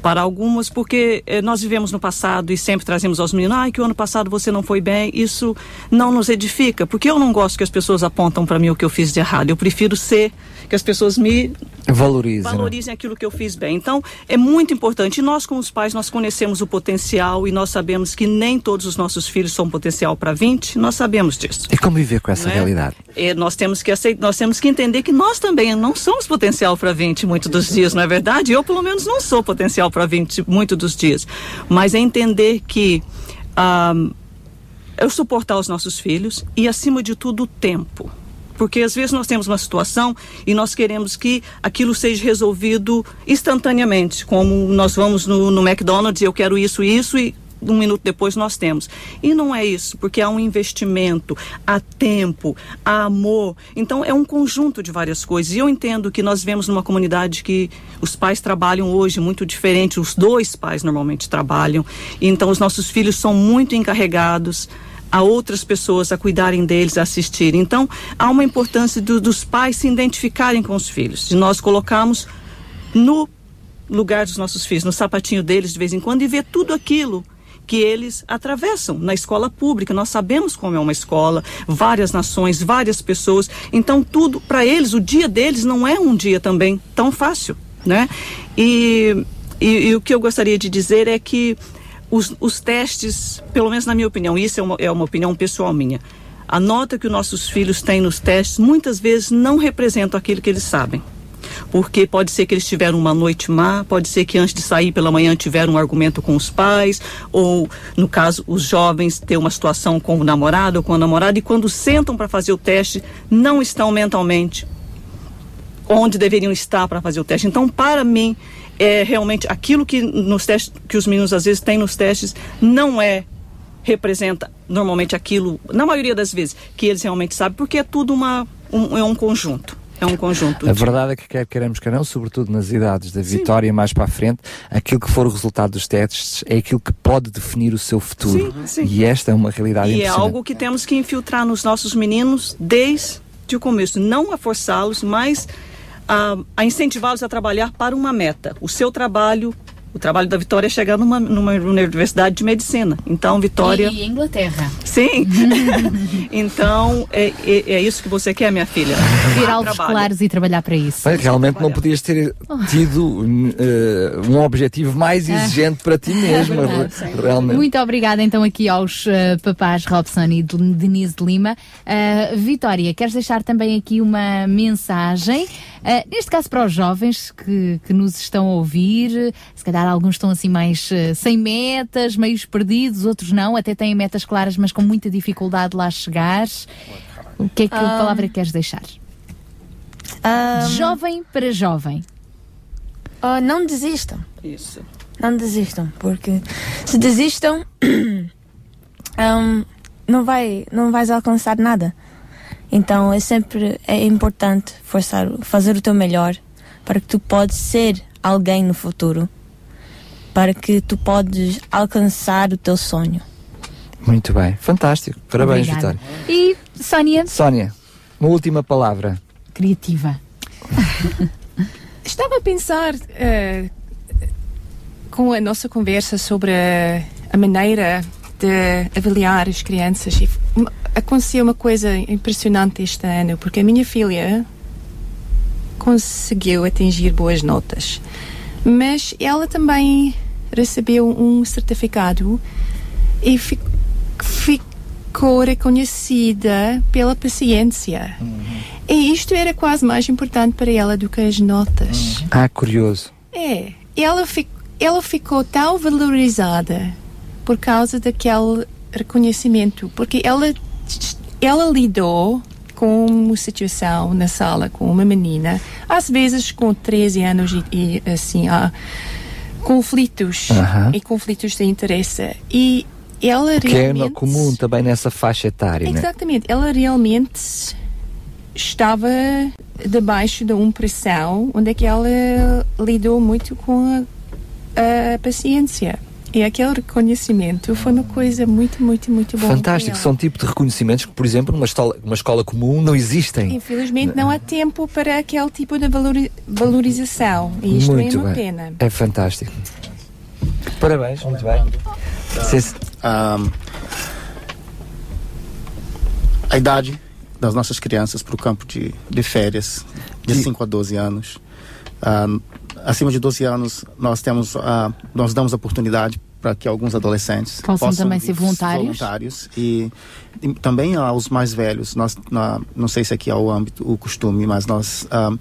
Para algumas, porque eh, nós vivemos no passado e sempre trazemos aos meninos, ah, que o ano passado você não foi bem, isso não nos edifica, porque eu não gosto que as pessoas apontam para mim o que eu fiz de errado. Eu prefiro ser que as pessoas me Valorize. né? valorizem aquilo que eu fiz bem. Então, é muito importante. E nós, como os pais, nós conhecemos o potencial e nós sabemos que nem todos os nossos filhos são potencial para 20, nós sabemos disso. E como viver com essa Né? realidade? E nós temos que aceitar, nós temos que entender que nós também não somos potencial para 20 muitos dos dias, não é verdade? Eu, pelo menos, não sou potencial para 20 muitos dos dias. Mas é entender que ah, é suportar os nossos filhos e, acima de tudo, o tempo. Porque às vezes nós temos uma situação e nós queremos que aquilo seja resolvido instantaneamente, como nós vamos no, no McDonald's eu quero isso isso e um minuto depois nós temos. E não é isso, porque há um investimento, há tempo, há amor. Então é um conjunto de várias coisas. E eu entendo que nós vivemos numa comunidade que os pais trabalham hoje muito diferente, os dois pais normalmente trabalham. Então os nossos filhos são muito encarregados a outras pessoas a cuidarem deles, a assistirem. Então, há uma importância do- dos pais se identificarem com os filhos, de nós colocarmos no lugar dos nossos filhos, no sapatinho deles de vez em quando e ver tudo aquilo que eles atravessam na escola pública. Nós sabemos como é uma escola, várias nações, várias pessoas. Então, tudo para eles, o dia deles não é um dia também tão fácil, né? E, e, e o que eu gostaria de dizer é que os, os testes, pelo menos na minha opinião, isso é uma, é uma opinião pessoal minha, a nota que os nossos filhos têm nos testes muitas vezes não representam aquilo que eles sabem. Porque pode ser que eles tiveram uma noite má, pode ser que antes de sair pela manhã tiveram um argumento com os pais, ou, no caso, os jovens ter uma situação com o namorado ou com a namorada, e quando sentam para fazer o teste, não estão mentalmente onde deveriam estar para fazer o teste. Então, para mim, é realmente aquilo que nos testes que os meninos às vezes têm nos testes não é representa normalmente aquilo, na maioria das vezes, que eles realmente sabem, porque é tudo uma um, é um conjunto. É um conjunto. A verdade é que quer queremos, quer não, sobretudo nas idades da vitória mais para a frente, aquilo que for o resultado dos testes é aquilo que pode definir o seu futuro. Sim, sim. E esta é uma realidade E é algo que temos que infiltrar nos nossos meninos desde o começo. Não a forçá-los, mas a, a incentivá-los a trabalhar para uma meta. O seu trabalho, o trabalho da Vitória é chegar numa, numa universidade de medicina. Então, Vitória. E Inglaterra. Sim. [LAUGHS] então, é, é, é isso que você quer, minha filha? Ter alvos Trabalho. claros e trabalhar para isso. Bem, realmente não podias ter tido eh, um objetivo mais exigente para ti mesma. É verdade, realmente. Muito obrigada então aqui aos eh, papás Robson e de- Denise de Lima. Ah, Vitória, queres deixar também aqui uma mensagem, ah, neste caso para os jovens que, que nos estão a ouvir, se calhar alguns estão assim mais eh, sem metas, meios perdidos, outros não, até têm metas claras, mas com muita dificuldade de lá chegar. O que é que a Ah. palavra queres deixar? De jovem para jovem. Ah, não desistam. Isso. Não desistam, porque se desistam, ahm, [CLEARS THROAT] não, vai, não vais alcançar nada. Então é sempre é importante forçar, fazer o teu melhor para que tu podes ser alguém no futuro, para que tu podes alcançar o teu sonho. Muito bem, fantástico. Parabéns, Obrigada. Vitória. E Sónia, Sónia, uma última palavra. criativa. [LAUGHS] Estava a pensar eh, com a nossa conversa sobre a, a maneira de avaliar as crianças. E aconteceu uma coisa impressionante este ano, porque a minha filha conseguiu atingir boas notas, mas ela também recebeu um certificado e fi- ficou reconhecida pela paciência. E isto era quase mais importante para ela do que as notas. Ah, curioso. É, ela fi- ela ficou tão valorizada por causa daquele reconhecimento, porque ela, ela lidou com uma situação na sala com uma menina, às vezes com 13 anos e, e assim, há conflitos Aham. e conflitos de interesse. E ela Que é realmente... no- comum também nessa faixa etária, né? Exatamente. Ela realmente estava debaixo de uma pressão onde é que ela lidou muito com a, a paciência. E aquele reconhecimento foi uma coisa muito, muito, muito boa. Fantástico, são tipo de reconhecimentos que, por exemplo, numa escola, numa escola comum não existem. Infelizmente não há tempo para aquele tipo de valori- valorização. E isto muito é uma bem. pena. É fantástico. Parabéns, muito bem. Ahm, a idade das nossas crianças para o campo de, de férias, de 5 a 12 anos. Acima de 12 anos, nós temos, ah, nós damos oportunidade para que alguns adolescentes Possam também vir ser voluntários. voluntários e, e também aos mais velhos. Nós, na- não sei se aqui é o âmbito, o costume, mas nós, ah,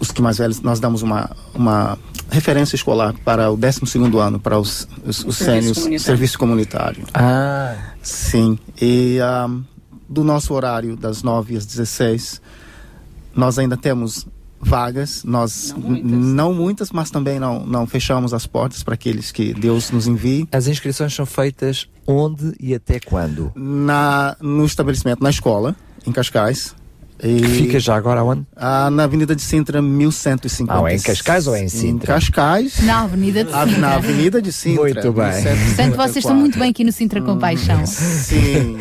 os que mais velhos, nós damos uma, uma referência escolar para o 12 segundo ano, para os, os, os Serviço sênios, comunitário. serviço comunitário. Ah. Sim. E ahm, do nosso horário, das 9 às 16, nós ainda temos vagas. Nós não muitas, não muitas mas também não, não fechamos as portas para aqueles que Deus nos envie. As inscrições são feitas onde e até quando? Na, no estabelecimento, na escola, em Cascais. E, Que fica já agora aonde? Ah, na Avenida de Sintra, 1150. Ah, é em Cascais ou é em Sintra? Em Cascais. Na Avenida de Sintra. Na Avenida de Sintra. Muito bem. 1154. Portanto, vocês estão muito bem aqui no Sintra Hum. Compaixão. Sim.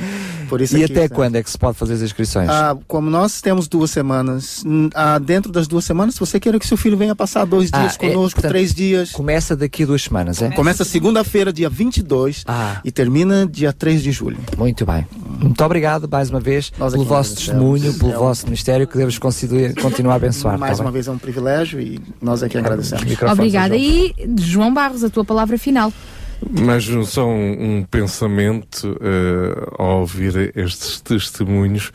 Por isso E aqui até está. quando é que se pode fazer as inscrições? Ah, como nós temos duas semanas, ah, dentro das duas semanas, se você quer que seu filho venha passar dois Ah, dias é, conosco, portanto, três dias. Começa daqui a duas semanas, é? Começa segunda-feira, dia 22, e termina dia 3 de julho. Muito bem. Muito obrigado mais uma vez Nós pelo vosso testemunho, pelo É um- vosso ministério, que Deus continue a abençoar. Mais tá uma bem? vez é um privilégio e nós aqui agradecemos. Obrigada. E João Barros, a tua palavra final. Mas só um, um pensamento eh, ao ouvir estes testemunhos,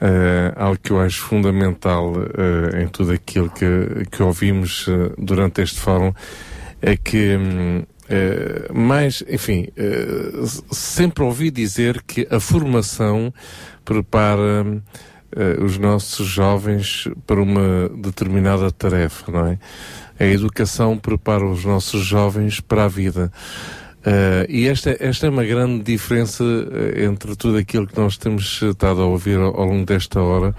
eh, algo que eu acho fundamental eh, em tudo aquilo que, que ouvimos durante este fórum, é que hum, mais, enfim, eh, s- sempre ouvi dizer que a formação prepara eh, os nossos jovens para uma determinada tarefa, não é? A educação prepara os nossos jovens para a vida. Eh, e esta, esta é uma grande diferença eh, entre tudo aquilo que nós temos estado a ouvir ao, ao longo desta hora.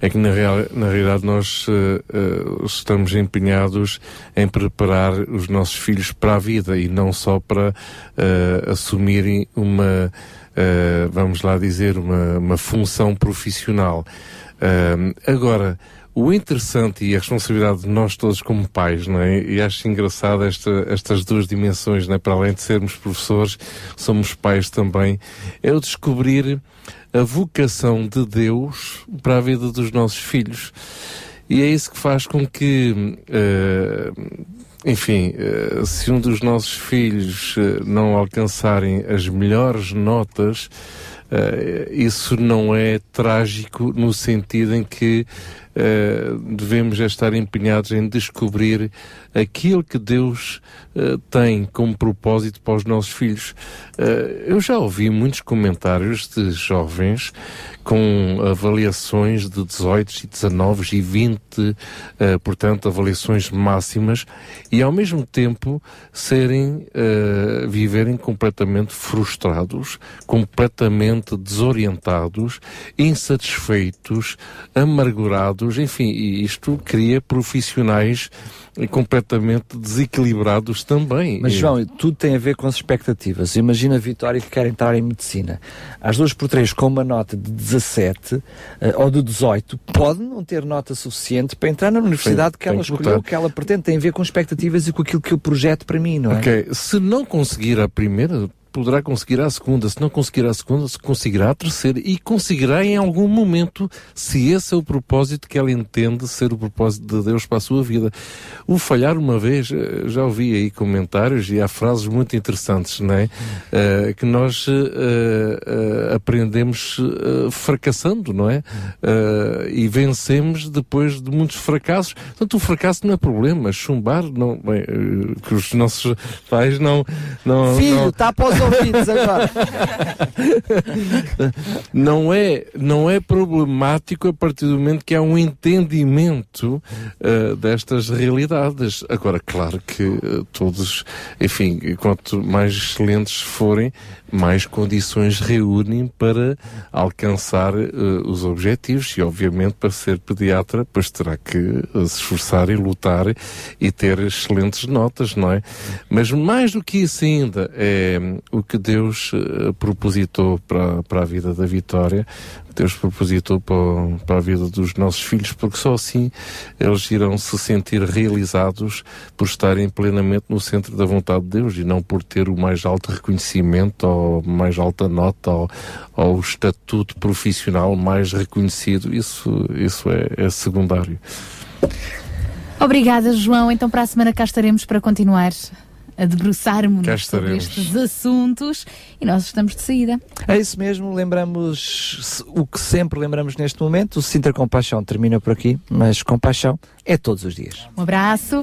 É que na, real, na realidade nós eh, eh, estamos empenhados em preparar os nossos filhos para a vida e não só para eh, assumirem uma, eh, vamos lá dizer, uma, uma função profissional. Eh, agora, o interessante e a responsabilidade de nós todos como pais, não é? E acho engraçado esta, estas duas dimensões, não é? Para além de sermos professores, somos pais também, é o descobrir a vocação de Deus para a vida dos nossos filhos. E é isso que faz com que, eh, enfim, eh, se um dos nossos filhos eh, não alcançarem as melhores notas, eh, isso não é trágico no sentido em que eh, devemos estar empenhados em descobrir aquilo que Deus eh, tem como propósito para os nossos filhos. Eh, eu já ouvi muitos comentários de jovens com avaliações de 18 e 19 e 20, eh, portanto, avaliações máximas, e ao mesmo tempo serem, viverem completamente frustrados, completamente desorientados, insatisfeitos, amargurados, enfim, e isto cria profissionais completamente desequilibrados também. Mas João, tudo tem a ver com as expectativas. Imagina a Vitória que quer entrar em medicina. Às duas por três, com uma nota de 17 eh, ou de 18, pode não ter nota suficiente para entrar na universidade Sim, que ela tem que escolheu, que ela pretende. Tem a ver com expectativas e com aquilo que eu projeto para mim, não é? Ok, se não conseguir a primeira, poderá conseguir a segunda. Se não conseguir a segunda, se conseguirá a terceira e conseguirá em algum momento, se esse é o propósito que ela entende ser o propósito de Deus para a sua vida. O falhar uma vez, eh, já ouvi aí comentários e há frases muito interessantes, não é? Uh, que nós uh, uh, aprendemos fracassando, não é? e vencemos depois de muitos fracassos. Portanto, o fracasso não é problema. Chumbar, não, bem, que os nossos pais não. não Filho, não... está para os ouvidos agora. não, é, não é problemático a partir do momento que há um entendimento uh, destas realidades. Agora, claro que uh, todos, enfim, quanto mais excelentes forem, mais condições reúnem para alcançar uh, os objetivos e, obviamente, para ser pediatra, pois terá que se esforçar e lutar e ter excelentes notas, não é? Mas mais do que isso ainda, é o que Deus uh, propositou para, para a vida da Vitória, Deus propositou para, para, a vida dos nossos filhos, porque só assim eles irão se sentir realizados por estarem plenamente no centro da vontade de Deus e não por ter o mais alto reconhecimento ou mais alta nota ou, ou o estatuto profissional mais reconhecido. Isso, isso é, é secundário. Obrigada, João. Então, para a semana cá estaremos para continuar a debruçarmos sobre estes assuntos e nós estamos de saída. É isso mesmo, lembramos o que sempre lembramos neste momento, o Sintra Compaixão termina por aqui, mas compaixão é todos os dias. Um abraço.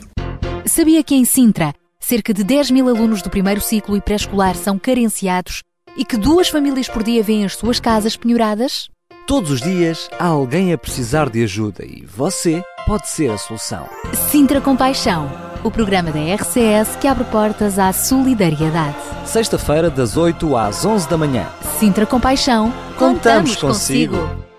Sabia que em Sintra, cerca de 10 mil alunos do primeiro ciclo e pré-escolar são carenciados e que duas famílias por dia vêm as suas casas penhoradas? Todos os dias há alguém a precisar de ajuda e você pode ser a solução. Sintra Compaixão o programa da RCS que abre portas à solidariedade. Sexta-feira, das 8 às 11 da manhã. Sintra Compaixão, contamos, contamos consigo. consigo.